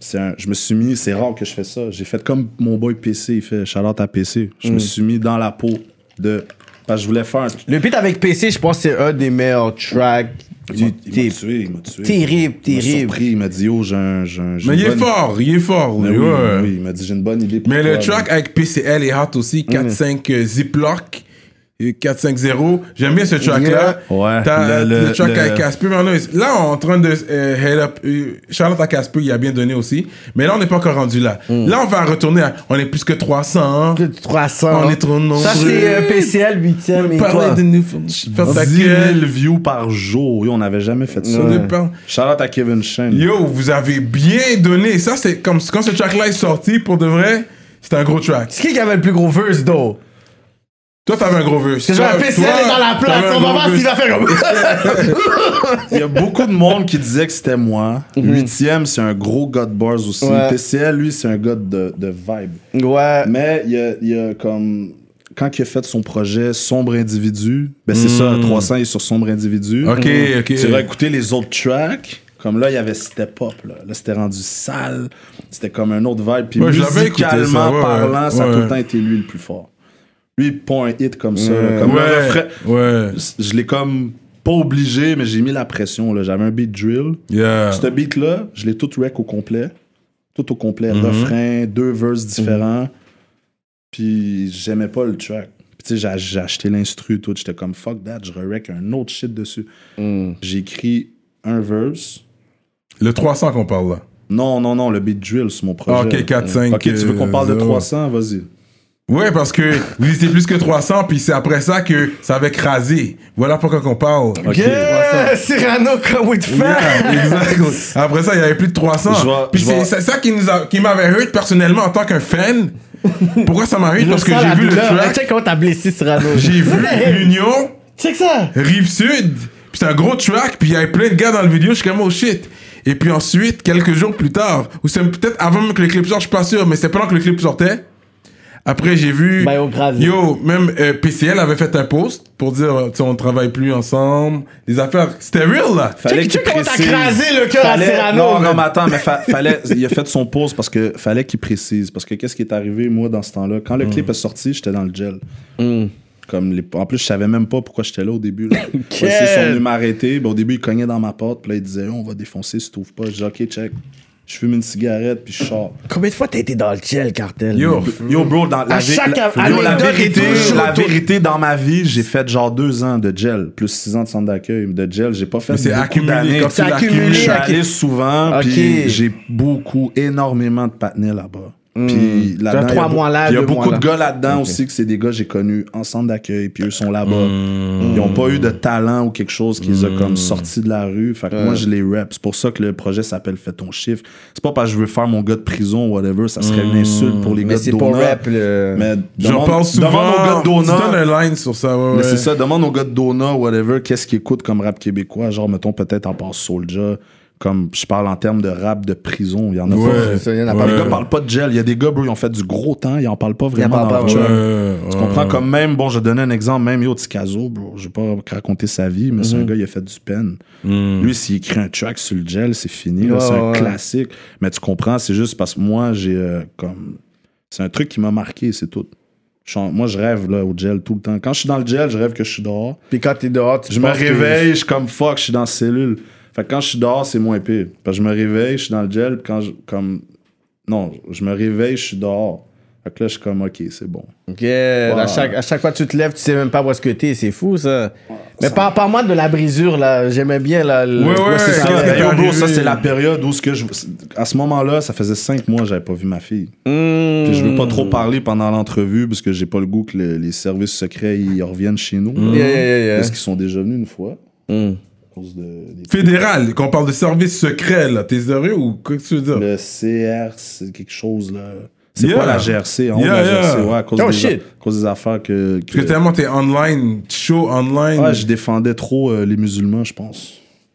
C'est un- je me suis mis, c'est rare que je fais ça. J'ai fait comme mon boy PC, il fait Charlotte à PC. Je Mm. me suis mis dans la peau de. Parce que je voulais faire un. Le beat avec PC, je pense que c'est un des meilleurs tracks du il m'a tué, il m'a tué. Terrible, Il m'a terrible. surpris, il m'a dit, yo, j'ai un. j'ai un- j'ai Mais il est bonne- fort, il est fort. Mais lui, oui, ouais. oui, il m'a dit, j'ai une bonne idée pour Mais toi, le track avec PCL est hot aussi, 4-5 euh, Ziploc. Et 4-5-0. J'aime bien ce track-là. Yeah. Ouais. T'as Le- le, le- track le- avec Casper. on Là, on est en train de euh, head up. euh, Charlotte à Casper, il a bien donné aussi. Mais là, on n'est pas encore rendu là. Là, on va retourner à. On est plus que 300. Plus de 300. On est trop nombreux. Ça, c'est euh, PCL 8ème. et Parler toi? de nous. Faire ta 10 gueule. 000 views par jour. Yo, on n'avait jamais fait ça. On Shout out à Kevin Shen. Yo, vous avez bien donné. Ça, c'est comme quand ce track-là est sorti, pour de vrai, c'était un gros track. C'est qui qui avait le plus gros verse, though? Toi, t'avais un gros vœu. C'est genre, PCL est dans la place. On va voir s'il va faire comme Il y a beaucoup de monde qui disait que c'était moi. Huitième, c'est un gros gars de bars aussi. Ouais. PCL, lui, c'est un gars de, de vibe. Ouais. Mais il y a, il y a comme. Quand il a fait son projet Sombre Individu, ben c'est ça, 300 il est sur Sombre Individu. Ok, ok. Tu vas écouter les autres tracks. Comme là, il y avait Step Up. Là, là c'était rendu sale. C'était comme un autre vibe. Puis Ouais, ça, musicalement ouais, parlant, ça a tout le temps été lui le plus fort. Lui, pond un hit comme ça. là, comme Ouais, refrain- ouais. je l'ai comme pas obligé, mais j'ai mis la pression. là. J'avais un beat drill. Yeah. Ce beat-là, je l'ai tout rec au complet. Tout au complet. Mhm. Refrain, deux verses différents. Puis j'aimais pas le track. Puis tu sais, j'ai- acheté l'instru, tout. J'étais comme fuck that, je re-rec un autre shit dessus. J'ai écrit un verse. Le 300 qu'on parle là. Non, non, non, le beat drill sur mon projet. Ah, ok, 4, 5, Ok, tu veux qu'on parle de euh, 300 Vas-y. Ouais, parce que vous étiez plus que 300, puis c'est après ça que ça avait crasé. Voilà pourquoi qu'on parle. Yeah! Cyrano come with Yeah. Après ça, il y avait plus de 300. Je vois- Puis c'est ça qui, nous a- qui m'avait hurt personnellement en tant qu'un fan. Pourquoi ça m'a hurt? Parce que j'ai vu le douleur. track, Check comment t'as blessé Cyrano. j'ai vu l'Union, Check ça! Rive Sud. Puis c'est un gros track, puis il y avait plein de gars dans le vidéo. Je suis comme, oh shit. Et puis ensuite, quelques jours plus tard, ou c'est peut-être avant même que le clip sorte, je suis pas sûr, mais c'est pendant que le clip sortait. Après, j'ai vu. Ben. Yo, même euh, PCL avait fait un post pour dire, euh, tu sais, on travaille plus ensemble. Les affaires. C'était real, là. Fallait Check- qu'il check comment t'as précise. crasé le cœur à Fallait- Cyrano, Non, non, mais attends, mais fa- fallait, il a fait son pause parce que fallait qu'il précise. Parce que qu'est-ce qui est arrivé, moi, dans ce temps-là? Quand le clip est sorti, j'étais dans le gel. Comme les... En plus, je savais même pas pourquoi j'étais là au début. Là. Les policiers sont venus m'arrêter. Ben, au début, ils cognaient dans ma porte. Puis là, ils disaient, on va défoncer si tu trouves pas. Je dis, OK, check. Je fume une cigarette, puis je sors. Combien de fois t'as été dans le gel, cartel? Yo, Yo, bro, dans la, À chaque la- yo, la vérité, la vérité, dans ma vie, j'ai fait genre deux ans de gel, plus six ans de centre d'accueil. De gel, j'ai pas fait Mais c'est accumulé, C'est accumulé. Je suis accumulé. allé souvent, Ok. puis j'ai beaucoup, énormément de patinets là-bas. Puis là-dedans, T'as il y a trois beau- mois là, Il y a beaucoup de là. gars là-dedans aussi que c'est des gars que j'ai connus en centre d'accueil, puis eux sont là-bas. Ils ont pas eu de talent ou quelque chose qui les a comme sortis de la rue. Fait que moi, je les rep. C'est pour ça que le projet s'appelle Fais ton chiffre. C'est pas parce que je veux faire mon gars de prison ou whatever, ça serait une insulte pour les Mais gars de c'est pour Dona. rap, le... Mais J'en demande- parle souvent. Demande aux gars de Tu Dona. donnes un line sur ça, ouais, Mais ouais. c'est ça, demande aux gars de Dona, whatever, qu'est-ce qu'ils écoutent comme rap québécois. Genre, mettons, peut-être en passe Soulja. Comme je parle en termes de rap de prison, il y en a Ouais. pas. Ça, il y en a Ouais. pas. Les gars parlent pas de gel. Il y a des gars, bro, ils ont fait du gros temps, ils en parlent pas vraiment parlent dans pas, leur ouais. track. Ouais, Tu ouais. comprends? comme même, bon, je donnais un exemple, même Yo Tikazo, bro, je vais pas raconter sa vie, mais Mhm. c'est un gars, il a fait du pen. Mm. Lui, s'il écrit un track sur le gel, c'est fini, c'est un ouais. classique. Mais tu comprends, c'est juste parce que moi, j'ai euh, comme. C'est un truc qui m'a marqué, c'est tout. Moi, je rêve là, au gel tout le temps. Quand je suis dans le gel, je rêve que je suis dehors. Puis quand t'es dehors, tu Je me réveille, je suis comme fuck, je suis dans la cellule. Fait que quand je suis dehors, c'est moins pire. Parce que je me réveille, je suis dans le gel, puis quand je. Comme. Non, je me réveille, je suis dehors. Fait que là, je suis comme, ok, c'est bon. Ok, à, chaque, à chaque fois que tu te lèves, tu sais même pas où est-ce que t'es, c'est fou ça. Mais par, par-moi de la brisure là, j'aimais bien là. le- Ouais, ouais, c'est ça. c'est la période où ce que je. À ce moment-là, ça faisait cinq mois que j'avais pas vu ma fille. Hmm. Puis je veux pas trop parler pendant l'entrevue parce que j'ai pas le goût que le- les services secrets ils reviennent chez nous. Yeah, yeah, yeah, yeah. Parce qu'ils sont déjà venus une fois. Hmm. Cause de, des- Fédéral, quand on parle de service secret, là, t'es sérieux ou quoi que tu veux dire? Le CR, c'est quelque chose là. C'est Yeah. pas la GRC, hein, Yeah, la yeah. GRC, ouais, à cause, Oh, des, à cause des affaires que. que- Parce que tellement t'es online, show online. Ouais, je défendais trop euh, les musulmans, je pense.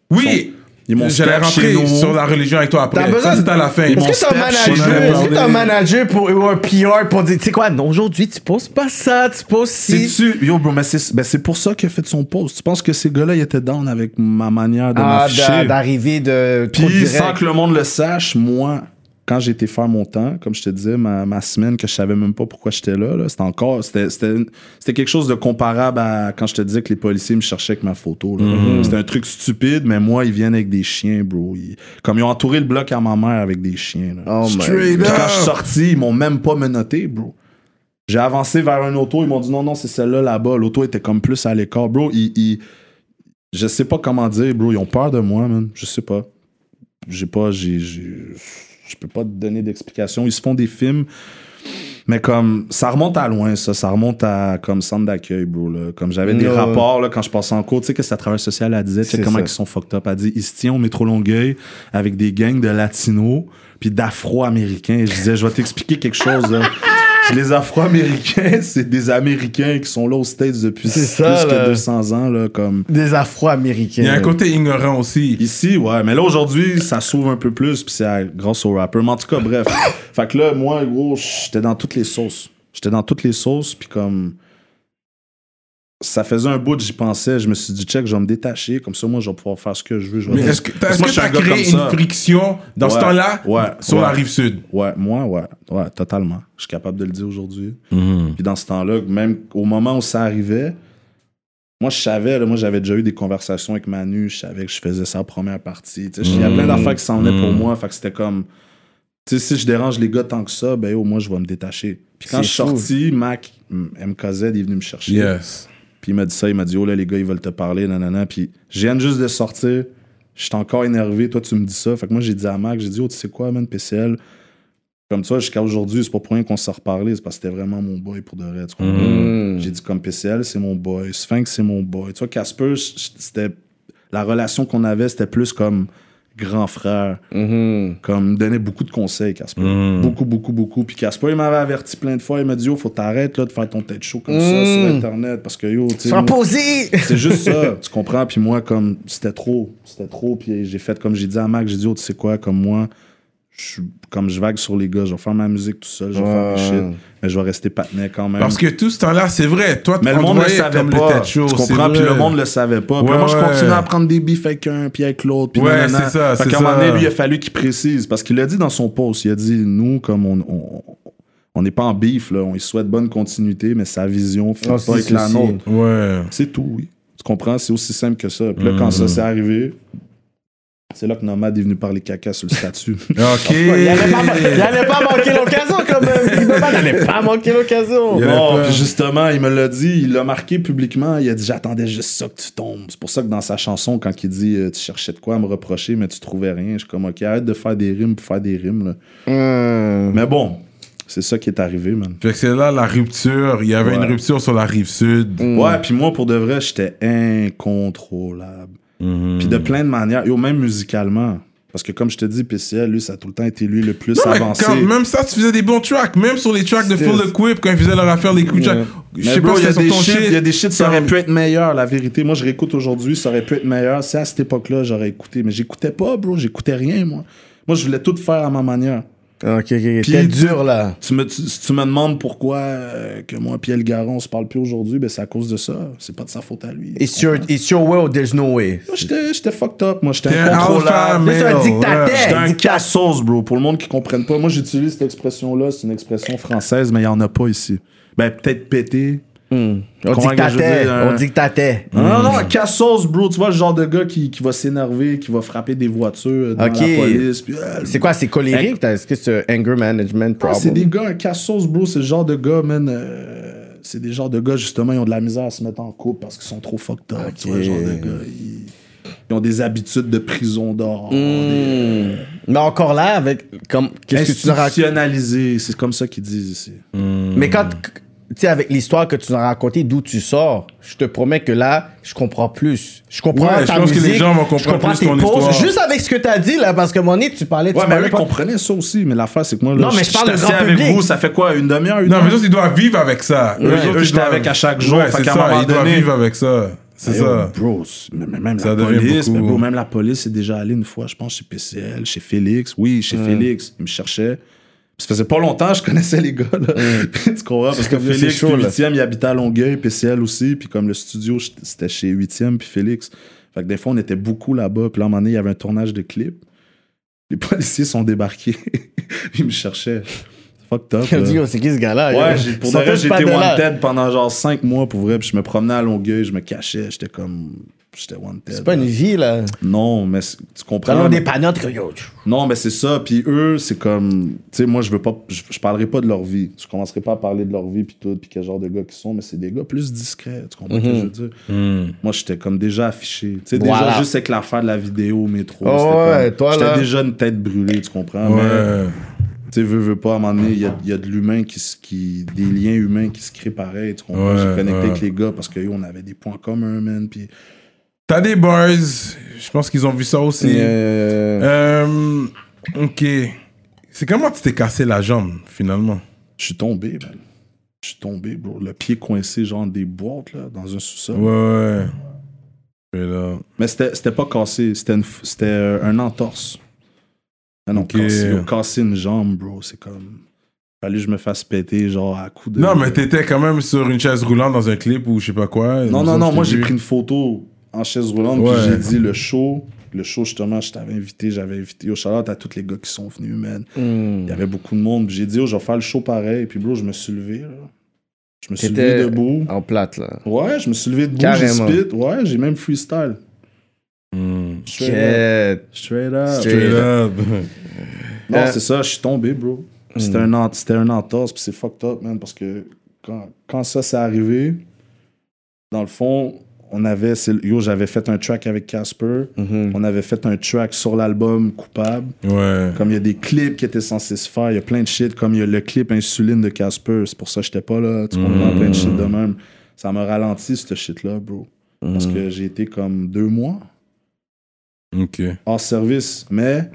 oui! Ils m'ont J'allais step rentrer chez nous. sur la religion avec toi après. T'as besoin Ça, de- c'est à la fin. Ils m'ont Est-ce que t'as un chez manager, est-ce que t'as un manager pour, ou un PR pour dire, tu sais quoi, non, aujourd'hui tu poses pas ça, tu poses ci. C'est-tu. Yo, bro, mais c'est ben, c'est pour ça qu'il a fait son post. Tu penses que ces gars-là, ils étaient down avec ma manière de Ah, m'afficher? d'a- d'arriver de trop Puis, direct. sans que le monde le sache, moi, quand j'ai été faire mon temps, comme je te disais, ma, ma semaine que je savais même pas pourquoi j'étais là, là, c'était encore. C'était quelque chose de comparable à quand je te disais que les policiers me cherchaient avec ma photo. Mm-hmm. C'était un truc stupide, mais moi, ils viennent avec des chiens, bro. Ils- comme ils ont entouré le bloc à ma mère avec des chiens. là. Oh my Straight up. quand je suis sorti, ils m'ont même pas menotté, bro. J'ai avancé vers un auto, ils m'ont dit non, non, c'est celle-là là-bas. L'auto était comme plus à l'écart. Bro, ils, ils- Je sais pas comment dire, bro. Ils ont peur de moi, man. Je sais pas. J'ai pas. J'ai. Je peux pas te donner d'explication. Ils se font des films. Mais comme, ça remonte à loin, ça. Ça remonte à comme centre d'accueil, bro. Là. Comme j'avais des rapports là, quand je passais en cours. Tu sais que c'est à travers social, elle disait, tu sais comment ça. ils sont fucked up. Elle dit, ils se tiennent au métro Longueuil avec des gangs de latinos puis d'afro-américains. Et je disais, je vais t'expliquer quelque chose. là. Les Afro-Américains, c'est des Américains qui sont là aux States depuis C'est plus ça, là. que 200 ans. Là, comme... Des Afro-Américains. Il y a un côté ignorant aussi. Ici, ouais. Mais là, aujourd'hui, ça s'ouvre un peu plus, puis c'est grâce au rappeur. Mais en tout cas, bref. fait que là, moi, gros, j'étais dans toutes les sauces. J'étais dans toutes les sauces, puis comme. Ça faisait un bout que j'y pensais. Je me suis dit, check, je vais me détacher. Comme ça, moi, je vais pouvoir faire ce que je veux. Je Mais est-ce que un gars créé comme une ça. friction dans ce temps-là ouais, sur ouais. la rive sud? Ouais, moi, ouais. Ouais, totalement. Je suis capable de le dire aujourd'hui. Mhm. Puis dans ce temps-là, même au moment où ça arrivait, moi, je savais, là, moi, j'avais déjà eu des conversations avec Manu, je savais que je faisais sa première partie. Tu Il y a plein d'affaires qui s'en venaient pour Mm. moi, fait que c'était comme, tu sais, si je dérange les gars tant que ça, ben, au moins, je vais me détacher. Puis quand je suis sorti, Mac, MKZ, il est venu me chercher. Yes. Puis il m'a dit ça, il m'a dit, oh là, les gars, ils veulent te parler, nanana. Puis je viens juste de sortir, je suis encore énervé, toi, tu me dis ça. Fait que moi, j'ai dit à Mac, j'ai dit, oh, tu sais quoi, man, PCL, comme ça, jusqu'à aujourd'hui, c'est pas pour rien qu'on s'est reparlé, c'est parce que c'était vraiment mon boy pour de vrai. Mm. J'ai dit comme PCL, c'est mon boy. Sphinx, c'est mon boy. Tu vois, Casper, c'était. La relation qu'on avait, c'était plus comme grand frère. Mhm. Comme, donnait beaucoup de conseils, Casper. Mm. Beaucoup, beaucoup, beaucoup. Puis Casper, il m'avait averti plein de fois. Il m'a dit, yo, faut t'arrêter là, de faire ton tête chaud comme ça Mm. sur Internet. Parce que, yo, tu sais. Posé! c'est juste ça, tu comprends? Puis moi, comme, c'était trop. C'était trop. Puis j'ai fait, comme j'ai dit à Mac, j'ai dit, oh, tu sais quoi, comme moi, je suis- comme je vague sur les gars, je vais faire ma musique tout seul, je vais faire mes shit. Mais je vais rester patinet quand même. Parce que tout ce temps-là, c'est vrai. Toi, mais le monde le savait pas. tu comprends? Puis le monde le savait pas. Puis Ouais, moi, je continuais à prendre des bifs avec un puis avec l'autre. Puis Ouais, c'est ça, Fait qu'à un moment donné, lui, il a fallu qu'il précise. Parce qu'il l'a dit dans son post. Il a dit, nous, comme on. on on n'est pas en bif, là. On lui souhaite bonne continuité, mais sa vision fait Ah, pas avec la nôtre. Ouais. C'est tout, oui. Tu comprends? C'est aussi simple que ça. Puis là, quand Mhm. ça s'est arrivé, c'est là que Nomad est venu parler caca sur le statut. Ok. Il allait pas, pas manquer l'occasion quand même. Il n'allait pas manquer l'occasion. Non, puis justement, il me l'a dit, il l'a marqué publiquement. Il a dit J'attendais juste ça que tu tombes. C'est pour ça que dans sa chanson, quand il dit euh, Tu cherchais de quoi à me reprocher, mais tu trouvais rien, je suis comme Ok, arrête de faire des rimes pour faire des rimes. là. Hum. Mais bon, c'est ça qui est arrivé, man. Fait que c'est là la rupture. Il y avait Ouais. une rupture sur la rive sud. Ouais, puis moi, pour de vrai, j'étais incontrôlable. Mhm. Puis de plein de manières, yo, même musicalement. Parce que comme je te dis, PCL, lui, ça a tout le temps été lui le plus Non, mais avancé. quand même ça, tu faisais des bons tracks. Même sur les tracks de Full Equip, quand ils faisaient leur affaire, les coups de track. Je sais pas il y a des shit, il y a des shit, ça aurait pu être meilleur, la vérité. Moi, je réécoute aujourd'hui, ça aurait pu être meilleur. C'est à cette époque-là, j'aurais écouté. Mais j'écoutais pas, bro, j'écoutais rien, moi. Moi, je voulais tout faire à ma manière. Ok, ok, ok. T'es dur là. Tu me, tu, si tu me demandes pourquoi euh, que moi, Pierre Garon, on se parle plus aujourd'hui, ben c'est à cause de ça. C'est pas de sa faute à lui. It's your, it's your way or there's no way. Moi, j'étais j'étais fucked up. Moi, j'étais un incontrôlable. C'est un dictateur. J'étais un cassos, bro. Pour le monde qui comprenne pas, moi, j'utilise cette expression-là. C'est une expression française, mais il y en a pas ici. Ben, peut-être pété. Hum. On dit que euh, On dit que t'atais. Non, non, non, cassos, bro. Tu vois, le genre de gars qui, qui va s'énerver, qui va frapper des voitures dans la police. puis, euh, C'est quoi, c'est colérique? t'as- Est-ce que c'est un anger management Ah, problem? c'est des gars, un cassos, bro. C'est le genre de gars, man. euh, c'est des genres de gars, justement, ils ont de la misère à se mettre en couple parce qu'ils sont trop fucked up. Tu vois, le genre de gars. Ils, ils ont des habitudes de prison d'or. Hum. Mais encore là, avec. Comme, qu'est-ce que tu nous racontes? Institutionnalisé. C'est comme ça qu'ils disent ici. Mais quand. Tu sais, avec l'histoire que tu nous as racontée, d'où tu sors, je te promets que là, je comprends plus. Je comprends Ouais, je ta pense que les musique, gens vont je comprendre comprends plus tes histoire. Juste avec ce que tu as dit, là, parce que mon nez, tu parlais, tu Ouais, mais parlais eux pas- comprenaient ça aussi. Mais l'affaire, c'est que moi, là, Non, mais je parle de grand avec public. vous, ça fait quoi, une demi-heure, une Non, heure? mais eux, ils doivent vivre avec ça. Eux, autres, eux, ils j'étais avec à chaque jour, Ouais, fait qu'à un ils doivent vivre avec ça. C'est ça. Bro, c'est- même, Ça la police, mais bro, même la police est déjà allée une fois, je pense, chez PCL, chez Félix. Oui, chez Félix. Ils me cherchaient. Ça faisait pas longtemps que je connaissais les gars, là. tu comprends? Parce que Félix, chaud, puis là. 8e, il habitait à Longueuil, PCL aussi. Puis comme le studio, c'était chez 8e, puis Félix. Fait que des fois, on était beaucoup là-bas. Puis là, à un moment donné, il y avait un tournage de clip. Les policiers sont débarqués. Ils me cherchaient. C'est fucked up. Oh, c'est qui ce gars-là? Ouais, j'ai- pour de vrai, là. wanted pendant genre 5 mois pour vrai. Puis je me promenais à Longueuil, je me cachais. J'étais comme. J'étais. C'est pas une vie, là. Non, mais c'est- tu comprends. Dans des panottes, que yo. Non, mais c'est ça. Puis eux, c'est comme. Tu sais, moi, je veux pas. Je, je parlerai pas de leur vie. Je commencerai pas à parler de leur vie, puis tout, puis quel genre de gars qu'ils sont. Mais c'est des gars plus discrets. Tu comprends ce que je veux dire? Hmm. Moi, j'étais comme déjà affiché. Tu sais, Voilà. déjà juste avec l'affaire de la vidéo au métro. Oh, c'était ouais, comme- toi, J'étais déjà une tête brûlée, tu comprends? Mais, tu sais, veux, veux pas, à un moment donné, il y a, il y a de l'humain qui, se- qui. des liens humains qui se créent pareil, tu comprends? Ouais, J'ai connecté ouais. avec les gars parce que, yo, on avait des points communs, man. Puis. T'as des boys. Je pense qu'ils ont vu ça aussi. Euh, Euh, ok. C'est comment tu t'es cassé la jambe, finalement? Je suis tombé, man. Je suis tombé, bro. Le pied coincé, genre des boîtes, là, dans un sous-sol. Ouais, ouais. Là. Mais c'était c'était pas cassé, c'était euh, un entorse. Ah non, Ok. casser, casser une jambe, bro, c'est comme. Fallait que je me fasse péter, genre, à coup de. Non, mais t'étais quand même sur une chaise roulante dans un clip ou je sais pas quoi. Non, non, non, moi j'ai pris une photo en chaise roulante, Ouais. puis j'ai dit le show. Le show, justement, je t'avais invité, j'avais invité au Charlotte à tous les gars qui sont venus, man. hmm. Il y avait beaucoup de monde, puis j'ai dit, oh, je vais faire le show pareil, puis bro, je me suis levé, là. Je me suis levé debout. en plate, là. Ouais, je me suis levé debout, j'ai Carrément. spit, ouais, j'ai même freestyle. Hmm. Straight up. Shit. Straight up. Straight up. Non, Euh, c'est ça, je suis tombé, bro. C'était un, un entorse, puis c'est fucked up, man, parce que quand, quand ça s'est arrivé, dans le fond, on avait. Yo, j'avais fait un track avec Casper. Mhm. On avait fait un track sur l'album Coupable. Ouais. Comme il y a des clips qui étaient censés se faire, il y a plein de shit. Comme il y a le clip Insuline de Casper, c'est pour ça que j'étais pas là. Tu comprends, plein de shit de même. Ça m'a ralenti, ce shit-là, bro. Parce que j'ai été comme deux mois. Ok. hors service. Mais,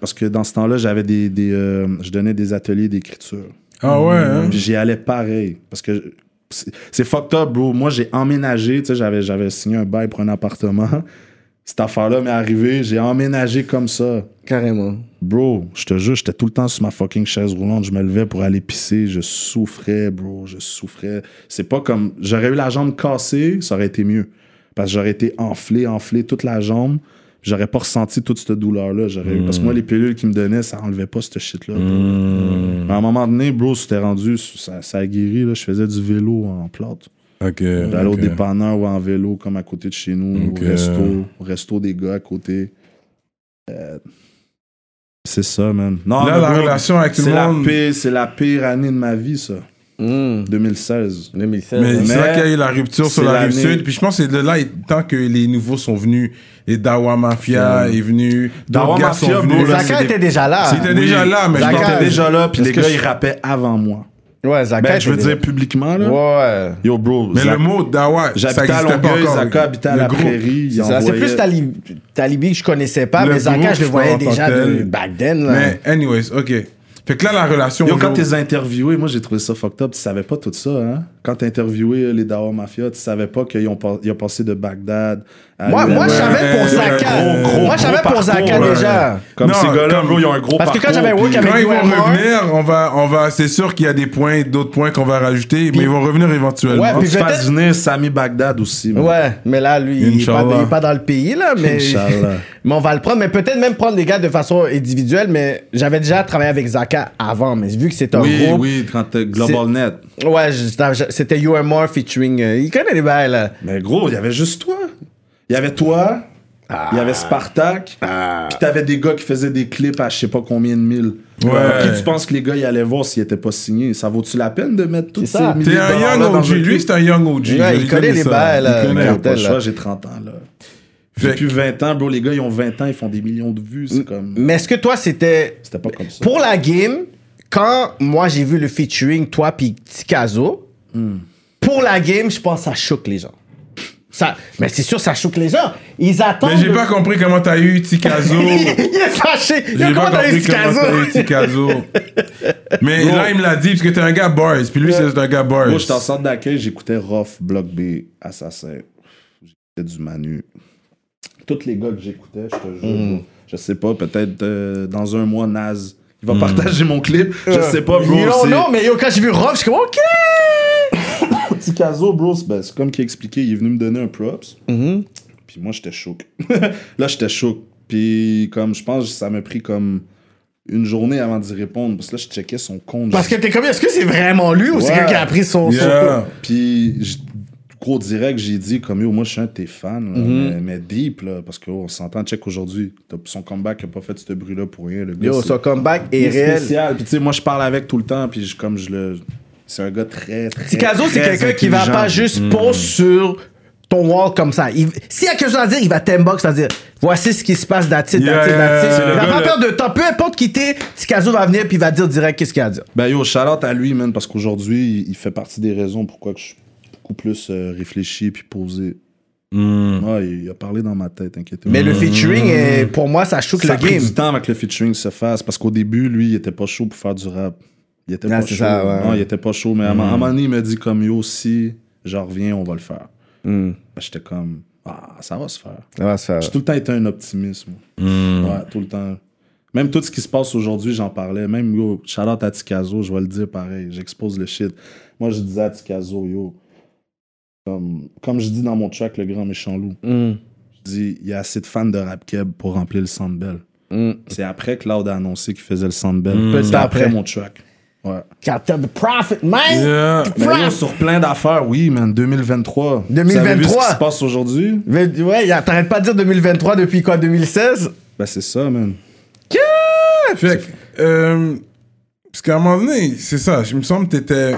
parce que dans ce temps-là, j'avais des. des, euh, je donnais des ateliers d'écriture. Ah ouais, hein? Puis j'y allais pareil. Parce que c'est fucked up, bro. Moi, j'ai emménagé. Tu sais, j'avais, j'avais signé un bail pour un appartement. Cette affaire-là m'est arrivée. J'ai emménagé comme ça. Carrément. Bro, je te jure, j'étais tout le temps sur ma fucking chaise roulante. Je me levais pour aller pisser. Je souffrais, bro. Je souffrais. C'est pas comme. J'aurais eu la jambe cassée, ça aurait été mieux. Parce que j'aurais été enflé, enflé toute la jambe. J'aurais pas ressenti toute cette douleur-là. J'aurais Parce que moi, les pilules qu'ils me donnaient, ça enlevait pas cette shit-là. Hmm. Mais à un moment donné, bro, c'était rendu. Ça, ça a guéri. Là. Je faisais du vélo en plate. Ok. J'allais au dépanneur ou en vélo, comme à côté de chez nous, au resto, au resto des gars à côté. Euh, c'est ça, man. Non, Là, la bro, relation avec tout le monde. C'est la pire année de ma vie, ça. Hmm. 2016. 2016. Mais hein. c'est Mais là qu'il y a eu la rupture sur la rive sud. Puis je pense que c'est de là, tant que les nouveaux sont venus, les Dawa Mafia est venu, Dawa gars Mafia, sont venus. Zaka était déjà là. C'était déjà là, mais Zaka- J'étais déjà là, puis les gars, je- ils rappaient avant moi. Ouais, Zaka Ben, je veux était dire publiquement, là. Ouais. Yo, bro. Mais le mot Dawa, ça J'habitais à existait pas Longueuil, encore. Zaka habitait à la groupe. prairie. C'est ça, c'est envoyait- plus Tali- Talibi que je connaissais pas, mais Zaka, je le voyais déjà back then. Là. Mais, anyways, ok. Fait que là, la relation. Yo, quand t'es interviewé, moi j'ai trouvé ça fucked up. Tu savais pas tout ça, hein? Quand t'as interviewé euh, les Dawa Mafia, tu savais pas qu'ils ont, pas- ils ont passé de Bagdad à Moi, moi, je savais pour Zaka. moi, je savais pour Zaka déjà. Comme Non, ces gars-là, ils ont un gros Parce que quand j'avais work avec Quand ils vont revenir, on va, on va, c'est sûr qu'il y a des points, d'autres points qu'on va rajouter, mais ils vont revenir éventuellement. Ouais, puis fasse venir Sami Bagdad aussi. Ouais, mais là, lui, il est, pas, Inch'Allah. il est pas dans le pays, là, mais, Inch'Allah. mais on va le prendre. Mais peut-être même prendre les gars de façon individuelle, mais j'avais déjà travaillé avec Zaka avant, mais vu que c'est un Oui, groupe... oui, quand t'as Global Net. Ouais, c'était UMR featuring... euh, il connaît les bails, là. Mais gros, il y avait juste toi. Il y avait toi, il y avait Spartak, puis t'avais des gars qui faisaient des clips à je sais pas combien de mille. Ouais. Qui tu penses que les gars y allaient voir s'ils étaient pas signés? Ça vaut-tu la peine de mettre C'est ces ça. milliers T'es de un young dans OG. un Lui, clip? c'est un young OG. Ouais, il connaît les ça. bails, Il là. connaît. Pas le choix, là. j'ai 30 ans, là. Fait- Depuis 20 ans, bro, les gars, ils ont 20 ans, ils font des millions de vues. C'est comme... Mais est-ce que toi, c'était... C'était pas comme ça. Pour la game, quand moi, j'ai vu le featuring, toi puis Tikazo, pour la game, je pense que ça choque les gens. Ça, mais c'est sûr, ça choque les gens. Ils attendent... Mais j'ai pas compris comment t'as eu Tikazo. il est fâché. J'ai pas compris comment t'as eu Tikazo. Mais là, il me l'a dit, parce que t'es un gars boys. Puis lui, c'est un gars boys. Moi, j'étais en centre d'accueil, j'écoutais Rough, Block B, Assassin. J'écoutais du Manu. Tous les gars que j'écoutais, je te jure. Mm. Je sais pas, peut-être euh, dans un mois, Naz, il va partager mon clip. Je sais pas, bro. Non, non, mais yo, quand j'ai vu Rob, je suis comme, OK. Petit Caso, bro, c'est ben, c'est comme qui a expliqué, il est venu me donner un props. Mm-hmm. Puis moi, j'étais choqué. Là, j'étais choqué. Puis comme, je pense que ça m'a pris comme une journée avant d'y répondre. Parce que là, je checkais son compte. Parce que t'es comme, est-ce que c'est vraiment lui ou c'est quelqu'un qui a pris son. son- Yeah. Puis, gros direct, j'ai dit, comme yo, moi, je suis un de tes fans, là, Mm-hmm. mais, mais deep, là, parce qu'on s'entend, check aujourd'hui. Son comeback n'a pas fait ce bruit-là pour rien. Le gars, Yo, son comeback est est réel. spécial. Puis, tu sais, moi, je parle avec tout le temps, puis je- comme je le. C'est un gars très, très. Tikazo, c'est quelqu'un qui va pas juste poser sur ton wall comme ça. Il- S'il y a quelque chose à dire, il va t'inbox, il va dire voici ce qui se passe, that's it. yeah. Il va pas perdre de temps. Peu importe qui t'es, Tikazo va venir puis il va dire direct qu'est-ce qu'il a à dire. Ben yo, shout out à lui, man, parce qu'aujourd'hui, il, fait partie des raisons pourquoi que je suis beaucoup plus euh, réfléchi puis posé. Ouais, il, il a parlé dans ma tête, inquiétez-vous. Mais le featuring, est- pour moi, ça choque ça a le pris game. du temps avec le featuring se fasse parce qu'au début, lui, il était pas chaud pour faire du rap. Il était Ah, pas chaud. ça, ouais. Non, il était pas chaud, mais à, un à un moment donné, il m'a dit comme yo, si j'en reviens, on va le faire. Hmm. Ben, J'étais comme ah, ça va se faire. Ça va se faire. J'ai tout le temps été un optimiste, moi. Ouais, tout le temps. Même tout ce qui se passe aujourd'hui, j'en parlais. Même, yo, shout out à Tikazo, je vais le dire pareil. J'expose le shit. Moi, je disais à Tikazo, yo, comme, comme je dis dans mon track, Le Grand Méchant Loup, je dis, il y a assez de fans de Rap Keb pour remplir le Centre Bell. Hmm. C'est après que Loud a annoncé qu'il faisait le Centre Bell. Peu de C'est temps après après. mon track. Ouais. Captain the Prophet, man! Yeah. Mais sur plein d'affaires, oui, man, 2023. 2023. Vous avez vu ce qui se passe aujourd'hui? Mais, ouais, t'arrêtes pas de dire 2023 depuis quoi, 2016? Ben, c'est ça, man. Fait que, euh, parce qu'à un moment donné, c'est ça, je me semble que t'étais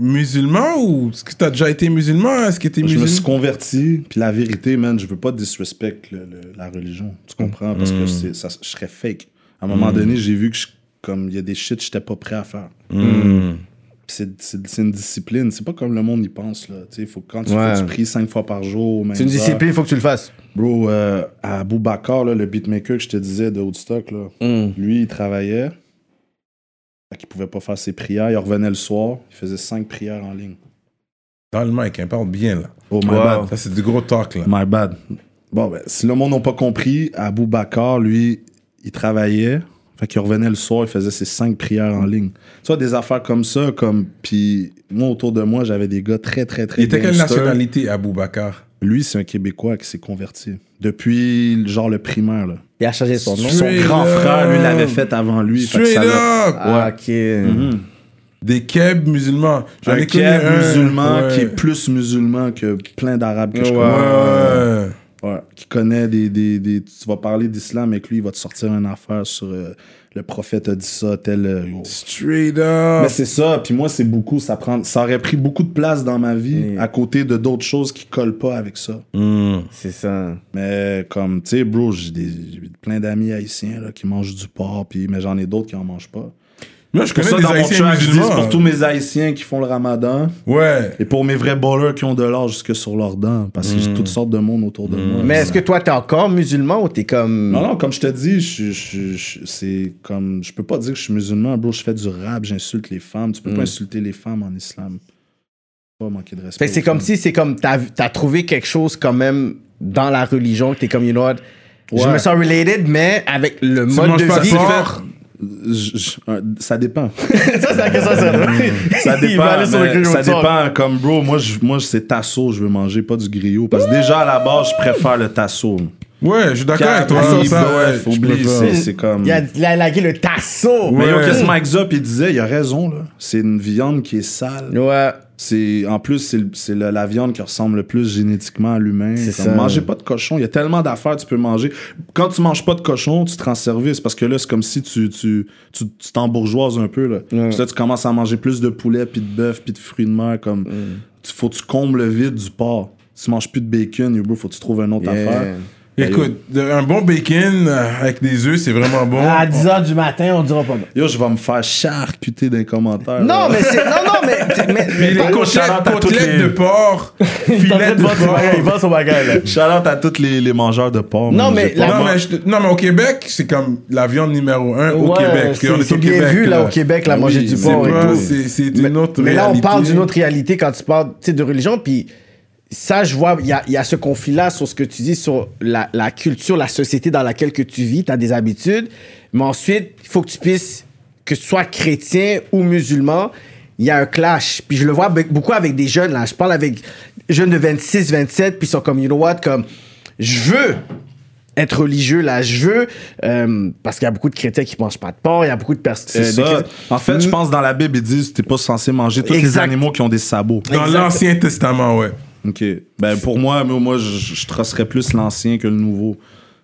musulman ou est-ce que t'as déjà été musulman? Est-ce que t'es Je me suis musulman? converti, puis la vérité, man, je veux pas disrespect le- le- la religion. Tu comprends? Parce que c'est- ça, je serais fake. À un moment donné, j'ai vu que je- comme il y a des shit que j'étais pas prêt à faire. C'est c'est- une discipline. C'est pas comme le monde y pense. Là. Tu faut, quand tu Ouais. fais du prix cinq fois par jour, C'est une heure. discipline, il faut que tu le fasses. Bro, euh, à Boubacar, là, le beatmaker que je te disais de Woodstock, là, Mm. lui, il travaillait. Qu'il pouvait pas faire ses prières. Il revenait le soir. Il faisait cinq prières en ligne. Dans le mic, hein, parle bien là. Oh, my Wow. bad. Ça, c'est du gros talk là. My bad. Bon, ben, si le monde n'a pas compris, Abou Bakar, lui, il travaillait. Fait qu'il revenait le soir, il faisait ses cinq prières en ligne. Tu vois, des affaires comme ça, comme. Puis, moi, autour de moi, j'avais des gars très, très, très. Il était quelle nationalité, Abou Bakar Lui, c'est un Québécois qui s'est converti. Depuis, genre, le primaire, là. Il a changé son nom. Son grand frère, lui, l'avait fait avant lui. Fait que ça Ah, ok. Mhm. Des Keb musulmans. J'en Un ai connu Keb un, musulman ouais. qui est plus musulman que plein d'arabes que je Ouais. connais. Ouais. Ouais, qui connaît des, des, des- Tu vas parler d'islam avec lui, il va te sortir une affaire sur euh, le prophète a dit ça, tel. euh, yo. Straight up. Mais c'est ça, puis moi, c'est beaucoup. Ça, prend, ça aurait pris beaucoup de place dans ma vie Mm. à côté de d'autres choses qui collent pas avec ça. Hmm. C'est ça. Mais comme, tu sais, bro, j'ai des- j'ai plein d'amis haïtiens là, qui mangent du porc, puis, mais j'en ai d'autres qui en mangent pas. Moi, je connais ça, des dans mon Haïtiens track, je dis musulmans. pour tous mes haïtiens qui font le ramadan Ouais. et pour mes vrais ballers qui ont de l'or jusque sur leurs dents, parce que j'ai toutes sortes de monde autour de moi. Mais est-ce que toi, t'es encore musulman ou t'es comme. Non, non, comme je te dis, je, je- je- c'est comme. Je peux pas dire que je suis musulman, bro. Je fais du rap, j'insulte les femmes. Tu peux pas insulter les femmes en islam. Pas manquer de respect. Fait que c'est comme si c'est comme t'as as trouvé quelque chose quand même dans la religion que t'es comme you know what, je me sens related mais avec le Tu mode de vie euh, ça dépend. ça c'est la question ça Ça Il dépend. aller sur le ça soir. dépend. Comme, bro, moi, je- moi c'est tasso, je veux manger, pas du griot. Parce que déjà, à la base, je préfère le tasso. Ouais, je suis d'accord avec toi. Ça, ouais, oublie, c'est- comme. il a, il a lagué le tasso Mais Ouais. qu'est-ce que Mike Zop, il disait, il a raison, là. C'est une viande qui est sale. ouais C'est en plus c'est la viande qui ressemble le plus génétiquement à l'humain. C'est. Mangez pas de cochon. Il y a tellement d'affaires que tu peux manger. Quand tu manges pas de cochon, tu te rends service parce que là c'est comme si tu tu tu tu t'embourgeoises un peu là. Ouais. Puis là tu commences à manger plus de poulet puis de bœuf puis de fruits de mer comme tu faut que tu combles le vide du porc. Si tu manges plus de bacon, bro, faut que tu trouves une autre Yeah. affaire. Écoute, un bon bacon euh, avec des œufs, c'est vraiment bon. à 10h du matin on dira pas non Yo, je vais me faire charcuter dans les commentaires. non là. mais c'est non non mais mais, Puis mais les côtelettes, les- de porc, filets de bagage, il porc. vend son bagage là à tous les, les mangeurs de porc. Non, man. mais la- Non mais, je non, mais au Québec, c'est comme la viande numéro un au Ouais, Québec. c'est qu'on est c'est au bien Québec, vu là au Québec la Ah manger oui, du c'est C'est porc et pas- tout c'est- c'est mais, une autre mais là, on réalité. parle d'une autre réalité quand tu parles tu sais, de religion. Puis ça, je vois, il y a, il y a ce conflit-là sur ce que tu dis, sur la, la culture, la société dans laquelle que tu vis, tu as des habitudes. Mais ensuite, il faut que tu puisses, que tu sois chrétien ou musulman, il y a un clash. Puis je le vois beaucoup avec des jeunes, là. Je parle avec des jeunes de 26, 27, puis ils sont comme, you know what, comme, je veux être religieux, là. Je veux, euh, parce qu'il y a beaucoup de chrétiens qui mangent pas de porc, il y a beaucoup de personnes. C'est ça. En fait, je pense dans la Bible, ils disent que t'es pas censé manger tous Exact. les animaux qui ont des sabots. Dans l'Ancien Testament, ouais. Ok. Ben pour moi, moi, je, je tracerais plus l'ancien que le nouveau.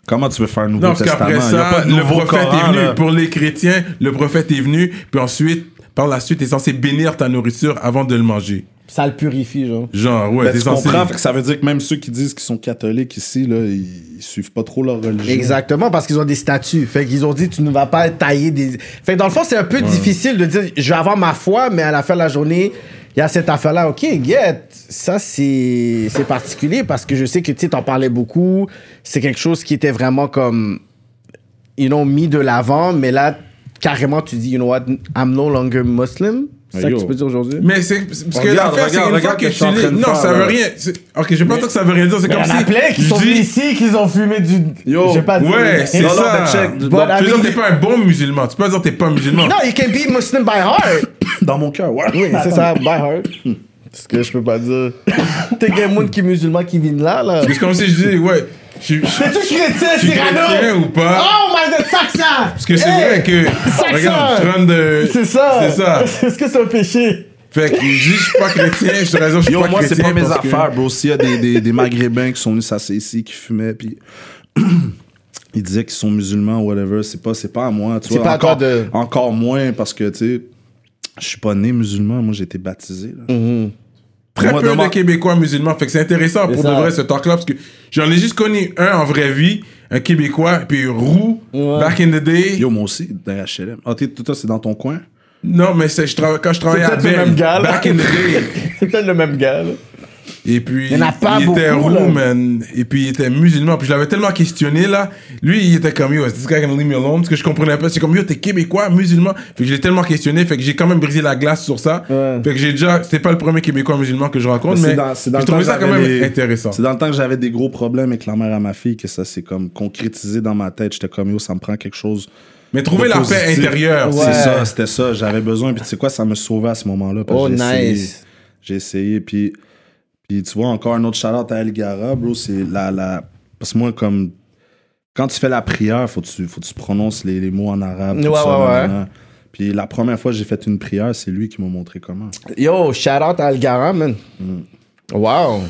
Comment tu veux faire un nouveau Non, parce testament qu'après Il y a ça, pas de le prophète Coran, est venu. là. Pour les chrétiens, le prophète est venu, puis ensuite, par la suite, t'es censé bénir ta nourriture avant de le manger. Ça le purifie, genre. Genre, ouais, Ben, t'es tu censé... comprends, que ça veut dire que même ceux qui disent qu'ils sont catholiques ici, là, ils, ils suivent pas trop leur religion. Exactement, parce qu'ils ont des statuts. Fait qu'ils ont dit, tu ne vas pas tailler des. Fait que dans le fond, c'est un peu difficile de dire, je vais avoir ma foi, mais à la fin de la journée, il y a cette affaire-là. OK, get. Ça, c'est particulier parce que je sais que tu t'en parlais beaucoup. C'est quelque chose qui était vraiment comme. You know, mis de l'avant, mais là, carrément, tu dis, you know what, I'm no longer Muslim. C'est ça que tu peux dire aujourd'hui? Mais c'est parce que l'affaire, c'est une fois que tu lis... de Non, ça veut rien... Ok, je vais pas dire que ça veut rien dire, c'est Il y comme en a si... plein qui je sont ici, qui ont fumé du. Yo, J'ai pas dit- ouais, c'est ça. tu I veux dire que t'es pas un bon musulman. Tu peux pas dire que t'es pas musulman. Non, you can be Muslim by heart. Dans mon cœur, ouais. Oui, c'est ça, by heart. C'est ce que je peux pas dire. T'es un monde qui est musulman qui vient de là, là. C'est comme si je dis, ouais, je suis... je- T'es-tu chrétien, Cyrano? ou pas? Oh my god, ça! Parce que c'est Hey! vrai que... Sac Regarde, ça! je rentre de... C'est ça! C'est ça. Est-ce que c'est un péché? Fait que je suis pas chrétien, je te raison, je suis Yo, pas moi, chrétien. c'est pas mes parce que- affaires, bro. S'il y a des, des, des Maghrébins qui sont venus s'asseoir ici, qui fumaient, puis ils disaient qu'ils sont musulmans ou whatever, c'est pas, c'est pas à moi. Tu C'est vois, pas encore, de- Encore moins parce que, tu sais, je suis pas né musulman, moi j'ai été baptisé. là. Très Moi, peu de Québécois musulmans. Fait que c'est intéressant pour ça. de vrai ce talk-là parce que j'en ai juste connu un en vraie vie, un Québécois, puis Roux, Ouais. back in the day. Yo, moi aussi, dans HLM. Ah, t'es- toi, c'est dans ton coin? Non, mais c'est, je quand je travaillais à peut-être le Bell, même gars, là. back in the day. C'est peut-être le même gars, là. Et puis, Il pas était roux, man. Et puis, il était musulman. Puis, je l'avais tellement questionné, là. Lui, il était comme, yo, is this guy gonna leave me alone? Parce que je comprenais pas. C'est comme, yo, t'es québécois, musulman. Fait que je l'ai tellement questionné. Fait que j'ai quand même brisé la glace sur ça. Ouais. Fait que j'ai déjà, c'était pas le premier québécois musulman que je rencontre, C'est mais c'est je trouvais ça quand même intéressant. C'est dans le temps que j'avais des gros problèmes avec la mère à ma fille que ça s'est comme concrétisé dans ma tête. J'étais comme yo, ça me prend quelque chose. Mais trouver la positif. paix intérieure. Ouais. C'est ça, c'était ça. J'avais besoin. Puis tu sais quoi, ça me sauvait à ce moment-là. Oh, nice. J'ai essayé. Puis, puis tu vois, encore un autre shout-out à El Gara, bro. C'est la, la. Parce que moi, comme. Quand tu fais la prière, faut que tu, faut que tu prononces les, les mots en arabe. tout Ouais, ça, ouais, ouais. Puis la première fois que j'ai fait une prière, c'est lui qui m'a montré comment. Yo, shout out à Algara, man. Wow.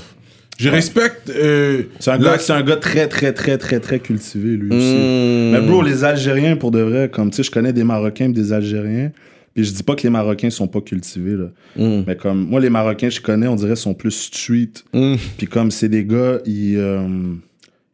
Je respecte. euh, C'est un, la- gars, c'est un gars très, très, très, très, très cultivé, lui aussi. Mm. Mais bro, les Algériens, pour de vrai, comme tu sais, je connais des Marocains et des Algériens. Puis je dis pas que les Marocains sont pas cultivés, là. Mm. Mais comme, moi, les Marocains, je connais, on dirait, sont plus street. Mm. Puis comme c'est des gars, ils, euh,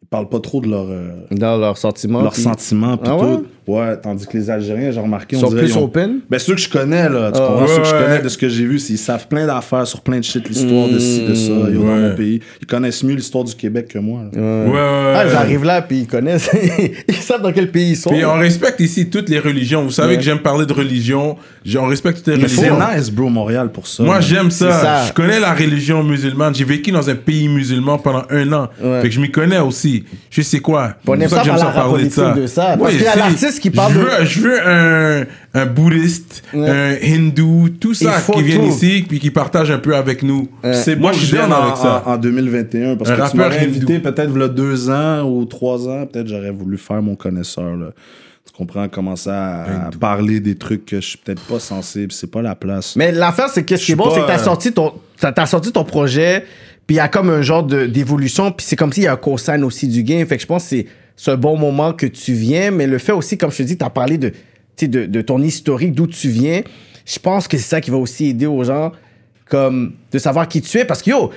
ils parlent pas trop de leur, euh, Dans leurs sentiments. leurs puis- sentiments. Puis Ah ouais? tout. Ouais, tandis que les Algériens, j'ai remarqué, Ils on sont dirait. plus ils ont- open? Ben, ceux que je connais, là, tu Ah, comprends? Ceux que je connais de ce que j'ai vu, c'est ils savent plein d'affaires sur plein de shit, l'histoire de ci, de ça, yo, dans Ouais. mon pays. Ils connaissent mieux l'histoire du Québec que moi. là. Ouais, ouais, Ah, ils ouais. arrivent là, puis ils connaissent. ils savent dans quel pays ils sont. Puis on respecte ici toutes les religions. Vous savez Ouais. que j'aime parler de religion. On respecte toutes les Mais c'est religions. nice, bro, Montréal, pour ça. Moi, j'aime ça. C'est ça. Je connais la religion musulmane. J'ai vécu dans un pays musulman pendant un an. Ouais. Fait que je m'y connais aussi. Je sais quoi. On aime C'est ça j'aime par la politique de ça. Je de- veux, Je veux un, un bouddhiste, Ouais. un hindou, tout ça qui viennent ici puis qui partagent un peu avec nous. C'est Moi, moi, je viens avec ça. en, en 2021 parce Un que tu m'aurais invité peut-être a deux ans ou trois ans, peut-être j'aurais voulu faire mon connaisseur. Là. Tu comprends, commencer à, à parler des trucs que je suis peut-être pas puis c'est pas la place. Mais l'affaire, c'est que ce qui est bon, c'est que t'as euh, sorti ton, t'as, t'as sorti ton projet, puis il y a comme un genre de, d'évolution, puis c'est comme s'il y a un cosign aussi du game. Fait que je pense que c'est, c'est un bon moment que tu viens, mais le fait aussi, comme je te dis, t'as parlé de, tu sais, de, de ton historique, d'où tu viens. Je pense que c'est ça qui va aussi aider aux gens, comme de savoir qui tu es, parce que yo,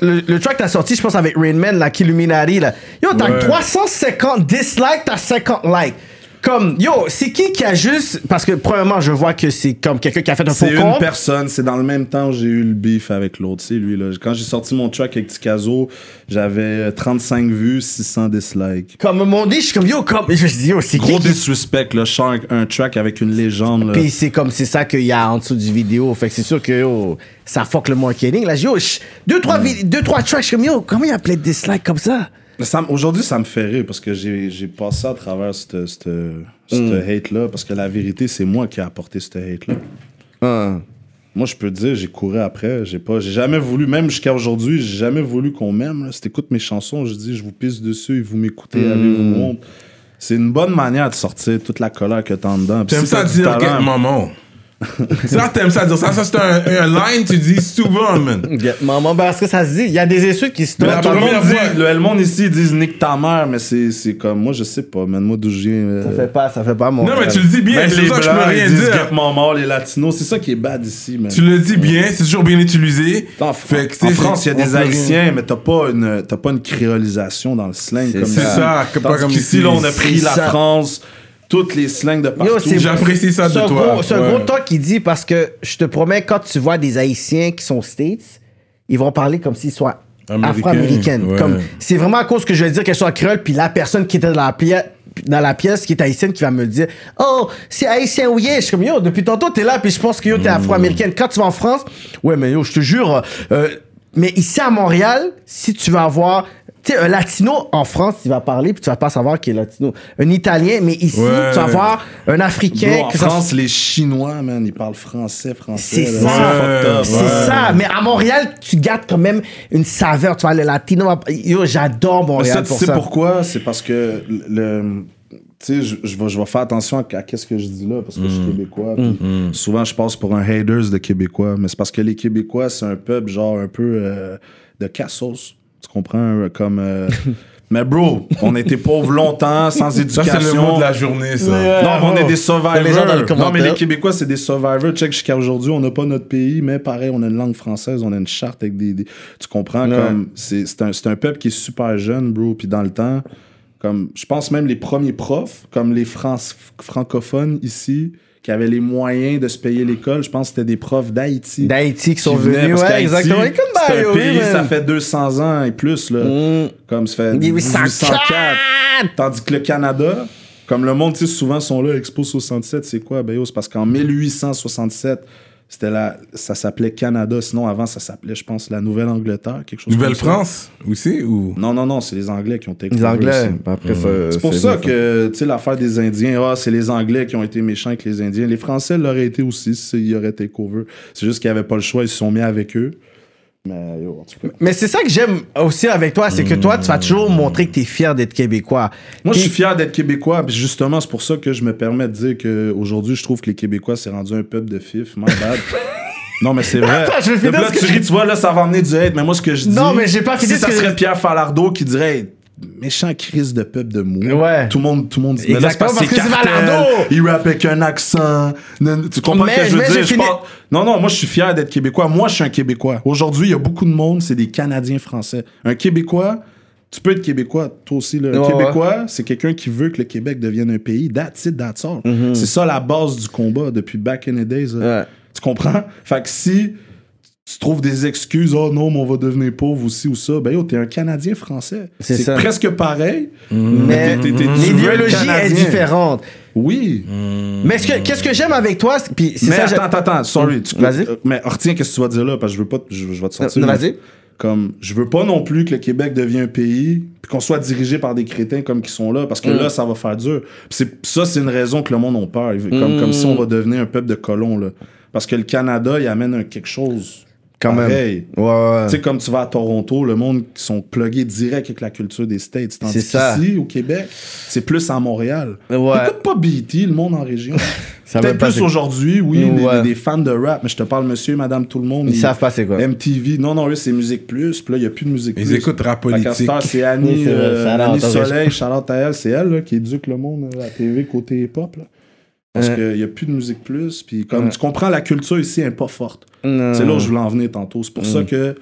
le, le track t'as sorti, je pense avec Rain Man, la Illuminati, là. Yo, t'as Ouais. 350 dislikes, t'as 50 likes. Comme, yo, c'est qui qui a juste. Parce que, premièrement, je vois que c'est comme quelqu'un qui a fait un faux C'est une compte. personne, c'est dans le même temps où j'ai eu le beef avec l'autre, c'est lui. Là. Quand j'ai sorti mon track avec Tikazo, j'avais euh, 35 vues, 600 dislikes. Comme mon dit, je suis comme, yo, comme. Je me dis, yo, c'est qui Gros qui. disrespect, là, je sors un, track avec une légende. Là. Puis c'est comme, c'est ça qu'il y a en dessous du vidéo. Fait que c'est sûr que, yo, ça fuck le marketing. Là, je dis, yo, deux, trois, vid- deux, trois tracks, comme, yo, comment il y a plein de dislikes comme ça? Aujourd'hui, ça me fait rire parce que j'ai j'ai passé à travers cette, cette, cette Mm. hate-là. Parce que la vérité, c'est moi qui ai apporté cette hate-là. Moi, je peux te dire, j'ai couru après. J'ai pas, j'ai jamais voulu, même jusqu'à aujourd'hui, j'ai jamais voulu qu'on m'aime. Si t'écoutes mes chansons, je dis, je vous pisse dessus et vous m'écoutez, Mm. avez-vous honte? C'est une bonne manière de sortir toute la colère que t'as en dedans. T'aimes si ça dire talent- maman. Ça, t'aimes ça dire ça. Ça, c'est un, un line tu dis souvent, man. Maman, parce que ça se dit, il y a des insultes qui se tout le monde première dit, fois- le, le monde ici, ils disent nique ta mère, mais c'est c'est comme, moi, je sais pas, man, moi d'où je viens. euh, Ça fait pas, ça fait pas mon. Non, mais tu le dis bien. C'est ça que je peux rien ils disent dire. get mort, les latinos, c'est ça qui est bad ici, man. Tu le dis bien. C'est toujours bien utilisé. En, Fait que, en France, il y a des Haïtiens, mais t'as pas une, t'as pas une créolisation dans le slang comme C'est ici. ça, que pas comme qu'ici, ici. là, on a pris C'est la ça. France, toutes les slangs de partout. J'apprécie ça de C'est un toi. gros- C'est un gros talk qu'il dit parce que je te promets, quand tu vois des Haïtiens qui sont States, ils vont parler comme s'ils soient afro-américaines. ouais. Comme C'est vraiment à cause que je vais dire qu'elles sont créole, puis la personne qui était dans la, pièce dans la pièce, qui est haïtienne, qui va me dire Oh, c'est haïtien, oui, je suis comme Yo, depuis tantôt, t'es là, puis je pense que yo, t'es afro-américaine. Quand tu vas en France, ouais, mais yo, je te jure, euh, mais ici à Montréal, si tu vas avoir. Tu sais, un latino en France, tu vas parler, puis tu vas pas savoir qui est latino. Un italien, mais ici, Ouais. tu vas voir un africain. Bro, en que ça France, les Chinois, man, ils parlent français, français. c'est ça. C'est Ouais. ça. Mais à Montréal, tu gardes quand même une saveur. Tu vois, le latino. Yo, j'adore Montréal ça, tu pour sais ça. pourquoi? C'est parce que le. Tu sais, je, je vais, je vais faire attention à, à qu'est-ce que je dis là, parce que je suis québécois. puis Souvent, je passe pour un haters de Québécois, mais c'est parce que les Québécois, c'est un peuple genre un peu euh, de cassos. Tu comprends? Comme. euh, mais bro, on était pauvres longtemps, sans Ça, éducation. c'est le mot de la journée, ça. Non, mais on est des survivors. Les gens dans les non, mais les Québécois, c'est des survivors. Check jusqu'à aujourd'hui, on n'a pas notre pays, mais pareil, on a une langue française, on a une charte avec des. des- tu comprends? Comme c'est c'est un, c'est un peuple qui est super jeune, bro. Puis dans le temps, comme je pense même les premiers profs, comme les France, francophones ici, qui avaient les moyens de se payer l'école. Je pense que c'était des profs d'Haïti. D'Haïti qui sont venus, ouais, exactement. C'est un pays, ça fait 200 ans et plus, là. Mm. Comme ça fait 1804. 1804. Tandis que le Canada, comme le monde, souvent sont là, Expo 67, c'est quoi? Ben, c'est parce qu'en 1867, c'était la, ça s'appelait Canada. Sinon, avant, ça s'appelait, je pense, la Nouvelle-Angleterre, quelque chose comme ça. Nouvelle-France aussi ou? Non, non, non, c'est les Anglais qui ont été Les Anglais. Après, ça, C'est pour ça que, tu sais, l'affaire des Indiens, ah, c'est les Anglais qui ont été méchants avec les Indiens. Les Français l'auraient été aussi s'ils auraient été cover. C'est juste qu'ils n'avaient pas le choix, ils se sont mis avec eux. Mais, yo, en tout cas. Mais c'est ça que j'aime aussi avec toi, c'est que toi, tu vas toujours montrer que tu es fier d'être québécois. Moi, je suis fier d'être québécois, puis justement, c'est pour ça que je me permets de dire qu'aujourd'hui, je trouve que les Québécois, c'est rendu un peuple de fif. My bad. Non, mais c'est vrai. Attends, je vais finir Là, tu je- tu vois, là, ça va amener du hate. Mais moi, ce que je dis. Non, mais j'ai pas fini Si ce ça que serait Pierre Falardeau qui dirait. Méchant crise de peuple de mou. Ouais. Tout le monde, tout le monde. Mais là, c'est Exactement, parce que c'est parce que c'est cartel, Falardeau. Il rappe avec un accent. Tu comprends Mais- ce que je veux mais dire? Je fini- parle- Non, non, moi, je suis fier d'être Québécois. Moi, je suis un Québécois. Aujourd'hui, il y a beaucoup de monde, c'est des Canadiens français. Un Québécois, tu peux être Québécois, toi aussi. Là. Un Ouais, Québécois, c'est quelqu'un qui veut que le Québec devienne un pays. That's it, that's all. C'est ça la base du combat depuis back in the days. Ouais. Tu comprends? Fait que si tu trouves des excuses, oh non, mais on va devenir pauvre aussi ou ça, ben yo, t'es un Canadien français. C'est presque pareil. Mais veux être l'idéologie est différente. Oui. Mais ce que- qu'est-ce que j'aime avec toi, puis Mais ça. attends, attends, attends, sorry. tu- Vas-y. euh, mais retiens qu'est-ce que tu vas dire là, parce que je veux pas, je, je vais te sortir. Mais- vas-y. Comme, je veux pas non plus que le Québec devienne un pays, puis qu'on soit dirigé par des crétins comme qui sont là, parce que Mm. là, ça va faire dur. Ça, c'est une raison que le monde a peur. Comme, comme si Mm. on va devenir un peuple de colons, là. Parce que le Canada, il amène un quelque chose. Quand même. pareil. Ouais, ouais. Tu sais, comme tu vas à Toronto, le monde qui sont plugués direct avec la culture des States. Tandis C'est ça. qu'ici, au Québec, c'est plus à Montréal. Ouais. Écoute pas BET, le monde en région. Ça Peut-être plus c'est- aujourd'hui, oui, des- Ouais. des, des fans de rap, mais je te parle monsieur, madame, tout le monde. Ils savent pas c'est quoi. MTV, non, non, eux, c'est Musique Plus, puis là, il n'y a plus de Musique Ils Plus. écoutent rap politique. c'est Annie, Oui, c'est vrai. euh, Annie Soleil, Charlotte à elle, c'est elle là, qui éduque le monde à la TV côté hip-hop. Parce Ouais. qu'il n'y a plus de Musique Plus, puis comme tu comprends, la culture ici n'est pas forte. C'est là où je voulais en venir tantôt. C'est pour ça que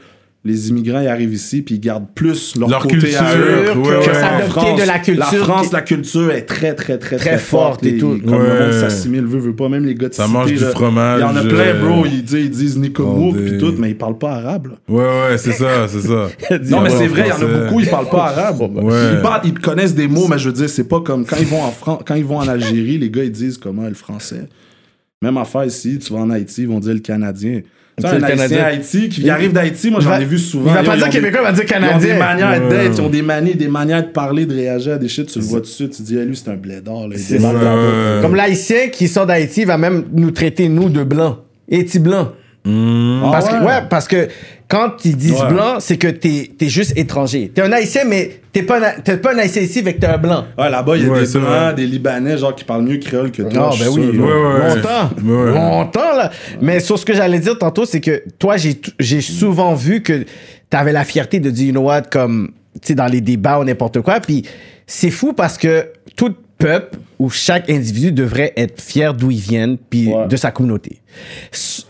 les immigrants ils arrivent ici puis ils gardent plus leur, Leur côté culture, à eux ouais, que ouais. en France. de la culture La France, qui- la culture est très très très Très forte et tout. Comme le monde s'assimile, veut veut pas même les gars de Ça cité, mange du fromage, Il y en a plein, euh, bro. Ils disent, ils disent puis tout, mais ils parlent pas arabe. là. Ouais, ouais, c'est ça, c'est ça. Non, mais c'est vrai, il y en a beaucoup, ils parlent pas arabe. Ouais. Ils, parlent- ils connaissent des mots, mais je veux dire, c'est pas comme quand ils vont en Fran- quand ils vont en Algérie, les gars ils disent comment le français. Même affaire ici, tu vas en Haïti, ils vont dire le canadien. Tu un le Haïtien Canadien. Haïti qui arrive d'Haïti, moi j'en ai vu souvent. Il va pas dire québécois, il va dire Ils ont des canadien. manières d'être, ils ont des manies, des manières de parler, de réagir à des shit, tu le vois tout de suite, tu dis, lui c'est un blédard. Comme l'haïtien qui sort d'Haïti va même nous traiter, nous, de blancs. Et Ah Parce que, ouais? ouais, parce que quand ils disent Ouais. blanc, c'est que t'es es juste étranger. T'es un haïtien, mais t'es pas, un- t'es pas un haïtien ici, avec t'es un blanc. Ouais, là-bas, il y a Ouais, des blancs, des libanais, genre qui parlent mieux créole que toi. Ah, je ben oui. Longtemps. Ouais. Longtemps, là. Mais sur ce que j'allais dire tantôt, c'est que toi, j'ai souvent vu que t'avais la fierté de dire, you know what, comme, tu sais, dans les débats ou n'importe quoi. Puis c'est fou parce que tout peuple ou chaque individu devrait être fier d'où il vient puis Ouais. de sa communauté.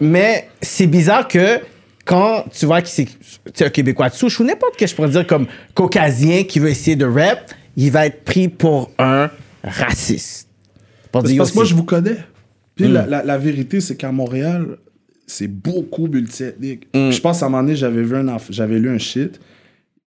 Mais c'est bizarre que quand tu vois que c'est un Québécois de souche ou n'importe quel, je pourrais dire comme caucasien qui veut essayer de rap, il va être pris pour un raciste. Pour parce que moi, je vous connais. Puis Mm. la, la- la vérité, c'est qu'à Montréal, c'est beaucoup multiethnique. Mm. Je pense à un moment donné, j'avais vu un enf- j'avais lu un shit.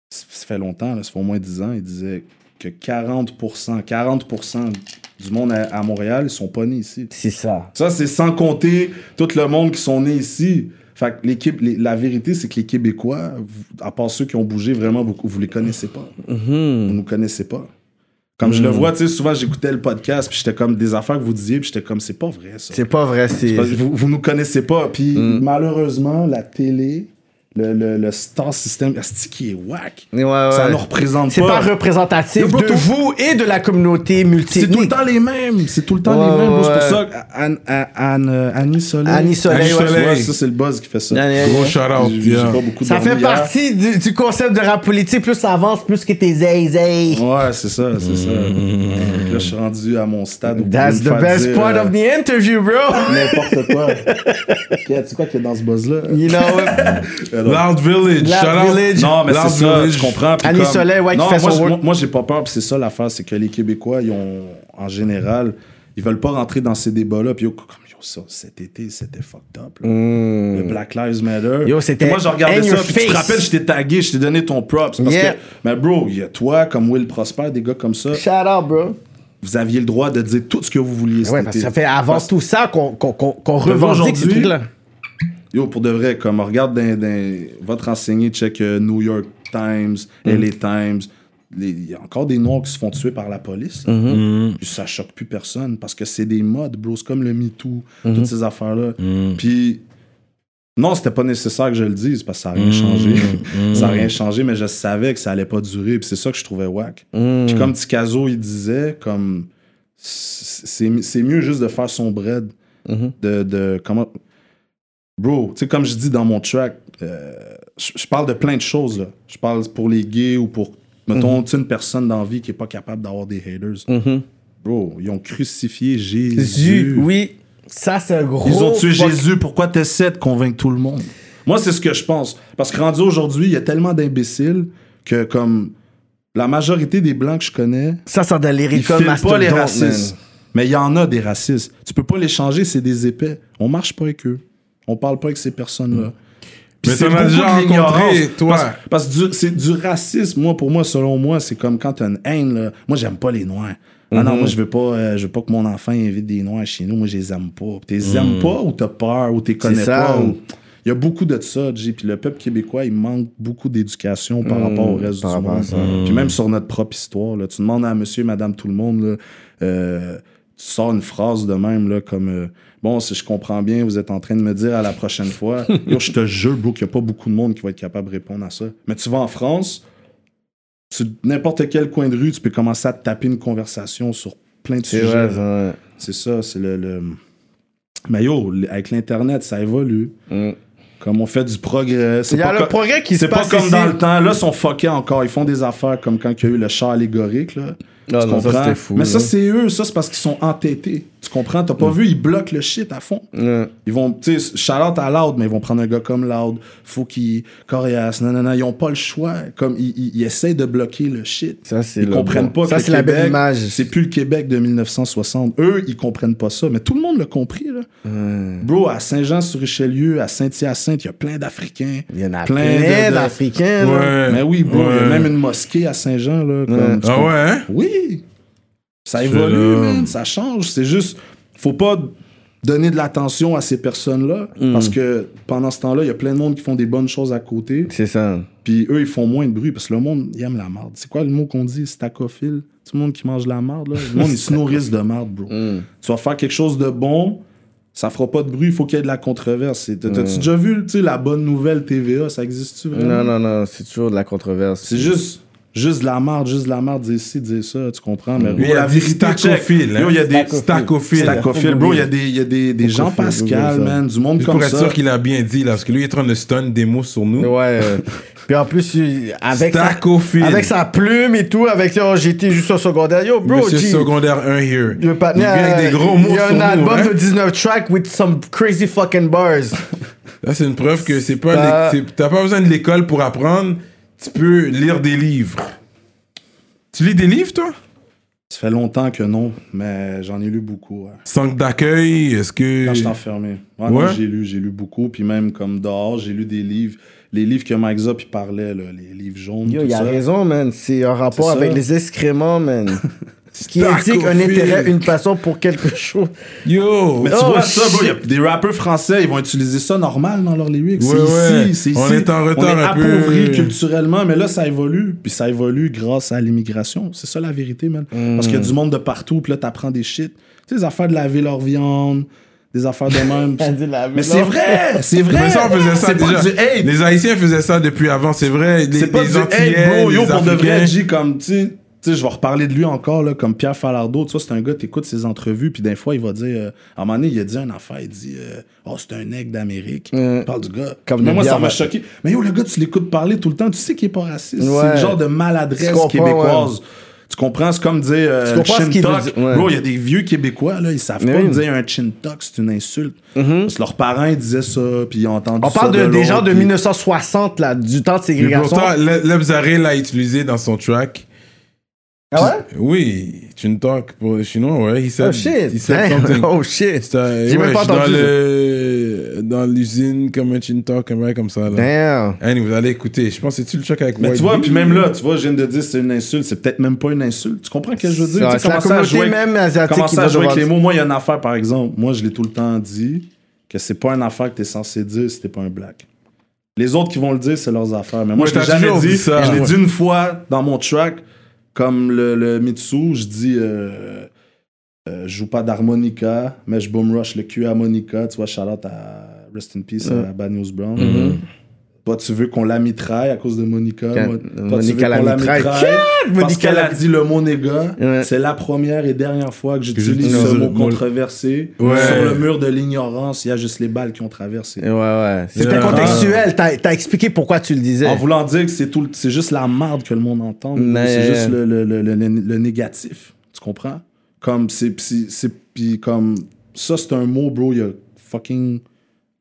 Ça ça fait longtemps, là, ça fait au moins 10 ans. Il disait que 40%, 40% du monde à, à Montréal, ils sont pas nés ici. C'est ça. Ça, c'est sans compter tout le monde qui sont nés ici. Fait que l'équipe, la vérité, c'est que les Québécois, à part ceux qui ont bougé vraiment beaucoup, vous les connaissez pas. Vous nous connaissez pas. Comme je le vois, tu sais, souvent j'écoutais le podcast, puis j'étais comme des affaires que vous disiez, puis j'étais comme, c'est pas vrai ça. C'est pas vrai, c'est. Vous, vous nous connaissez pas. Puis malheureusement, la télé, le, le, le star system, c'est qui est whack? Ouais, ouais. Ça nous représente C'est pas. pas représentatif de tout- vous et de la communauté C'est tout le temps les mêmes. C'est tout le temps Ouais, les mêmes. C'est pour ça que Anne, Anne- Anne- euh, Annie Soleil. Annie Soleil, Annie ouais. Soleil, ça, c'est le buzz qui fait ça. Gros shout-out, J'ai- j'ai yeah. pas beaucoup Ça fait hier. partie du, du concept de rap politique. Plus ça avance, plus que t'es zay Ouais, c'est ça, c'est ça. Là, je suis rendu à mon stade où That's the best dire, part euh, of the interview, bro. N'importe quoi. Tu sais quoi qu'il y a dans ce buzz-là? You know, Loud Village. Loud shout out. Village. Non, mais c'est ça, Village. tu comprends. Annie comme- Soleil, ouais, qui non, fait moi, son je- work. moi, moi, j'ai pas peur, puis c'est ça l'affaire, c'est que les Québécois, ils ont, en général, ils veulent pas rentrer dans ces débats-là. Puis yo, comme yo, ça, cet été, c'était fucked up. là. Mm. Le Black Lives Matter. Yo, c'était Moi, je regardais ça, puis tu te rappelles, je t'ai tagué, je t'ai donné ton props. Parce Yeah. que, mais bro, il y a toi, comme Will Prosper, des gars comme ça, Shout out, bro. vous aviez le droit de dire tout ce que vous vouliez Ouais, parce que ça fait avant Parce- tout ça qu'on revendique aujourd'hui, trucs-là. Yo, pour de vrai, comme on regarde dans, dans check euh, New York Times, Mm. LA Times. Il y a encore des Noirs qui se font tuer par la police. là. Mm-hmm. Puis ça choque plus personne parce que c'est des modes, bro. C'est comme le MeToo, Mm-hmm. toutes ces affaires-là. Mm. Puis non, c'était pas nécessaire que je le dise parce que ça n'a rien changé. ça n'a rien changé, mais je savais que ça allait pas durer. Puis c'est ça que je trouvais whack. Puis comme Ticazo, il disait, comme c'est c'est mieux juste de faire son bread. De, de comment. Bro, tu sais, comme je dis dans mon track, euh, je parle de plein de choses. Là. Je parle pour les gays ou pour, mettons, tu sais, une personne dans la vie qui est pas capable d'avoir des haters. Bro, ils ont crucifié Jésus. Jésus, oui. Ça, c'est un gros. Ils ont tué fuck- Jésus. Pourquoi t'essaies de convaincre tout le monde? Moi, c'est ce que je pense. Parce que rendu aujourd'hui, il y a tellement d'imbéciles que, comme la majorité des Blancs que je connais, Ça, c'est dans les ils pas les racistes. Mais il y en a des racistes. Tu peux pas les changer, c'est des épais. On marche pas avec eux. On parle pas avec ces personnes-là. Puis Mais c'est déjà rencontré, toi. Parce, que du- c'est du racisme. Moi, pour moi, selon moi, c'est comme quand t'as une haine. Là. Moi, j'aime pas les Noirs. Ah non, moi, je veux pas, euh, je veux pas que mon enfant invite des Noirs chez nous. Moi, je les aime pas. T'es les aimes pas ou t'as peur ou t'es connais ça. pas. ou- Il y a beaucoup de ça, J. Puis le peuple québécois, il manque beaucoup d'éducation par rapport au reste du monde. ça. Puis même sur notre propre histoire. Là. Tu demandes à monsieur et madame tout le monde, là, euh, tu sors une phrase de même, là, comme euh, Bon, si je comprends bien, vous êtes en train de me dire à la prochaine fois. Yo, je te jure, bro, qu'il n'y a pas beaucoup de monde qui va être capable de répondre à ça. Mais tu vas en France, sur n'importe quel coin de rue, tu peux commencer à te taper une conversation sur plein de C'est sujets. ouais. C'est ça, c'est le, le- Mais yo, avec l'Internet, ça évolue. Mm. Comme on fait du progrès. C'est Il y a pas le co- progrès qui se C'est pas passe comme ici. dans le temps. Là, ils sont fuckés encore. Ils font des affaires comme quand il y a eu le chat allégorique. Là. Ah tu non, ça, comprends? c'était fou, Mais ça, c'est eux. Ça, c'est parce qu'ils sont entêtés. Tu comprends? T'as pas vu, ils bloquent le shit à fond. Ouais. Ils vont, tu sais, shout-out à Loud, mais ils vont prendre un gars comme Loud. Faut qu'il. Coriace, non, non, non. Ils ont pas le choix. Comme, ils, ils, de bloquer le shit. Ça, c'est Ils le comprennent bon. pas Ça, que c'est la belle image. C'est plus le Québec de 1960. Eux, ils comprennent pas ça. Mais tout le monde l'a compris, là. Bro, à Saint-Jean-sur-Richelieu, à Saint-Hyacinthe, il y a plein d'Africains. Il y en a Plein plein, de- de- d'Africains. là. Ouais. Mais oui, bro, il y a même une mosquée à Saint-Jean, là. comme- Ah ouais, hein? Oui. Ça évolue, man. Ça change. C'est juste, faut pas donner de l'attention à ces personnes-là. Mm. Parce que pendant ce temps-là, il y a plein de monde qui font des bonnes choses à côté. C'est ça. Puis eux, ils font moins de bruit parce que le monde, il aime la marde. C'est quoi le mot qu'on dit? Stacophile? Tout le monde qui mange la marde, là? Le monde, ils se nourrissent de marde, bro. Mm. Tu vas faire quelque chose de bon, ça fera pas de bruit, il faut qu'il y ait de la controverse. T'as-tu déjà vu, la bonne nouvelle TVA? Ça existe-tu vraiment? Non, non, non, c'est toujours de la controverse. C'est juste, juste de la marde, juste de la marde, dire ci, dire ça, tu comprends? Mais Lui, bro, il a la vérité, stacophile, hein. Yo, il y a des Stacophile. stacophile, bro, il y a des, il y a des, des Jean Pascal, ça. man, du monde Juste comme pour être ça. sûr qu'il a bien dit, là, parce que lui, il est en train de stun des mots sur nous. Ouais. euh, Puis en plus, avec sa, avec sa plume et tout, avec ça, oh, j'étais juste au secondaire. Yo, bro, Monsieur G, secondaire 1 here. le il vient avec des gros mots Il y a un album hein. de 19 tracks with some crazy fucking bars. Là, c'est une preuve que c'est pas. T'as pas besoin de l'école pour apprendre. Tu peux lire des livres. Tu lis des livres, toi? Ça fait longtemps que non, mais j'en ai lu beaucoup. ouais. Centre d'accueil, est-ce que. Quand je suis enfermé. Ouais, non, Ouais? j'ai lu, j'ai lu beaucoup, puis même comme dehors, j'ai lu des livres. Les livres que Mike Zop, parlait, là, les livres jaunes, Yo, tout il a ça. raison, man. C'est un rapport avec les excréments, man. Ce qui indique un intérêt, une passion pour quelque chose. Yo Mais tu Oh, vois ça, bro, y a des rappeurs français, ils vont utiliser ça normal dans leurs lyrics. Ouais, c'est ouais. ici, c'est ici. On est en retard On est un peu. appauvri culturellement, mais là, ça évolue. Puis ça évolue grâce à l'immigration. C'est ça la vérité, man. Parce qu'il y a du monde de partout, puis là, t'apprends des shit. Tu sais, des affaires de laver leur viande, des affaires de même. mais c'est vrai, c'est vrai. Mais ça, on faisait ça déjà. du hate. Les Haïtiens faisaient ça depuis avant, c'est vrai. Les, C'est pas les du hate, Antillais, bro. Yo, les pour de vrai, comme, tu sais, tu sais, je vais reparler de lui encore, là, comme Pierre Falardeau. Tu vois, c'est un gars, t'écoutes ses entrevues, puis des fois, il va dire, euh, à un moment donné, il a dit une affaire, il dit, euh, oh, c'est un aigle d'Amérique. Mm. Il parle du gars. Comme mais moi, ça m'a choqué. Mais yo, le gars, tu l'écoutes parler tout le temps, tu sais qu'il est pas raciste. Ouais. C'est le genre de maladresse québécoise. Tu comprends? C'est comme dire euh, Tu comprends chin ouais. Bro, il y a des vieux Québécois, là, ils savent Mais pas oui. Dire un chin tuck, c'est une insulte. Parce que leurs parents, ils disaient ça, puis ils ont entendu On ça parle de, des gens de puis- 1960, là, du temps de ségrégation. pourtant, Le- Lebzaré l'a utilisé dans son track. Ah ouais? Oui, Chin Talk pour les Chinois, ouais. He said, Oh shit. He said something. Oh shit. J'ai ouais, même pas entendu. Dans, l'usine, comme un Chin Talk, un bail comme ça. Là. Damn. Anyway, vous allez écouter. Je pense que c'est-tu le choc avec Mais White tu vois, puis même là, tu vois, je viens de dire c'est une insulte, c'est peut-être même pas une insulte. Tu comprends ce que je veux dire? C'est Tu sais, la communauté jouer- même asiatique qui à jouer avec les mots. Moi, il y a une affaire, par exemple. Moi, je l'ai tout le temps dit, que c'est pas une affaire que t'es censé dire si t'es pas un black. Les autres qui vont le dire, c'est leurs affaires. Mais moi, Ouais, je l'ai t'as jamais dit. dit ça. je l'ai Ouais. dit une fois dans mon track, comme le, le Mitsu, je dis... euh, euh, je joue pas d'harmonica, mais je boom rush le cul harmonica. Tu vois, shout out à Rest in Peace à Bad News Brown. Mm-hmm. Toi, tu veux qu'on la mitraille à cause de Monica? Moi, toi, tu Monica veux la qu'on la mitraille. mitraille. Parce Monica la- a dit le mot néga. Ouais. C'est la première et dernière fois que j'utilise ce mot controversé. Ouais. Sur le mur de l'ignorance, il y a juste les balles qui ont traversé. Ouais, ouais. C'était contextuel. T'as t'as expliqué pourquoi tu le disais. En voulant dire que c'est c'est juste la merde que le monde entend. Mais- C'est juste le, le, le, le- le négatif. Tu comprends? Comme c'est, c'est, c'est- puis comme ça, c'est un mot, bro. Il y a fucking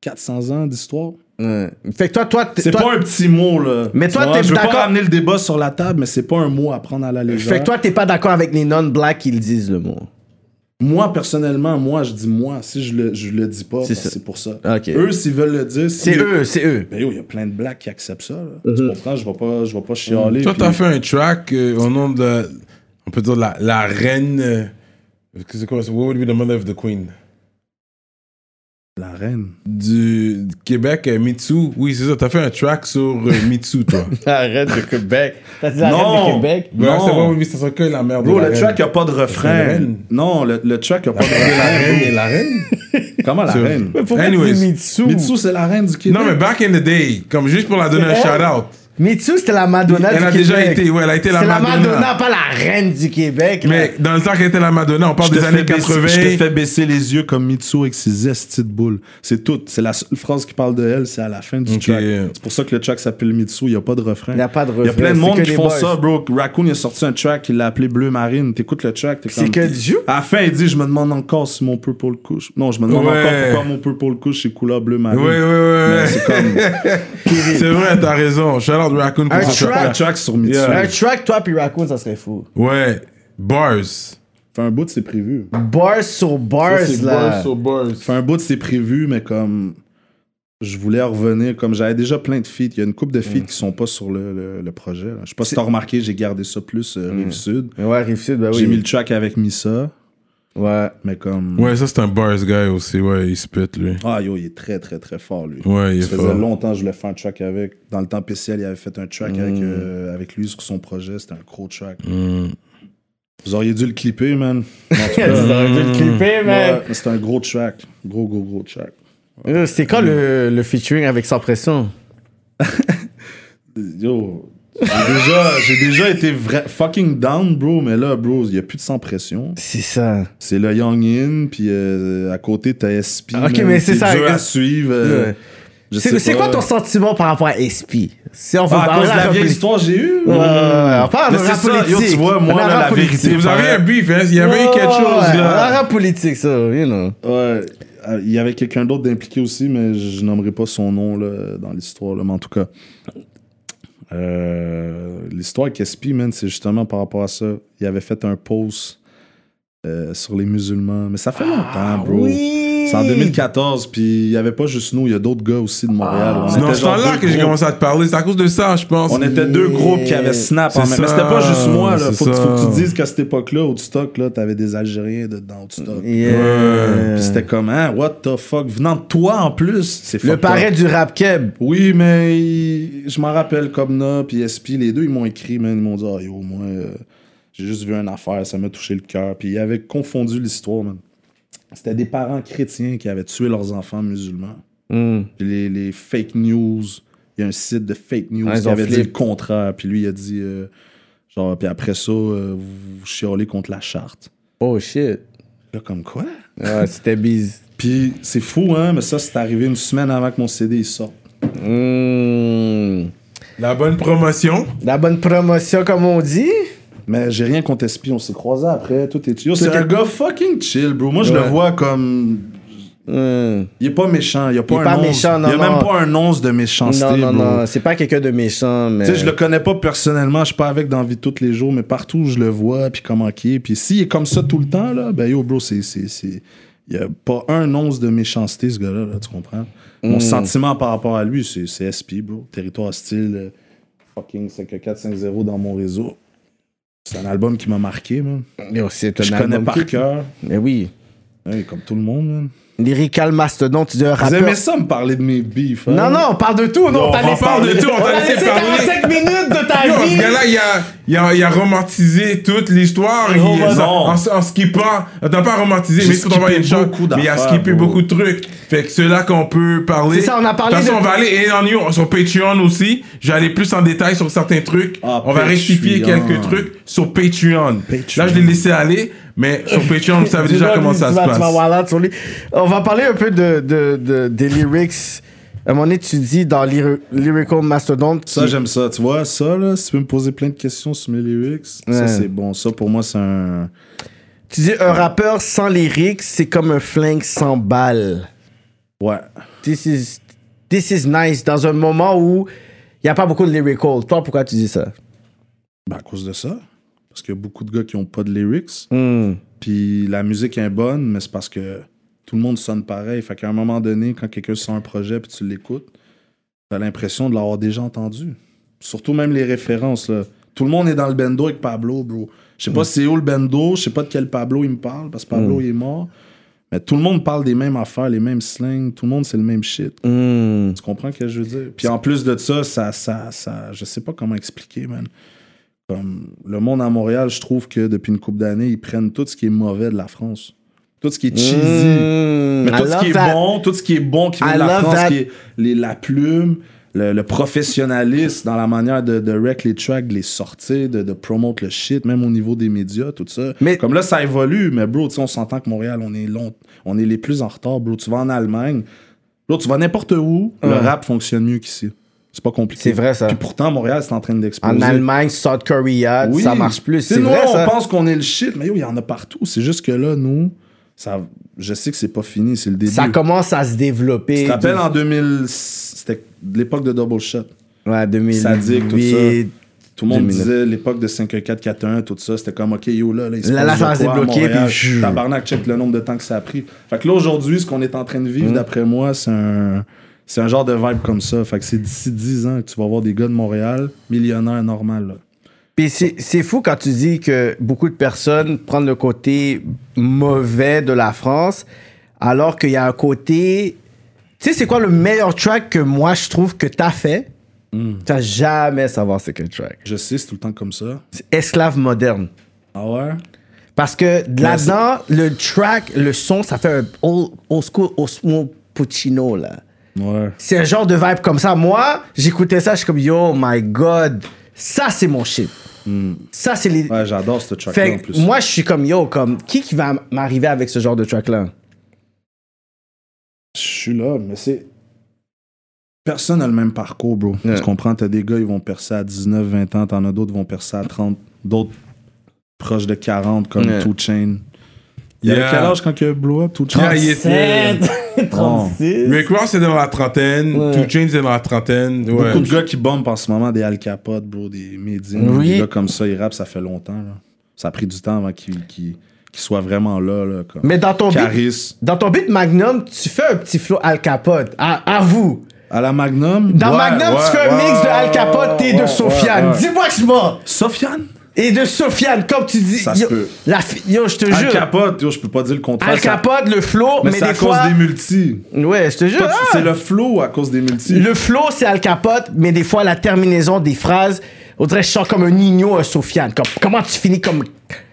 400 ans d'histoire. Ouais. Fait que toi, toi, C'est toi- pas un petit mot, là. Mais toi, t'es Je veux pas d'accord- ramener le débat sur la table, mais c'est pas un mot à prendre à la légère. Fait que toi, t'es pas d'accord avec les non-blacks qui le disent le mot. Moi, personnellement, moi, je dis moi. Si je le, je le dis pas, C'est c'est pour ça. Eux, s'ils veulent le dire, si- C'est eux, c'est eux. Ben il y a plein de blacks qui acceptent ça. là. Tu comprends? Je vais pas, je vais pas chialer. Toi, puis- t'as fait un track euh, au nom de, on peut dire, la, la reine. euh, C'est quoi? What would be the mother of the queen? La reine. Du, Québec, euh, Mitsu. Oui, c'est ça. T'as fait un track sur euh, Mitsu, toi. Arrête de Québec. T'as dit la reine de Québec? Non. c'est would be c'est que la merde. Bro, de la le reine. track a pas de la refrain. reine. Non, le, le track a pas de La refrain. reine bro. et la reine? Comment la reine? Pourquoi Anyways. Mitsu? Mitsu, c'est la reine du Québec. Non, mais back in the day, comme juste pour la donner un shout-out. Mitsu, c'était la Madonna Elle du a Québec. déjà été, ouais, elle a été la C'est la Madonna. Madonna, pas la reine du Québec. là. Mais dans le temps qu'elle était la Madonna, on parle des années baisser- 80. Je te fais baisser les yeux comme Mitsu avec ses estis de boules. C'est tout. C'est la seule phrase qui parle de elle, c'est à la fin du Ok. track. C'est pour ça que le track s'appelle Mitsu. Il n'y a pas de refrain. Il y a pas de Il y a refrain, plein de c'est monde qui font ça, bro. Raccoon, il a sorti un track, il l'a appelé Bleu Marine. T'écoutes le track, t'es C'est comme... que du? À la fin, il dit Je me demande encore si mon purple couche. Non, je me demande Ouais. encore pourquoi mon purple couche est couleur bleu marine. Ouais, ouais, ouais. C'est comme. C'est vrai, t'as raison. Out Raccoon pour Un ce un track. track sur Mitsu. Yeah. Un track, toi puis Raccoon, ça serait fou. Ouais. Bars. Fait un bout, c'est prévu. Bars sur bars, Ça, c'est là. bars sur bars. Fait un bout, c'est prévu, mais comme. Je voulais revenir, comme j'avais déjà plein de feats. Il y a une couple de feats qui sont pas sur le, le- le projet. là. Je sais pas si t'as remarqué, j'ai gardé ça plus euh, Rive-Sud. Ouais, Rive-Sud, bah oui. J'ai mis le track avec Missa, Ouais. mais comme. Ouais, ça c'est un bars guy aussi. Ouais, il spit lui. Ah yo, il est très très très fort lui. Ouais, il est Ça faisait fort. longtemps que je voulais faire un track avec. Dans le temps PCL, il avait fait un track Mm. avec, euh, avec lui sur son projet. C'était un gros track. Hmm. Vous auriez dû le clipper, man. Cas, aurais dû le clipper, man. ouais, c'était un gros track. Gros, gros, gros track. Euh, C'était quand le, le featuring avec Sans Pression? Yo, j'ai déjà, j'ai déjà été fucking down, bro, mais là, bro, il n'y a plus de sans pression. C'est ça. C'est le Young In, puis euh, à côté, t'as SP. Ok, mais c'est ça. dur à suivre. euh, Ouais. je C'est quoi ton sentiment par rapport à SP? Si on veut Ah, à parler cause de la vieille politique. histoire j'ai ouais. On parle de c'est rap ça, yo, politique. tu vois, moi, là, la politique. vérité, Vous avez un beef, hein? Il y avait eu quelque chose Ouais, là. rap politique, ça, you know. Ouais, euh, il y avait quelqu'un d'autre d'impliqué aussi, mais je nommerai pas son nom là, dans l'histoire, là, mais en tout cas. Euh, l'histoire SP, man, c'est justement par rapport à ça. Il avait fait un post euh, sur les musulmans, mais ça fait longtemps, bro. Ah, Oui. C'est en 2014, puis il y avait pas juste nous, il y a d'autres gars aussi de Montréal. On C'est dans ce temps-là deux que j'ai commencé à te parler. C'est à cause de ça, je pense. On était deux groupes qui avaient snap en même. Mais ça, c'était pas juste moi, là. Faut, que- faut que tu dises qu'à cette époque-là, au stock, là, t'avais des Algériens dedans, au stock. Yeah. Puis c'était comme, hein, what the fuck, venant de toi en plus, c'est Le up. du rap keb. Oui, mais il- je m'en rappelle comme Na puis SP, les deux, ils m'ont écrit, man, ils m'ont dit, ah yo, moi, euh, j'ai juste vu une affaire, ça m'a touché le cœur. Puis ils avaient confondu l'histoire, man. C'était des parents chrétiens qui avaient tué leurs enfants musulmans. Hmm. Puis les, les fake news, il y a un site de fake news Ah, qui avait dit le contraire. Puis lui, il a dit, euh, genre, puis après ça, euh, vous, vous chialez contre la charte. Oh shit. Là, comme quoi? Ouais, c'était bise. Puis c'est fou, hein, mais ça, c'est arrivé une semaine avant que mon CD il sorte. Hmm. La bonne promotion? La bonne promotion, comme on dit? Mais j'ai rien contre SP, on s'est croisés après, tout est chill. C'est un gars fucking chill, bro. Moi, je Ouais. le vois comme. Hmm. Il est pas méchant. Il y a pas Il est un pas once. méchant, non, Il y a non. même pas un once de méchanceté, Non, non, bro. non, c'est pas quelqu'un de méchant, mais. Tu sais, je le connais pas personnellement, je suis pas avec dans la vie de tous les jours, mais partout où je le vois, puis comment qu'il est. Puis s'il est comme ça tout le temps, là, ben yo, bro, c'est. c'est, c'est... Il y a pas un once de méchanceté, ce gars-là, là, tu comprends? Mm. Mon sentiment par rapport à lui, c'est, c'est SP, bro. Territoire hostile, euh, fucking 5450 dans mon réseau. C'est un album qui m'a marqué, man. C'est un Je connais par cœur. Mais oui. Comme tout le monde, man. Lyrical Mastodon, tu dis un Vous rappeur. aimez ça me parler de mes beefs, hein? Non, non, on parle de tout. Non, Non, on t'a on laissé parle de tout, on t'a a laissé parler. 45 minutes de ta Yo, vie. ce gars-là, il a, il, a, il a romantisé toute l'histoire. Il- Roman- en, en, skippant. T'as pas romantisé, mais tu t'envoies une skippé shot. beaucoup Mais il a skippé bro. beaucoup de trucs. Fait que c'est là qu'on peut parler. C'est ça, on a parlé De toute façon, de- on va aller et en you, sur Patreon aussi. Je vais aller plus en détail sur certains trucs. Ah, on va rectifier quelques trucs sur Patreon. Patreon. Là, je l'ai laissé aller. Mais sur Patreon, vous savez déjà comment ça se passe. On va parler un peu de, de, de- des lyrics. À un moment donné, tu dis dans Lyri- Lyrical Mastodon. Ça, qui- j'aime ça. Tu vois, ça, là, si tu peux me poser plein de questions sur mes lyrics, Ouais. ça, c'est bon. Ça, pour moi, c'est un. Tu dis un rappeur sans lyrics, c'est comme un flingue sans balle. Ouais. This is, this is nice. Dans un moment où il n'y a pas beaucoup de lyrical. Toi, pourquoi tu dis ça? Ben, à cause de ça. Parce qu'il y a beaucoup de gars qui ont pas de lyrics. Hmm. Puis la musique est bonne, mais c'est parce que tout le monde sonne pareil. Fait qu'à un moment donné, quand quelqu'un sort un projet puis tu l'écoutes, t'as l'impression de l'avoir déjà entendu. Surtout même les références, là. Tout le monde est dans le bendo avec Pablo, bro. Je sais pas c'est où le bendo, je sais pas de quel Pablo il me parle, parce que Pablo, il est mort. Mais tout le monde parle des mêmes affaires, les mêmes slangs. Tout le monde, c'est le même shit. Hmm. Tu comprends ce que je veux dire? Puis en plus de ça, ça, ça, ça, je sais pas comment expliquer, man. Comme le monde à Montréal, je trouve que depuis une couple d'années, ils prennent tout ce qui est mauvais de la France. Tout ce qui est cheesy. Hmm. Mais I tout ce qui est bon, tout ce qui est bon qui vient de la France, qui est les, la plume, le, le professionnalisme dans la manière de, de rec les tracks, de les sortir, de, de promote le shit, même au niveau des médias, tout ça. Mais- Comme là, ça évolue, mais bro, on s'entend que Montréal, on est long, on est les plus en retard, bro. Tu vas en Allemagne, bro, tu vas n'importe où, le rap fonctionne mieux qu'ici. C'est pas compliqué. C'est vrai, ça. Puis pourtant, Montréal, c'est en train d'exploser. En Allemagne, South Korea, Oui. ça marche plus. C'est nous, vrai, on ça. pense qu'on est le shit, mais yo, il y en a partout. C'est juste que là, nous, ça, je sais que c'est pas fini, c'est le début. Ça commence à se développer. Tu te rappelles en 2000, c'était l'époque de Double Shot. Ouais, 2008. Sadique, tout ça. Tout le monde 2009. disait l'époque de 51441, tout ça, c'était comme OK, yo, là, là il se Là, passe là, ça quoi à débloquer, Montréal? puis Tabarnak, check le nombre de temps que ça a pris. Fait que là, aujourd'hui, ce qu'on est en train de Mm. vivre, d'après moi, c'est un, c'est un genre de vibe comme ça. Fait que c'est d'ici 10 ans que tu vas voir des gars de Montréal, millionnaires normal, là. Puis c'est c'est fou quand tu dis que beaucoup de personnes prennent le côté mauvais de la France, alors qu'il y a un côté. Tu sais, c'est quoi le meilleur track que moi je trouve que t'as fait? Tu vas jamais savoir c'est quel track. Je sais, c'est tout le temps comme ça. C'est Esclave moderne. Ah ouais? Parce que là-dedans, le track, le son, ça fait un old, old school Osmo Puccino, là. Ouais. C'est un genre de vibe comme ça. Moi, j'écoutais ça, je suis comme, yo, my God, ça, c'est mon shit. Ça, c'est les... Ouais, j'adore ce track-là en plus. moi, je suis comme, yo, comme, qui qui va m'arriver avec ce genre de track-là? Je suis là, mais c'est. Personne n'a le même parcours, bro. Tu comprends? T'as des gars, ils vont percer à 19, 20 ans. T'en as d'autres qui vont percer à 30. D'autres proches de 40, comme Ouais. Two Chain. Il avait Yeah. quel âge quand il a blow up, Two Chain? Yeah, il était- 36. Rick Ross est dans la trentaine, Ouais. Two Chainz est dans la trentaine. Ouais. Beaucoup de gars qui bombent en ce moment, des Al Capote, bro, des Médines, Oui. des gars comme ça, ils rappent, ça fait longtemps. là. Ça a pris du temps avant qu'ils soient vraiment là. là comme. Mais dans ton, beat, Caris. dans ton beat Magnum, tu fais un petit flow Al Capote. À, à vous. À la Magnum? Dans Ouais, Magnum, ouais, tu fais un ouais, mix de Al ouais, Capote et de ouais, Sofiane. ouais, ouais. Dis-moi que je mens. Sofiane? Et de Sofiane, comme tu dis. Ça se yo, peut. La fi- yo, je te Al jure. Capote, yo, je peux pas dire le contraire. Al ça- Capote, le flow, Mais, mais, c'est à cause des multis. Ouais, je te jure. Ah! C'est le flow à cause des multis. Le flow, c'est Al Capote, mais des fois, la terminaison des phrases, on dirait que je chante comme un Nino, un Sofiane. Comme, comment tu finis comme.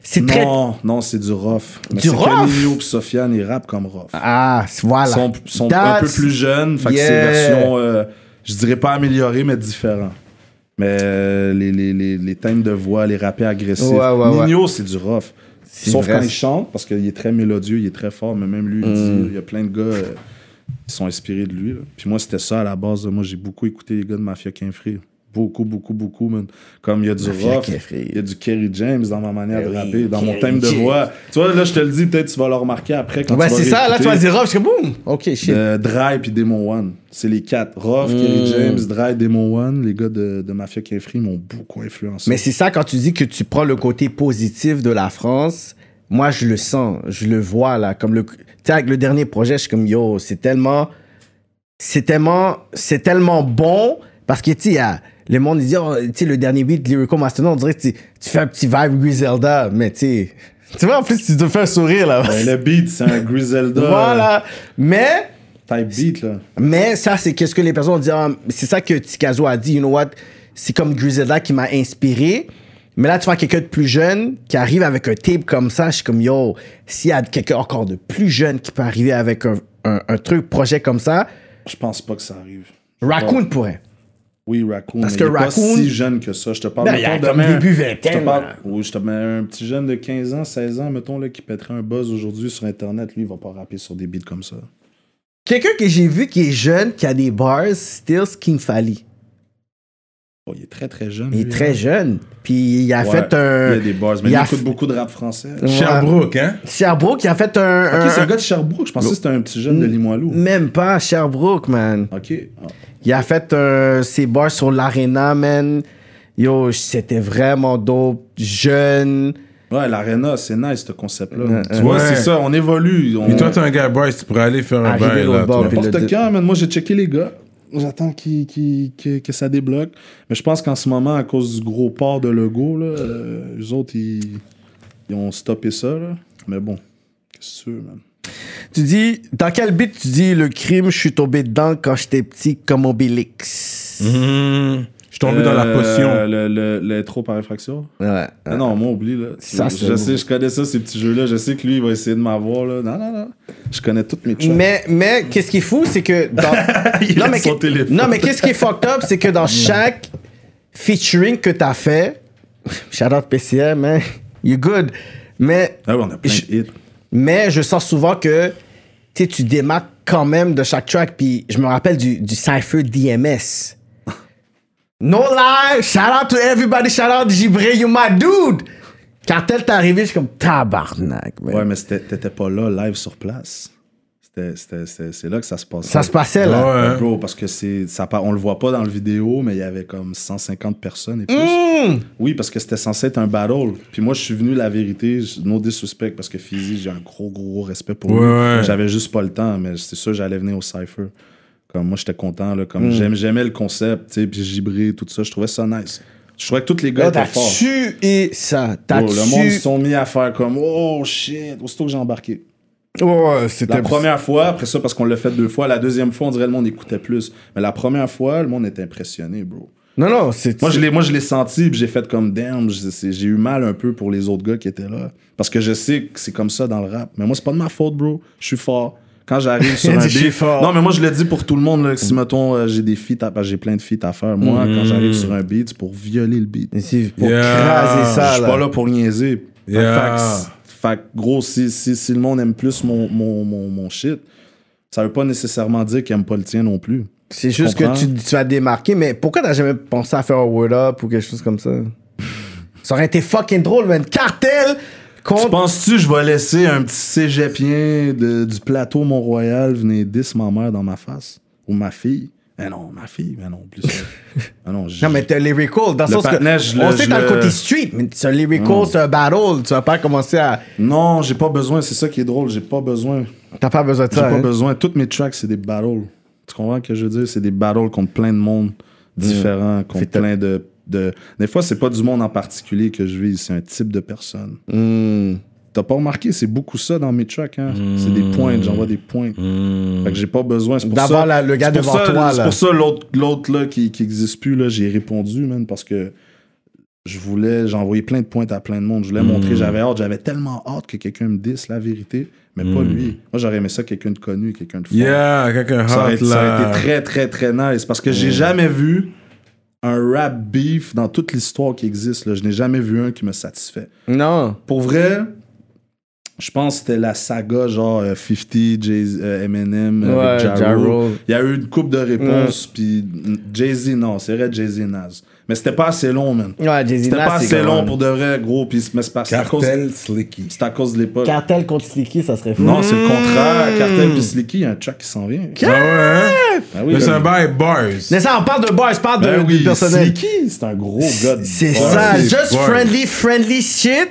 C'est très. Non, non, c'est du rough. Mais Du c'est rough? que Nino et Sofiane, ils rappent comme rough. Ah, voilà. Ils sont, sont un peu plus jeunes, fait que c'est version, euh, je dirais pas améliorée, mais différent. Mais euh, les, les, les, les thèmes de voix, les rappés agressifs. Ouais, ouais, ouais. Nino, c'est du rough. Sauf vrai. quand il chante, parce qu'il est très mélodieux, il est très fort, mais même lui, il Mm. dit, il y a plein de gars euh, qui sont inspirés de lui. là. Puis moi, c'était ça à la base. Moi, j'ai beaucoup écouté les gars de Mafia Quinfree. Beaucoup, beaucoup, beaucoup, man. Comme il y a du rough, il y a du Kerry James dans ma manière Ben de oui, rapper, dans mon thème de voix. Tu vois, là, je te le dis, peut-être tu vas le remarquer après quand vas c'est ça, là, tu vas dire, je suis comme, boum. Ok, shit. Euh, Dry puis Demon One. C'est les quatre. Rough, Mm. Kerry James, Dry, Demon One. Les gars de, de Mafia Kefri m'ont beaucoup influencé. Mais c'est ça, quand tu dis que tu prends le côté positif de la France, moi, je le sens, je le vois, là. Comme le. Tu sais, avec le dernier projet, je suis comme, yo, c'est tellement. C'est tellement. C'est tellement bon. Parce que, tu sais, il y a- le monde, dit, oh, tu sais, le dernier beat, Lyrical Mastermind, on dirait que tu, fais un petit vibe Griselda, mais tu sais. Tu vois, en plus, tu te fais un sourire, là. Ouais, le beat, c'est un Griselda voilà. Mais. type beat, là. Mais ça, c'est qu'est-ce que les personnes disent. Ah, c'est ça que Tikazo a dit. You know what? C'est comme Griselda qui m'a inspiré. Mais là, tu vois quelqu'un de plus jeune qui arrive avec un tape comme ça. Je suis comme, yo, s'il y a quelqu'un encore de plus jeune qui peut arriver avec un, un, un truc, projet comme ça, Je pense pas que ça arrive. Raccoon pourrait. Oui, Raccoon. Parce mais que il est pas si jeune que ça. Je te parle Ben, il a mettons, comme demain- début Je vingtaine, te parle, là. oui, je te mets un petit jeune de 15 ans, 16 ans, mettons, là, qui pèterait un buzz aujourd'hui sur Internet. Lui, il va pas rapper sur des beats comme ça. Quelqu'un que j'ai vu qui est jeune, qui a des bars, still Skin Fally. Oh, il est très, très jeune. Il est lui, très hein. jeune. Puis il a Ouais, fait un. Il y a des bars, mais il il, a écoute f- beaucoup de rap français. Ouais. Sherbrooke, hein? Sherbrooke, il a fait un. Ok, un- c'est un gars de Sherbrooke. Je pensais que c'était un petit jeune de Limoilou. Même pas Sherbrooke, man. Ok. Ah. Il a fait euh, ses bars sur l'Arena, man. Yo, c'était vraiment dope. Jeune. Ouais, l'Arena, c'est nice, ce concept-là. Ouais, tu vois, ouais. c'est ça, on évolue. On... Et toi, t'es un gars Bryce, tu pourrais aller faire un bail l'autre là. N'importe quand, man. Moi, j'ai checké les gars. J'attends qu'il- qu'il- que, que ça débloque. Mais je pense qu'en ce moment, à cause du gros port de logo, là, euh, les autres, ils, ils ont stoppé ça. Là. Mais bon, qu'est-ce que tu veux, man? Tu dis, dans quel beat tu dis le crime, je suis tombé dedans quand j'étais petit comme Obélix? Mhm. Je suis tombé dans la Euh, potion. Le, le, l'intro par effraction? Ouais. Ah non, moi, oublie, là. Ça, je je sais, je connais ça, ces petits jeux-là. Je sais que lui, il va essayer de m'avoir, là. Non, non, non. Je connais toutes mes tracks. Mais, mais qu'est-ce qui est fou, c'est que dans... Il non, a mais son téléphone. non, mais qu'est-ce qui est fucked up, c'est que dans chaque featuring que t'as fait, shout out PCM, man, you good. Mais, Ah ouais, on a plein Je- de hits. Mais je sens souvent que tu démarques quand même de chaque track. Puis je me rappelle du, du Cypher DMS. No lie, shout out to everybody, shout out Gibré, you my dude. Cartel t'es arrivé, je suis comme tabarnak. Ouais, mais t'étais pas là, live sur place. C'est là que ça se passait. Ça se passait là. Ouais. Bro, parce que c'est ça on le voit pas dans le vidéo mais il y avait comme 150 personnes et plus. Mmh. Oui, parce que c'était censé être un battle. Puis moi je suis venu la vérité, no disrespect parce que Fizzy, j'ai un gros gros gros respect pour Ouais, lui. ouais. J'avais juste pas le temps mais c'est sûr j'allais venir au Cypher. Comme moi j'étais content là, Mmh. comme j'aime- j'aimais le concept, tu sais, puis Gibré tout ça, je trouvais ça nice. Je trouvais que tous les gars étaient t'as forts. tué ça? T'as le monde se sont mis à faire comme oh shit, aussitôt que j'ai embarqué. Ouais, c'était La première fois, après ça, parce qu'on l'a fait deux fois, la deuxième fois, on dirait que le monde écoutait plus. Mais la première fois, le monde était impressionné, bro. Non, non, c'est. Moi, je l'ai, moi, je l'ai senti, puis j'ai fait comme damn, je- j'ai eu mal un peu pour les autres gars qui étaient là. Parce que je sais que c'est comme ça dans le rap. Mais moi, c'est pas de ma faute, bro. Je suis fort. Quand j'arrive sur un dit, je suis beat. fort. Non, mais moi, je le dis pour tout le monde, là, que si, mettons, euh, j'ai des feats, à- que j'ai plein de feats à faire. Moi, quand j'arrive sur un beat, c'est pour violer le beat. Pour Yeah. craser Je ça, suis là. pas là pour niaiser. Yeah. Fait, que- gros, si, si, si le monde aime plus mon, mon, mon, mon shit, ça veut pas nécessairement dire qu'il aime pas le tien non plus. C'est juste que tu, tu vas démarquer, mais pourquoi t'as jamais pensé à faire un word up ou quelque chose comme ça? Ça aurait été fucking drôle, man. Cartel Tu contre. penses-tu que je vais laisser un petit cégepien de, du plateau Mont-Royal venir 10 ma mère dans ma face? Ou ma fille? Mais non, ma fille, mais non, plus ça. Ah non, Non, mais t'es lyrical, dans le sens que. je on le- sait t'as le côté street, mais c'est un lyrical, c'est un battle. Tu vas pas commencer à. non, j'ai pas besoin, c'est ça qui est drôle, j'ai pas besoin. T'as pas besoin de J'ai ça. pas hein? besoin. Toutes mes tracks, c'est des battles. Tu comprends ce que je veux dire? C'est des battles contre plein de monde différents, contre Fait que- plein de, de. Des fois, c'est pas du monde en particulier que je vise, c'est un type de personne. Hmm. T'as pas remarqué, c'est beaucoup ça dans mes tracks, hein? C'est des pointes, j'envoie des pointes. Fait que j'ai pas besoin. C'est pour D'avoir ça. le gars devant ça- toi, C'est pour ça, l'autre, l'autre là, qui, qui existe plus, là, j'ai répondu, man, parce que je voulais, j'ai envoyé plein de pointes à plein de monde. Je voulais montrer, j'avais hâte, j'avais tellement hâte que quelqu'un me dise la vérité, mais pas lui. Moi, j'aurais aimé ça, quelqu'un de connu, quelqu'un de fort. Yeah, quelqu'un Ça hot ça aurait là. été très, très, très nice. Parce que j'ai jamais vu un rap beef dans toute l'histoire qui existe. Là. Je n'ai jamais vu un qui me satisfait. Non. Pour vrai, Je pense que c'était la saga genre euh, 50, Jay euh, Eminem, Ouais, avec Ja Ja Rule. Rule. Il y a eu une coupe de réponses, puis Jay-Z, non, c'est vrai Jay-Z Nas. Mais c'était pas assez long, man. Ouais, Jay-Z C'était Nas, pas assez long même- pour de vrai, gros, puis mais c'est pas- c'est à cause, Cartel Slicky. c'est à cause de l'époque. Cartel contre Slicky, ça serait fou. Non, c'est le contraire. Cartel puis Slicky, il y a un track qui s'en vient. Ah ouais, hein? Ah oui, Mais c'est un bail bars. Mais ça, on parle de boys, je parle de, ben de oui, personnel. Slicky, c'est un gros gars. de- C'est Ouais, ça, c'est- just ouais. friendly, friendly shit.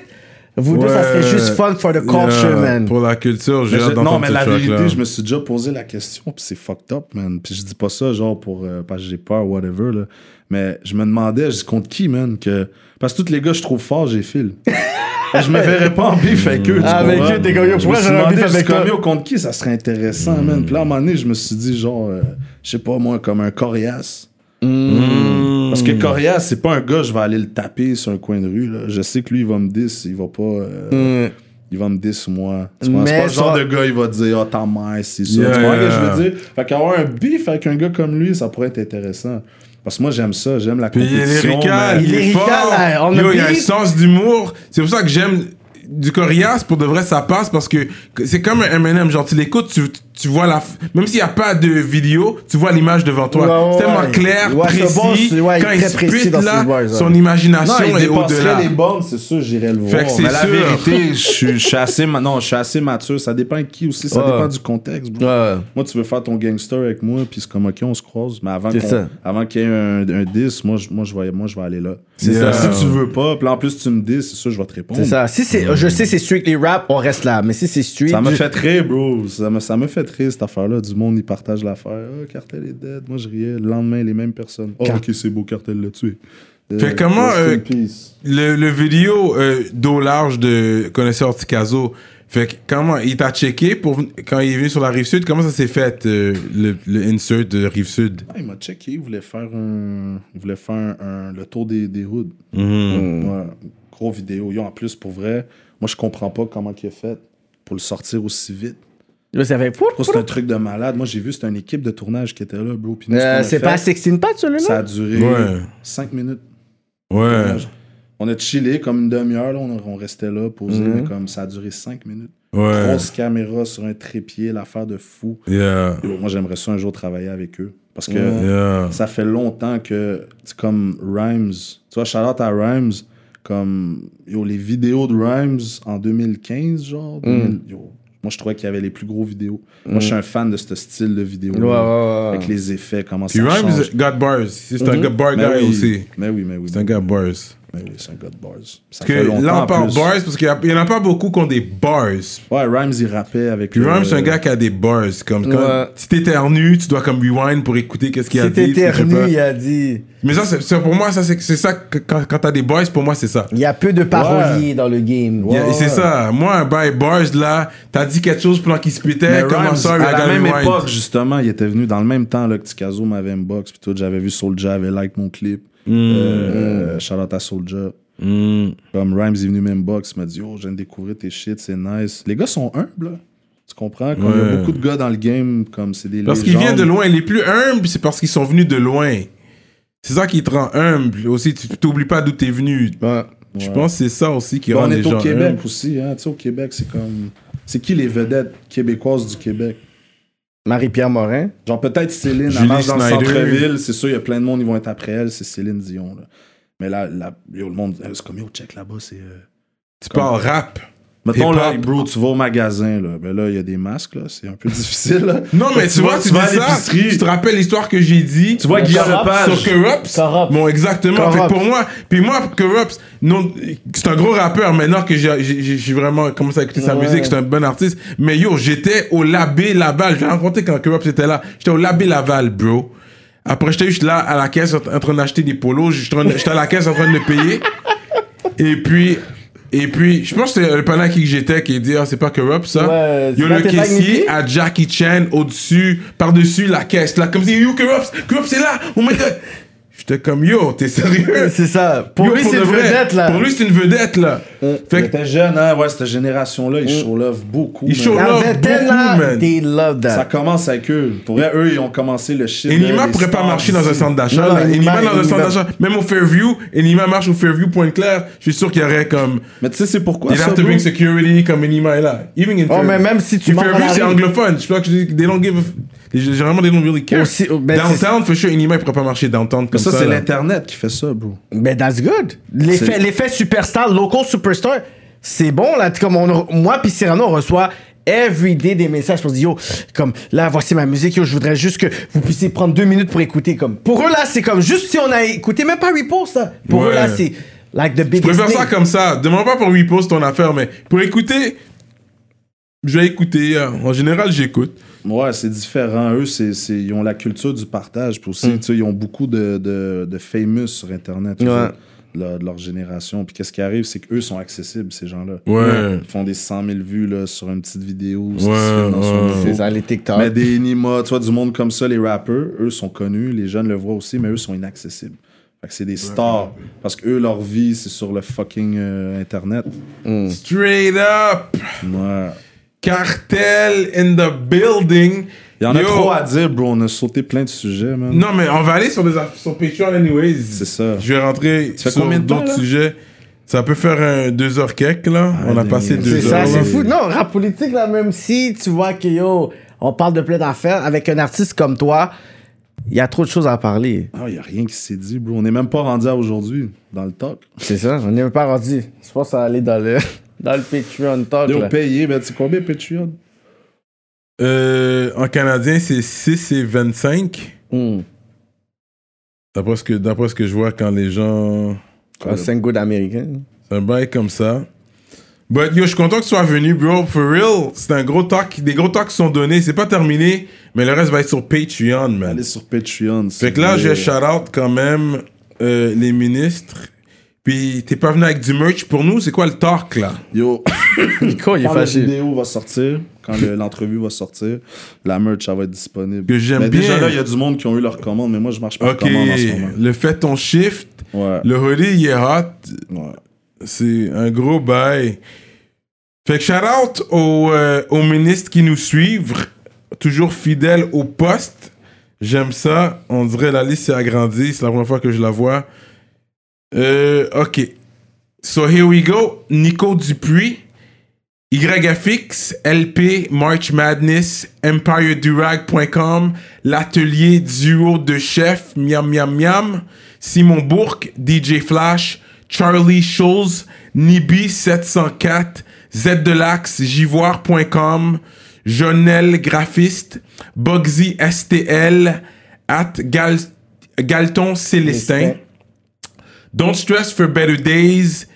Vous deux, ça serait juste fun for the culture, Yeah, man. Pour la culture, j'ai hâte je- non, mais la vérité, je me suis déjà posé la question, puis c'est fucked up, man. Puis je dis pas ça, genre, pour, euh, parce que j'ai peur, whatever, là. Mais je me demandais, je dis contre qui, man, que. Parce que tous les gars, je trouve fort, j'ai fil. Et je me verrais pas en bif avec eux. tu Ah, avec eux, t'es comme, yo, Je me pourquoi j'aurais un avec yo, contre qui ça serait intéressant, man? Puis là, à un moment donné, je me suis dit, genre, euh, je sais pas, moi, comme un coriace. Parce que Corias, c'est pas un gars, je vais aller le taper sur un coin de rue. Là. Je sais que lui, il va me diss, il va pas. euh, Mm. Il va me diss moi. C'est pas le genre de gars, il va dire, oh, ta mère, c'est ça. Yeah, tu vois ce que je veux dire? Fait qu'avoir un beef avec un gars comme lui, ça pourrait être intéressant. Parce que moi, j'aime ça, j'aime la Puis il est compétition. il est lyrical, on Yo, il a un sens d'humour. C'est pour ça que j'aime du coriace. Pour de vrai, ça passe parce que que c'est comme un M&M. Genre, tu l'écoutes, tu, tu vois la... f- Même s'il n'y a pas de vidéo, tu vois l'image devant toi. Ouais, ouais, c'est tellement ouais. clair, précis. bon, Quand il très précis spit, dans ses là, bars, ouais. son Non, imagination il est dépasserait au-delà. les bornes, c'est sûr, j'irais le voir. Fait que c'est mais la sûr. vérité, je suis- assez, ma- non, je suis assez mature. Ça dépend de qui aussi, ça Ouais. dépend du contexte. Moi, tu veux faire ton gangster avec moi, puis c'est comme, OK, on se croise. Mais avant, C'est qu'on- avant qu'il y ait un, un moi, je, moi, je vais, moi, je vais aller là. C'est ça. ça. Si tu veux pas, puis en plus, tu me dis, c'est sûr, je vais te répondre. C'est ça. Si c'est, je sais, c'est strictly rap, on reste là. Mais si c'est street. Ça me fait rire, bro. Ça me, ça me fait rire, cette affaire-là. Du monde, il partage l'affaire. Ah, Cartel est dead. Moi, je riais. Le lendemain, les mêmes personnes. Oh, Car- ok, c'est beau, Cartel l'a tué. Euh, Fait comment, euh. Le, le vidéo euh, d'eau large de connaisseur Ticazo, fait que comment il t'a checké pour quand il est venu sur la rive sud, comment ça s'est fait le, le insert de rive sud? Ah, il m'a checké. Il voulait faire, un, il voulait faire un- un- le tour des, des hoods. Mhm. Ouais, gros vidéo. Yo, en plus, pour vrai, moi, je comprends pas comment il a fait pour le sortir aussi vite. Là, ça fait. Gros, C'est un truc de malade. Moi, j'ai vu, c'était une équipe de tournage qui était là, bro. Euh, c'est pas 16 pattes, celui-là? Ça a duré Ouais. 5 minutes. Ouais. On a chillé comme une demi-heure, là, on, on restait là, posé, Mhm. mais comme ça a duré 5 minutes. Ouais. Grosse caméra sur un trépied, l'affaire de fou. Yeah. Moi, j'aimerais ça un jour travailler avec eux. Parce que Yeah. ça fait longtemps que, c'est comme Rhymes, tu vois, shout out à Rhymes, comme, yo, les vidéos de Rhymes en 2015, genre, 2000, yo, moi, je trouvais qu'il y avait les plus gros vidéos. Moi, je suis un fan de ce style de vidéo. Ouais, ouais, ouais. Avec les effets, comment Puis ça Rhymes change. got bars. C'est un gars bar Mais guy oui, aussi. Mais oui, mais oui. C'est un gars bars. Mais oui, c'est un gars de bars. Ça Que là on parle bars parce qu'il y a- il y en a pas beaucoup qui ont des bars. Ouais, Rhymes, il rappait avec. Puis Rhymes c'est un gars qui a des bars. Comme quand Ouais. si t'éternues, tu dois comme rewind pour écouter qu'est-ce qu'il a C'était dit. pas. éternu, il a dit. Mais ça, c'est pour moi, ça c'est ça que quand, quand t'as des bars, pour moi c'est ça. Il y a peu de paroliers dans le game. A- Ouais, C'est ouais. ça. Moi, un bail bars là, t'as dit quelque chose pendant qu'il se Mais pétait, comment Rhymes, ça, à la même rewind? époque, justement, il était venu dans le même temps là, que Tikazo m'avait inbox. Puis tout, j'avais vu Soulja avait like mon clip. Euh, shout out à Soulja. Mm. Comme Rhymes est venu m'inbox, il m'a dit Oh, je viens de découvrir tes shit, c'est nice. Les gars sont humbles, là. Tu comprends? Comme Il y a beaucoup de gars dans le game, comme c'est des Parce qu'ils viennent de loin. Les plus humbles, c'est parce qu'ils sont venus de loin. C'est ça qui te rend humble. Aussi, tu t'oublies pas d'où t'es venu. Ouais. Je Ouais. pense que c'est ça aussi qui rend on les est gens au Québec humbles. aussi, hein. Tu sais, au Québec, c'est comme. C'est qui les vedettes québécoises du Québec? Marie-Pierre Morin. Genre peut-être Céline, Julie elle marche dans le centre-ville, c'est sûr, il y a plein de monde, ils vont être après elle, c'est Céline Dion. Là. Mais là, là yo, le monde, c'est comme yo, check là-bas, c'est. euh, Tu parles rap. Mettons là, bro, tu vas au magasin, là. Ben là, il y a des masques, là, c'est un peu difficile, là. Non, mais tu, vois, tu, vas à dis ça. l'épicerie. Tu te rappelles l'histoire que j'ai dit? Tu vois Guillaume Lepage. Sur Corrupt. Corrupt. Bon, exactement. Fait que pour moi, puis moi, Corrupt, non, c'est un gros rappeur maintenant que j'ai- j'ai j'ai vraiment commencé à écouter sa musique. C'est un bon artiste. Mais yo, j'étais au Labé Laval. Je l'ai rencontré quand Corrupt était là. J'étais au Labé Laval, bro. Après, j'étais juste là à la caisse en train d'acheter des polos. J'étais à la caisse en train de le payer. Et puis, et puis, je pense que c'était le panneau qui j'étais qui dit, ah, c'est pas Corrupt ça. Ouais, Yo, c'est le caissier à Jackie Chan au-dessus, par-dessus la caisse, là, comme si, yo, Corrupt, Corrupt, c'est là, oh my god. J'étais comme, yo, t'es sérieux? C'est ça. Pour Yo, lui, c'est une vrai, vedette, là. Pour lui, c'est une vedette, là. Fait Fait que était jeune, hein, ouais, cette génération-là, ils show love beaucoup. Ils show love beaucoup, man. they love Ça that. commence avec eux. Pour vrai, eux, ils ont commencé le shit. Enima pourrait pas marcher dans un centre d'achat. Enima, dans un centre d'achat. Même au Fairview, Enima marche au Fairview Pointe-Claire. Je suis sûr qu'il y aurait comme. Mais tu sais, c'est pourquoi They ça, have to bring security comme Enima est là. Even in Oh, mais même si tu Fairview, c'est anglophone. Je crois que je dis, they don't give a. Généralement, they don't really care. Oh, ben, downtown, for sure, Enima, il pourrait pas marcher downtown comme ça, c'est l'Internet qui fait ça, bro. Ben, that's good. L'effet, superstar, local superstar, c'est bon, là. Comme on, moi puis Cyrano, on reçoit everyday des messages pour se dire, yo, comme, là, voici ma musique, yo, je voudrais juste que vous puissiez prendre deux minutes pour écouter. Comme, pour eux, là, c'est comme, juste si on a écouté, même pas repost, là. Pour eux, là, c'est, like, the Je biggest préfère thing. ça comme ça. Demande pas pour repost ton affaire, mais pour écouter, je vais écouter. euh, En général, j'écoute. Ouais, c'est différent. Eux, c'est, c'est- ils ont la culture du partage. Puis aussi, tu sais, ils ont beaucoup de, de, de famous sur Internet. de leur génération. Puis qu'est-ce qui arrive, c'est qu'eux sont accessibles, ces gens-là. Ouais. Ils font des 100 000 vues là, sur une petite vidéo. Ouais. C'est ça, les TikTok. Mais des Nima, tu vois, du monde comme ça, les rappers, eux sont connus, les jeunes le voient aussi, mais eux sont inaccessibles. Fait que c'est des stars. Parce que eux, leur vie, c'est sur le fucking euh, Internet. Straight up. Ouais. Cartel in the building. Il y en a trop à dire, bro. On a sauté plein de sujets, man. Non, mais on va aller sur, des sur Patreon anyways. C'est ça. Je vais rentrer Ça sur d'autres sujets. Ça peut faire un deux heures quelques, là. on a passé deux C'est heures. ça, là. c'est fou. Non, rap politique, là, même si tu vois que, yo, on parle de plein d'affaires, avec un artiste comme toi, il y a trop de choses à parler. Ah, il n'y a rien qui s'est dit, bro. On n'est même pas rendu à aujourd'hui, dans le talk. C'est ça, on n'est même pas rendu. Je pense que ça aller dans le, dans le Patreon talk. Ils là. ont payé, mais c'est combien Patreon? Euh, en canadien, c'est 6 et 25. Hmm. D'après ce, que, d'après ce que je vois quand les gens. Un 5 good américain. C'est un bail comme ça. But yo, je suis content que tu sois venu, bro. For real, c'est un gros talk. Des gros talks sont donnés. C'est pas terminé, mais le reste va être sur Patreon, man. Allez sur Patreon. Fait que là, je vais shout out quand même euh, les ministres. Puis, t'es pas venu avec du merch pour nous? C'est quoi le talk, là? Yo, Nico, il est quand la fâché. vidéo va sortir, quand le- l'entrevue va sortir, la merch, ça va être disponible. Que j'aime Mais Déjà bien. là, il y a du monde qui ont eu leur commande, mais moi, je marche pas Ok, en commande en ce moment. le fait ton shift, Ouais. le hoodie, il est hot. ouais. C'est un gros bail. Fait que shout out aux, euh, aux ministres qui nous suivent, toujours fidèles au poste. J'aime ça. On dirait la liste s'est agrandie. C'est la première fois que je la vois. Euh, ok. So here we go. Nico Dupuis. YFX, LP, March Madness, EmpireDurag.com, l'atelier duo de chef, miam miam miam, Simon Bourque, DJ Flash, Charlie Schulz, Nibi704, Z de l'Axe, Jivoire.com, Jonel Graphiste, Bugsy STL, at Gal- Galton Célestin, Don't Stress for Better Days,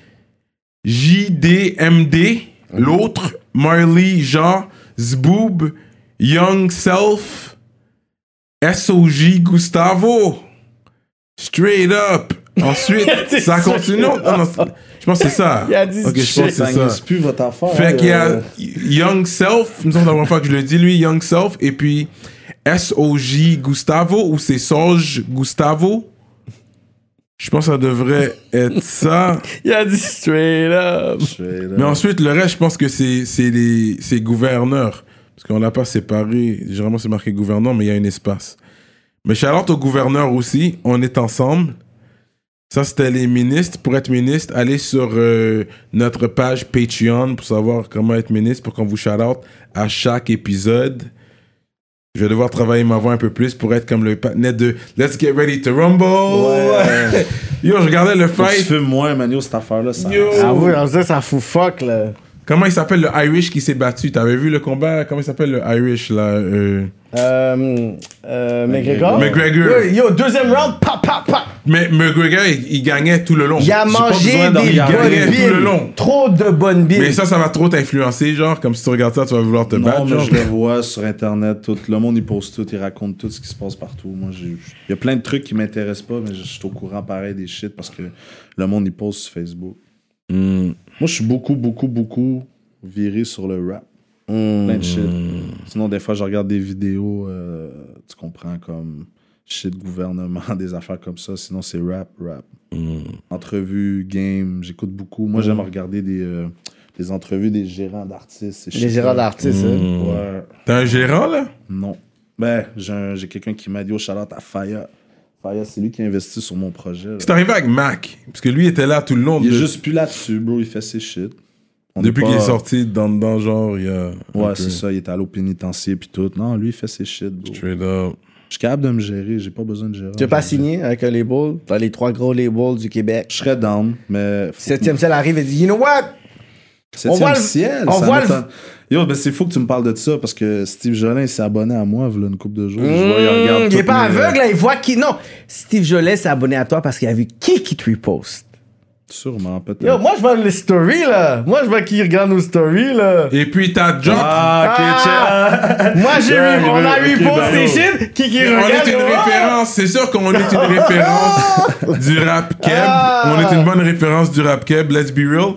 JDMD, l'autre, Marley Jean, Zboob, Young Self, SOJ Gustavo, Straight Up. Ensuite, ça continue. Non, non, je pense que c'est ça. Il a dit Ok, je pense que c'est ça. plus votre affaire. Fait qu'il y a euh, Young Self, me semble la première fois que je le dis, lui, Young Self, et puis SOJ Gustavo, ou c'est Sorge Gustavo. Je pense que ça devrait être ça. Il a dit straight up. Mais ensuite, le reste, je pense que c'est c'est les c'est gouverneurs. Parce qu'on l'a pas séparé. Généralement, c'est marqué gouverneur, mais il y a un espace. Mais shout au gouverneur aussi. On est ensemble. Ça, c'était les ministres. Pour être ministre, allez sur euh, notre page Patreon pour savoir comment être ministre, pour qu'on vous shout out à chaque épisode. Je vais devoir travailler ma voix un peu plus pour être comme le patinet de Let's Get Ready to Rumble. Ouais. Yo, je regardais le que tu fight. filmes moins, man. Yo, cette affaire-là, ça. Yo. Ah oui, on ça fout fuck, là. Comment il s'appelle le Irish qui s'est battu? T'avais vu le combat? Comment il s'appelle le Irish là euh... Euh, euh, McGregor. McGregor. Yo, yo, deuxième round, pa, pa, pa. Mais McGregor, il, il gagnait tout le long. Il a mangé des bonnes tout le billes. long. Trop de bonnes billes. Mais ça, ça va trop t'influencer, genre, comme si tu regardes ça, tu vas vouloir te Non, battre. mais genre. je le vois sur Internet. Tout, le monde, il poste tout, il raconte tout ce qui se passe partout. Moi, j'ai- il y a plein de trucs qui m'intéressent pas, mais je suis au courant pareil des shit parce que le monde, il poste sur Facebook. Hmm. Moi, je suis beaucoup, beaucoup, beaucoup viré sur le rap. Plein de shit. Sinon, des fois, je regarde des vidéos, euh, tu comprends, comme... shit gouvernement, des affaires comme ça. Sinon, c'est rap, rap. Entrevues, game, j'écoute beaucoup. Moi, j'aime regarder des, euh, des entrevues des gérants d'artistes. Les gérants d'artistes, hein? Ouais. T'as un gérant, là? Non. Ben, j'ai un- j'ai quelqu'un qui m'a dit au Charlotte à Faya. Faya, c'est lui qui a investi sur mon projet. C'est arrivé avec Mac. Parce que lui était là tout le long. Il est de- juste plus là-dessus, bro. Il fait ses shit. On Depuis qu'il est sorti dans, dans genre, il y a. Ouais, c'est ça. Il est allé au pénitencier puis tout. Non, lui, il fait ses shit, bro. Je Straight up. suis capable de me gérer. J'ai pas besoin de gérer. Tu veux pas signer avec un label? Dans les trois gros labels du Québec? Je serais down, mais. Septième ciel arrive et dit, you know what? Septième on voit le- ciel. on ça voit le-. Yo, ben c'est fou que tu me parles de ça parce que Steve Jolin s'est abonné à moi, voilà une couple de jours. Je vois, il regarde Mmh, il est pas mes- aveugle, là, il voit qui. Non, Steve Jolet s'est abonné à toi parce qu'il a vu qui qui te reposte. Sûrement, peut-être. Yo, moi je vois les stories là. Moi je vois qui regarde nos stories là. Et puis t'as Jump. Ah, ok, Ah! Moi j'ai Yeah, vu, il on veut- a bah. Qui qui on regarde. est une ah! référence, c'est sûr qu'on est une référence du rap keb. Ah. On est une bonne référence du rap keb, let's be real.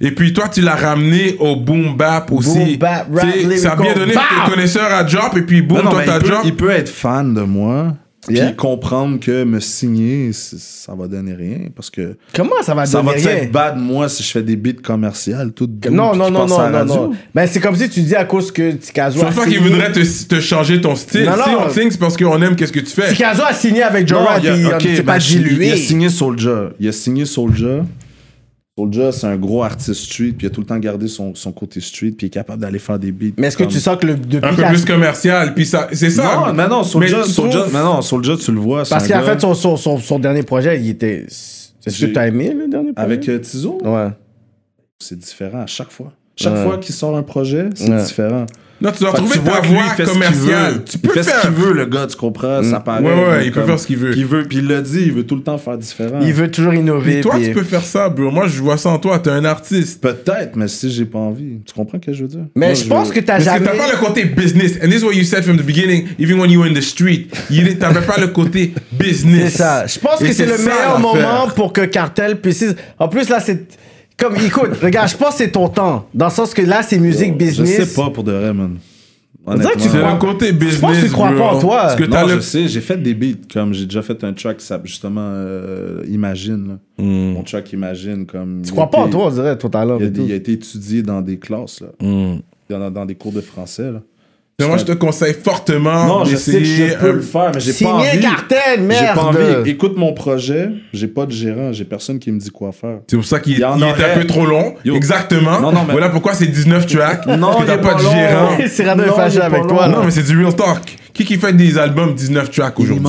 Et puis toi, tu l'as ramené au boom bap aussi. Boom bap, rap, Tu sais, ça a bien donné bam! tes connaisseurs à Drop et puis boom, Non, non, toi t'as Drop. il peut être fan de moi, Yeah. puis comprendre que me signer, ça va donner rien parce que Comment ça va ça donner va rien? être bad moi si je fais des beats commerciales tout doux, Non, non, non, non, non, radio. non. Ben, c'est comme si tu dis à cause que Tikazo Je a pense pas qu'il voudrait te, te changer ton style. Non, si non. on te signe, c'est parce qu'on aime qu'est-ce que tu fais. Tikazo a signé avec Joe Non, Rat, il a- puis ok, on ne s'est ben, pas dilué. Il a signé Soulja. Il a signé Soulja. Soulja, c'est un gros artiste street, puis il a tout le temps gardé son, son côté street, puis il est capable d'aller faire des beats. Mais est-ce que tu sens que le, depuis Un peu plus commercial. Puis ça, c'est ça. Non, mais non, Soulja, Soulja, mais non, Soulja, tu le vois. Parce gars fait son, son, son, son dernier projet, il était. Est-ce que tu as aimé le dernier projet? Avec euh, Tizo, Ouais. c'est différent à chaque fois. Chaque Ouais. fois qu'il sort un projet, c'est Ouais. différent. Non, tu dois trouver ta il fait qu'il commerciale. Tu peux fait ce faire. qu'il veut, le gars, tu comprends? Ça paraît. Ouais, ouais, il peut faire ce qu'il veut. Il veut, puis il l'a dit, il veut tout le temps faire différent. Il veut toujours innover. Puis toi, puis- tu peux faire ça, bro. Moi, je vois ça en toi. T'es un artiste. Peut-être, mais si j'ai pas envie. Tu comprends ce que je veux dire? Mais Moi, je pense veux- que t'as Parce que jamais. t'as pas le côté business. And this is what you said from the beginning, even when you were in the street. T'avais pas le côté business. C'est ça. Je pense Et que c'est le meilleur moment pour que Cartel puisse. En plus, là, c'est. Comme, écoute, regarde, je pense que c'est ton temps. Dans le sens que là, c'est musique Je business. sais pas pour de vrai, man. dirait que tu C'est crois- le côté business. pense que tu crois bro. pas en toi. Parce que Non, le. je sais, j'ai fait des beats, comme j'ai déjà fait un track, ça, justement, euh, Imagine. là. Hmm. Mon track Imagine, comme... Tu crois pas en toi, on dirait, ton talent. Il a, et tout. il a été étudié dans des classes, là. Hmm. Dans, dans des cours de français, là. Mais Moi, je te conseille fortement Non, je sais que d'essayer. je peux un- le faire, mais j'ai pas envie. Cartel, J'ai merde. pas envie. Écoute mon projet, j'ai pas de gérant, j'ai personne qui me dit quoi faire. C'est pour ça qu'il est aurait. un peu trop long. Yo. Exactement. Non, non, mais- Voilà pourquoi c'est 19 tracks. Non, il pas pas de long. gérant. Cyrano est Non, fâché avec toi. Non, mais c'est du real talk. Qui qui fait des albums 19 tracks aujourd'hui?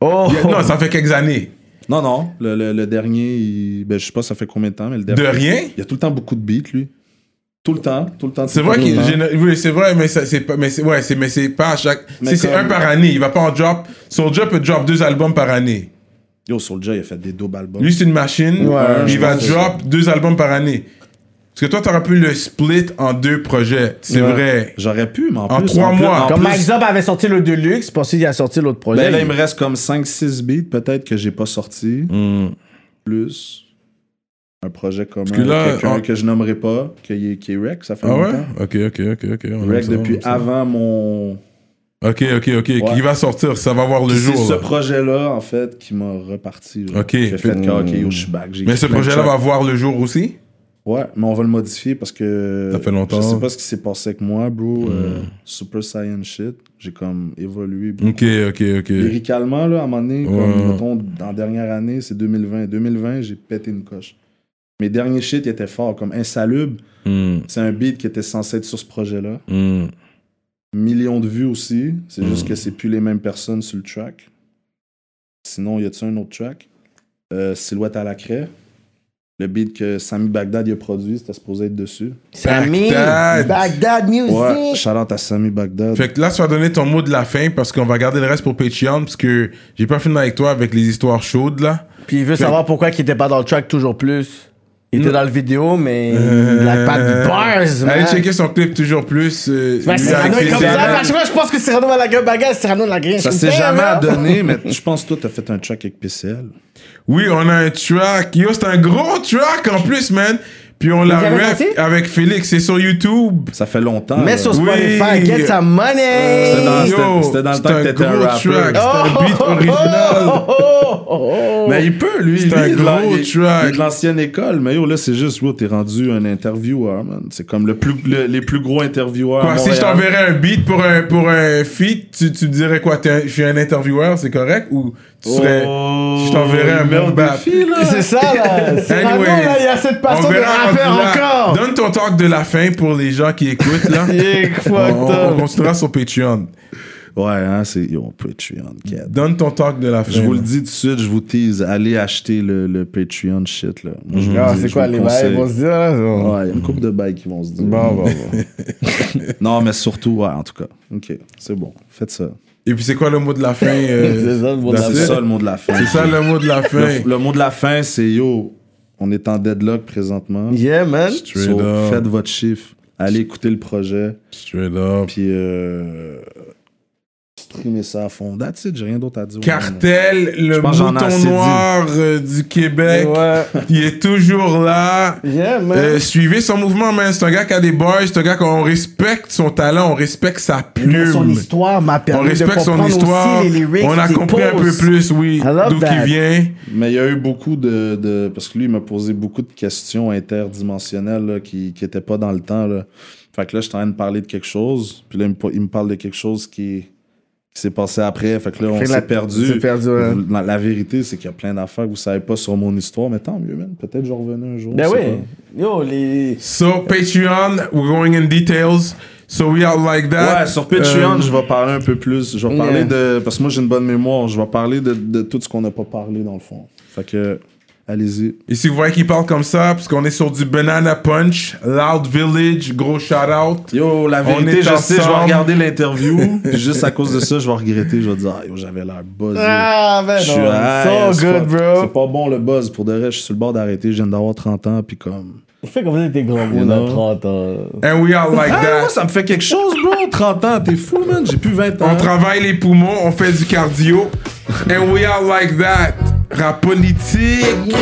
Oh, a- Non, ça fait quelques années. Non, non, le, le- le dernier, il- ben, je sais pas ça fait combien de temps, mais le De dernier. rien? Il y a tout le temps beaucoup de beats, lui. Tout le temps, tout le temps. C'est vrai qu'il oui, c'est vrai, mais ça- c'est pas, mais c'est ouais, c'est mais c'est pas à chaque. Si c'est comme- un par année, il va pas en drop. Soulja peut drop deux albums par année. Yo, Soulja, il a fait des doubles albums. Lui c'est une machine. Ouais, il va drop deux albums par année. Parce que toi t'aurais pu le split en deux projets. C'est Ouais. vrai. J'aurais pu, mais en, En plus. trois en plus- mois. en Comme plus- Mike Zob avait sorti le Deluxe, puis ensuite il a sorti l'autre projet. Ben là, il me reste comme 5-6 beats, peut-être, que j'ai pas sorti. Plus un projet commun. Quelqu'un en- que je nommerai pas, qui est, qui est Rec, ça fait Ah ouais? longtemps. Ok ok ok ok. on aime Rec ça, depuis on avant mon. Ok ok ok. Qui va sortir, ça va voir le jour. C'est ce là. projet-là, en fait, qui m'a reparti. Ok. J'ai fait que, ok, yo, je suis back. Mais ce projet-là va voir le jour aussi? Ouais, mais on va le modifier parce que. Ça fait longtemps. Je sais pas ce qui s'est passé avec moi, bro. Euh, Hmm. super Saiyan shit. J'ai comme évolué. bro. Ok ok ok. Lyricalement, là, à un moment donné, Ouais. comme, mettons, dans la dernière année, c'est 2020. 2020, j'ai pété une coche. Mes derniers shit ils étaient forts, comme Insalubre. Hmm, C'est un beat qui était censé être sur ce projet-là. hmm. Millions de vues aussi. C'est Hmm. juste que c'est plus les mêmes personnes sur le track. Sinon, y a-tu un autre track? Euh, Silhouette à la craie. Le beat que Sami Bagdad il a produit, c'était supposé être dessus. Samy, Bagdad. Bagdad Music. Ouais, shout out à Sami Bagdad. Fait que là, tu vas donner ton mot de la fin parce qu'on va garder le reste pour Patreon parce que j'ai pas fini avec toi avec les histoires chaudes là. Puis il veut Fait- savoir pourquoi il était pas dans le track toujours plus. Il était dans le vidéo, mais il a pas de bars, man. Allez checker son clip toujours plus. euh, Ouais, lui Cyrano avec est comme ça. amis. À chaque fois, je pense que Cyrano va la gueule bagarre, Cyrano la grille. Ça s'est jamais donné, mais je pense que toi, t'as fait un track avec PCL. Oui, on a un track. Yo, c'est un gros track en plus, man. Puis on l'a sorti? avec Félix, c'est sur YouTube. Ça fait longtemps. Là. sur Oui. Spotify, get some money! C'était dans- c'était- c'était dans le temps que un t'étais un gros rappeur. track, c'est un beat original. Oh, oh, oh, oh. Mais il peut, lui. C'est un gros il est- track. il est de l'ancienne école. Mais yo, là, c'est juste, yo, t'es rendu un intervieweur, man. C'est comme le plus, le- les plus gros intervieweurs. Quoi, si je t'enverrais un beat pour un, pour un feat, tu, tu me dirais quoi t'es un- Je suis un intervieweur, c'est correct? Ou tu serais. Oh, je t'enverrais un là. C'est ça, là. C'est Anyway, là, il y a cette passion de encore. Donne ton talk de la fin pour les gens qui écoutent, là. On, on- on continuera sur Patreon. Ouais, hein, c'est. Yo, Patreon. Donne ton talk de la fin. Je vous le dis tout de suite, je vous tease. Allez acheter le, le Patreon shit, là. Moi, je vous Ah, dis, c'est je quoi, vous les le bails? conseille. vont se dire, là? Ouais, il y a une couple de bails qui vont se dire. Bon, bon, bon. Non, mais surtout, ouais, en tout cas. Ok, c'est bon. Faites ça. Et puis c'est quoi le mot de la fin euh, C'est ça, le mot de la that's C'est it? ça le mot de la fin. C'est ça le mot de la fin. Le, le mot de la fin, c'est yo, on est en deadlock présentement. Yeah, man. Straight So, up. faites votre chiffre. Allez écouter le projet. Straight up. Puis, euh, streamer ça à fond. That's it, j'ai rien d'autre à dire. Cartel, le mouton noir euh, du Québec. Ouais. Il est toujours là. Yeah, man. Euh, suivez son mouvement, man. C'est un gars qui a des boys. C'est un gars qu'on respecte son talent. On respecte sa Mais son plume. histoire m'a On permis de respecte son comprendre histoire. aussi les lyrics On a compris un peu plus, oui, d'où il vient. Mais il y a eu beaucoup de, de- Parce que lui, il m'a posé beaucoup de questions interdimensionnelles là, qui n'étaient pas dans le temps. Là. Fait que là, je suis en train de parler de quelque chose. Puis là, il me, il me parle de quelque chose qui, qui s'est passé après. Fait que là, on s'est la- perdu. perdu, ouais. la, la vérité, c'est qu'il y a plein d'affaires que vous savez pas sur mon histoire. Mais tant mieux, man. Peut-être que je revenais un jour. Ben oui. Yo, les. So, Patreon, we're going in details. So, we are like that. Ouais, sur Patreon, Euh, je vais parler un peu plus. Je vais parler Yeah. de. Parce que moi, j'ai une bonne mémoire. Je vais parler de, de tout ce qu'on n'a pas parlé, dans le fond. Fait que, allez-y. Et si vous voyez qu'il parle comme ça, parce qu'on est sur du Banana Punch, Loud Village, gros shout out. Yo, la vérité, je sais, je vais ensemble. regarder l'interview. puis juste à cause de ça, je vais regretter. Je vais dire, ah, yo, j'avais l'air buzzé. Ah, ben Je suis non. So as good, bro. C'est pas bon le buzz. Pour de vrai, je suis sur le bord d'arrêter. Je viens d'avoir 30 ans, puis comme. Fais comme ça, t'es grand gros dans know? 30 ans. And we are like Ah, moi, that. ça me fait quelque chose, bro. 30 ans, t'es fou, man. J'ai plus 20 ans. On travaille les poumons, on fait du cardio. And we are like that. Rap politique.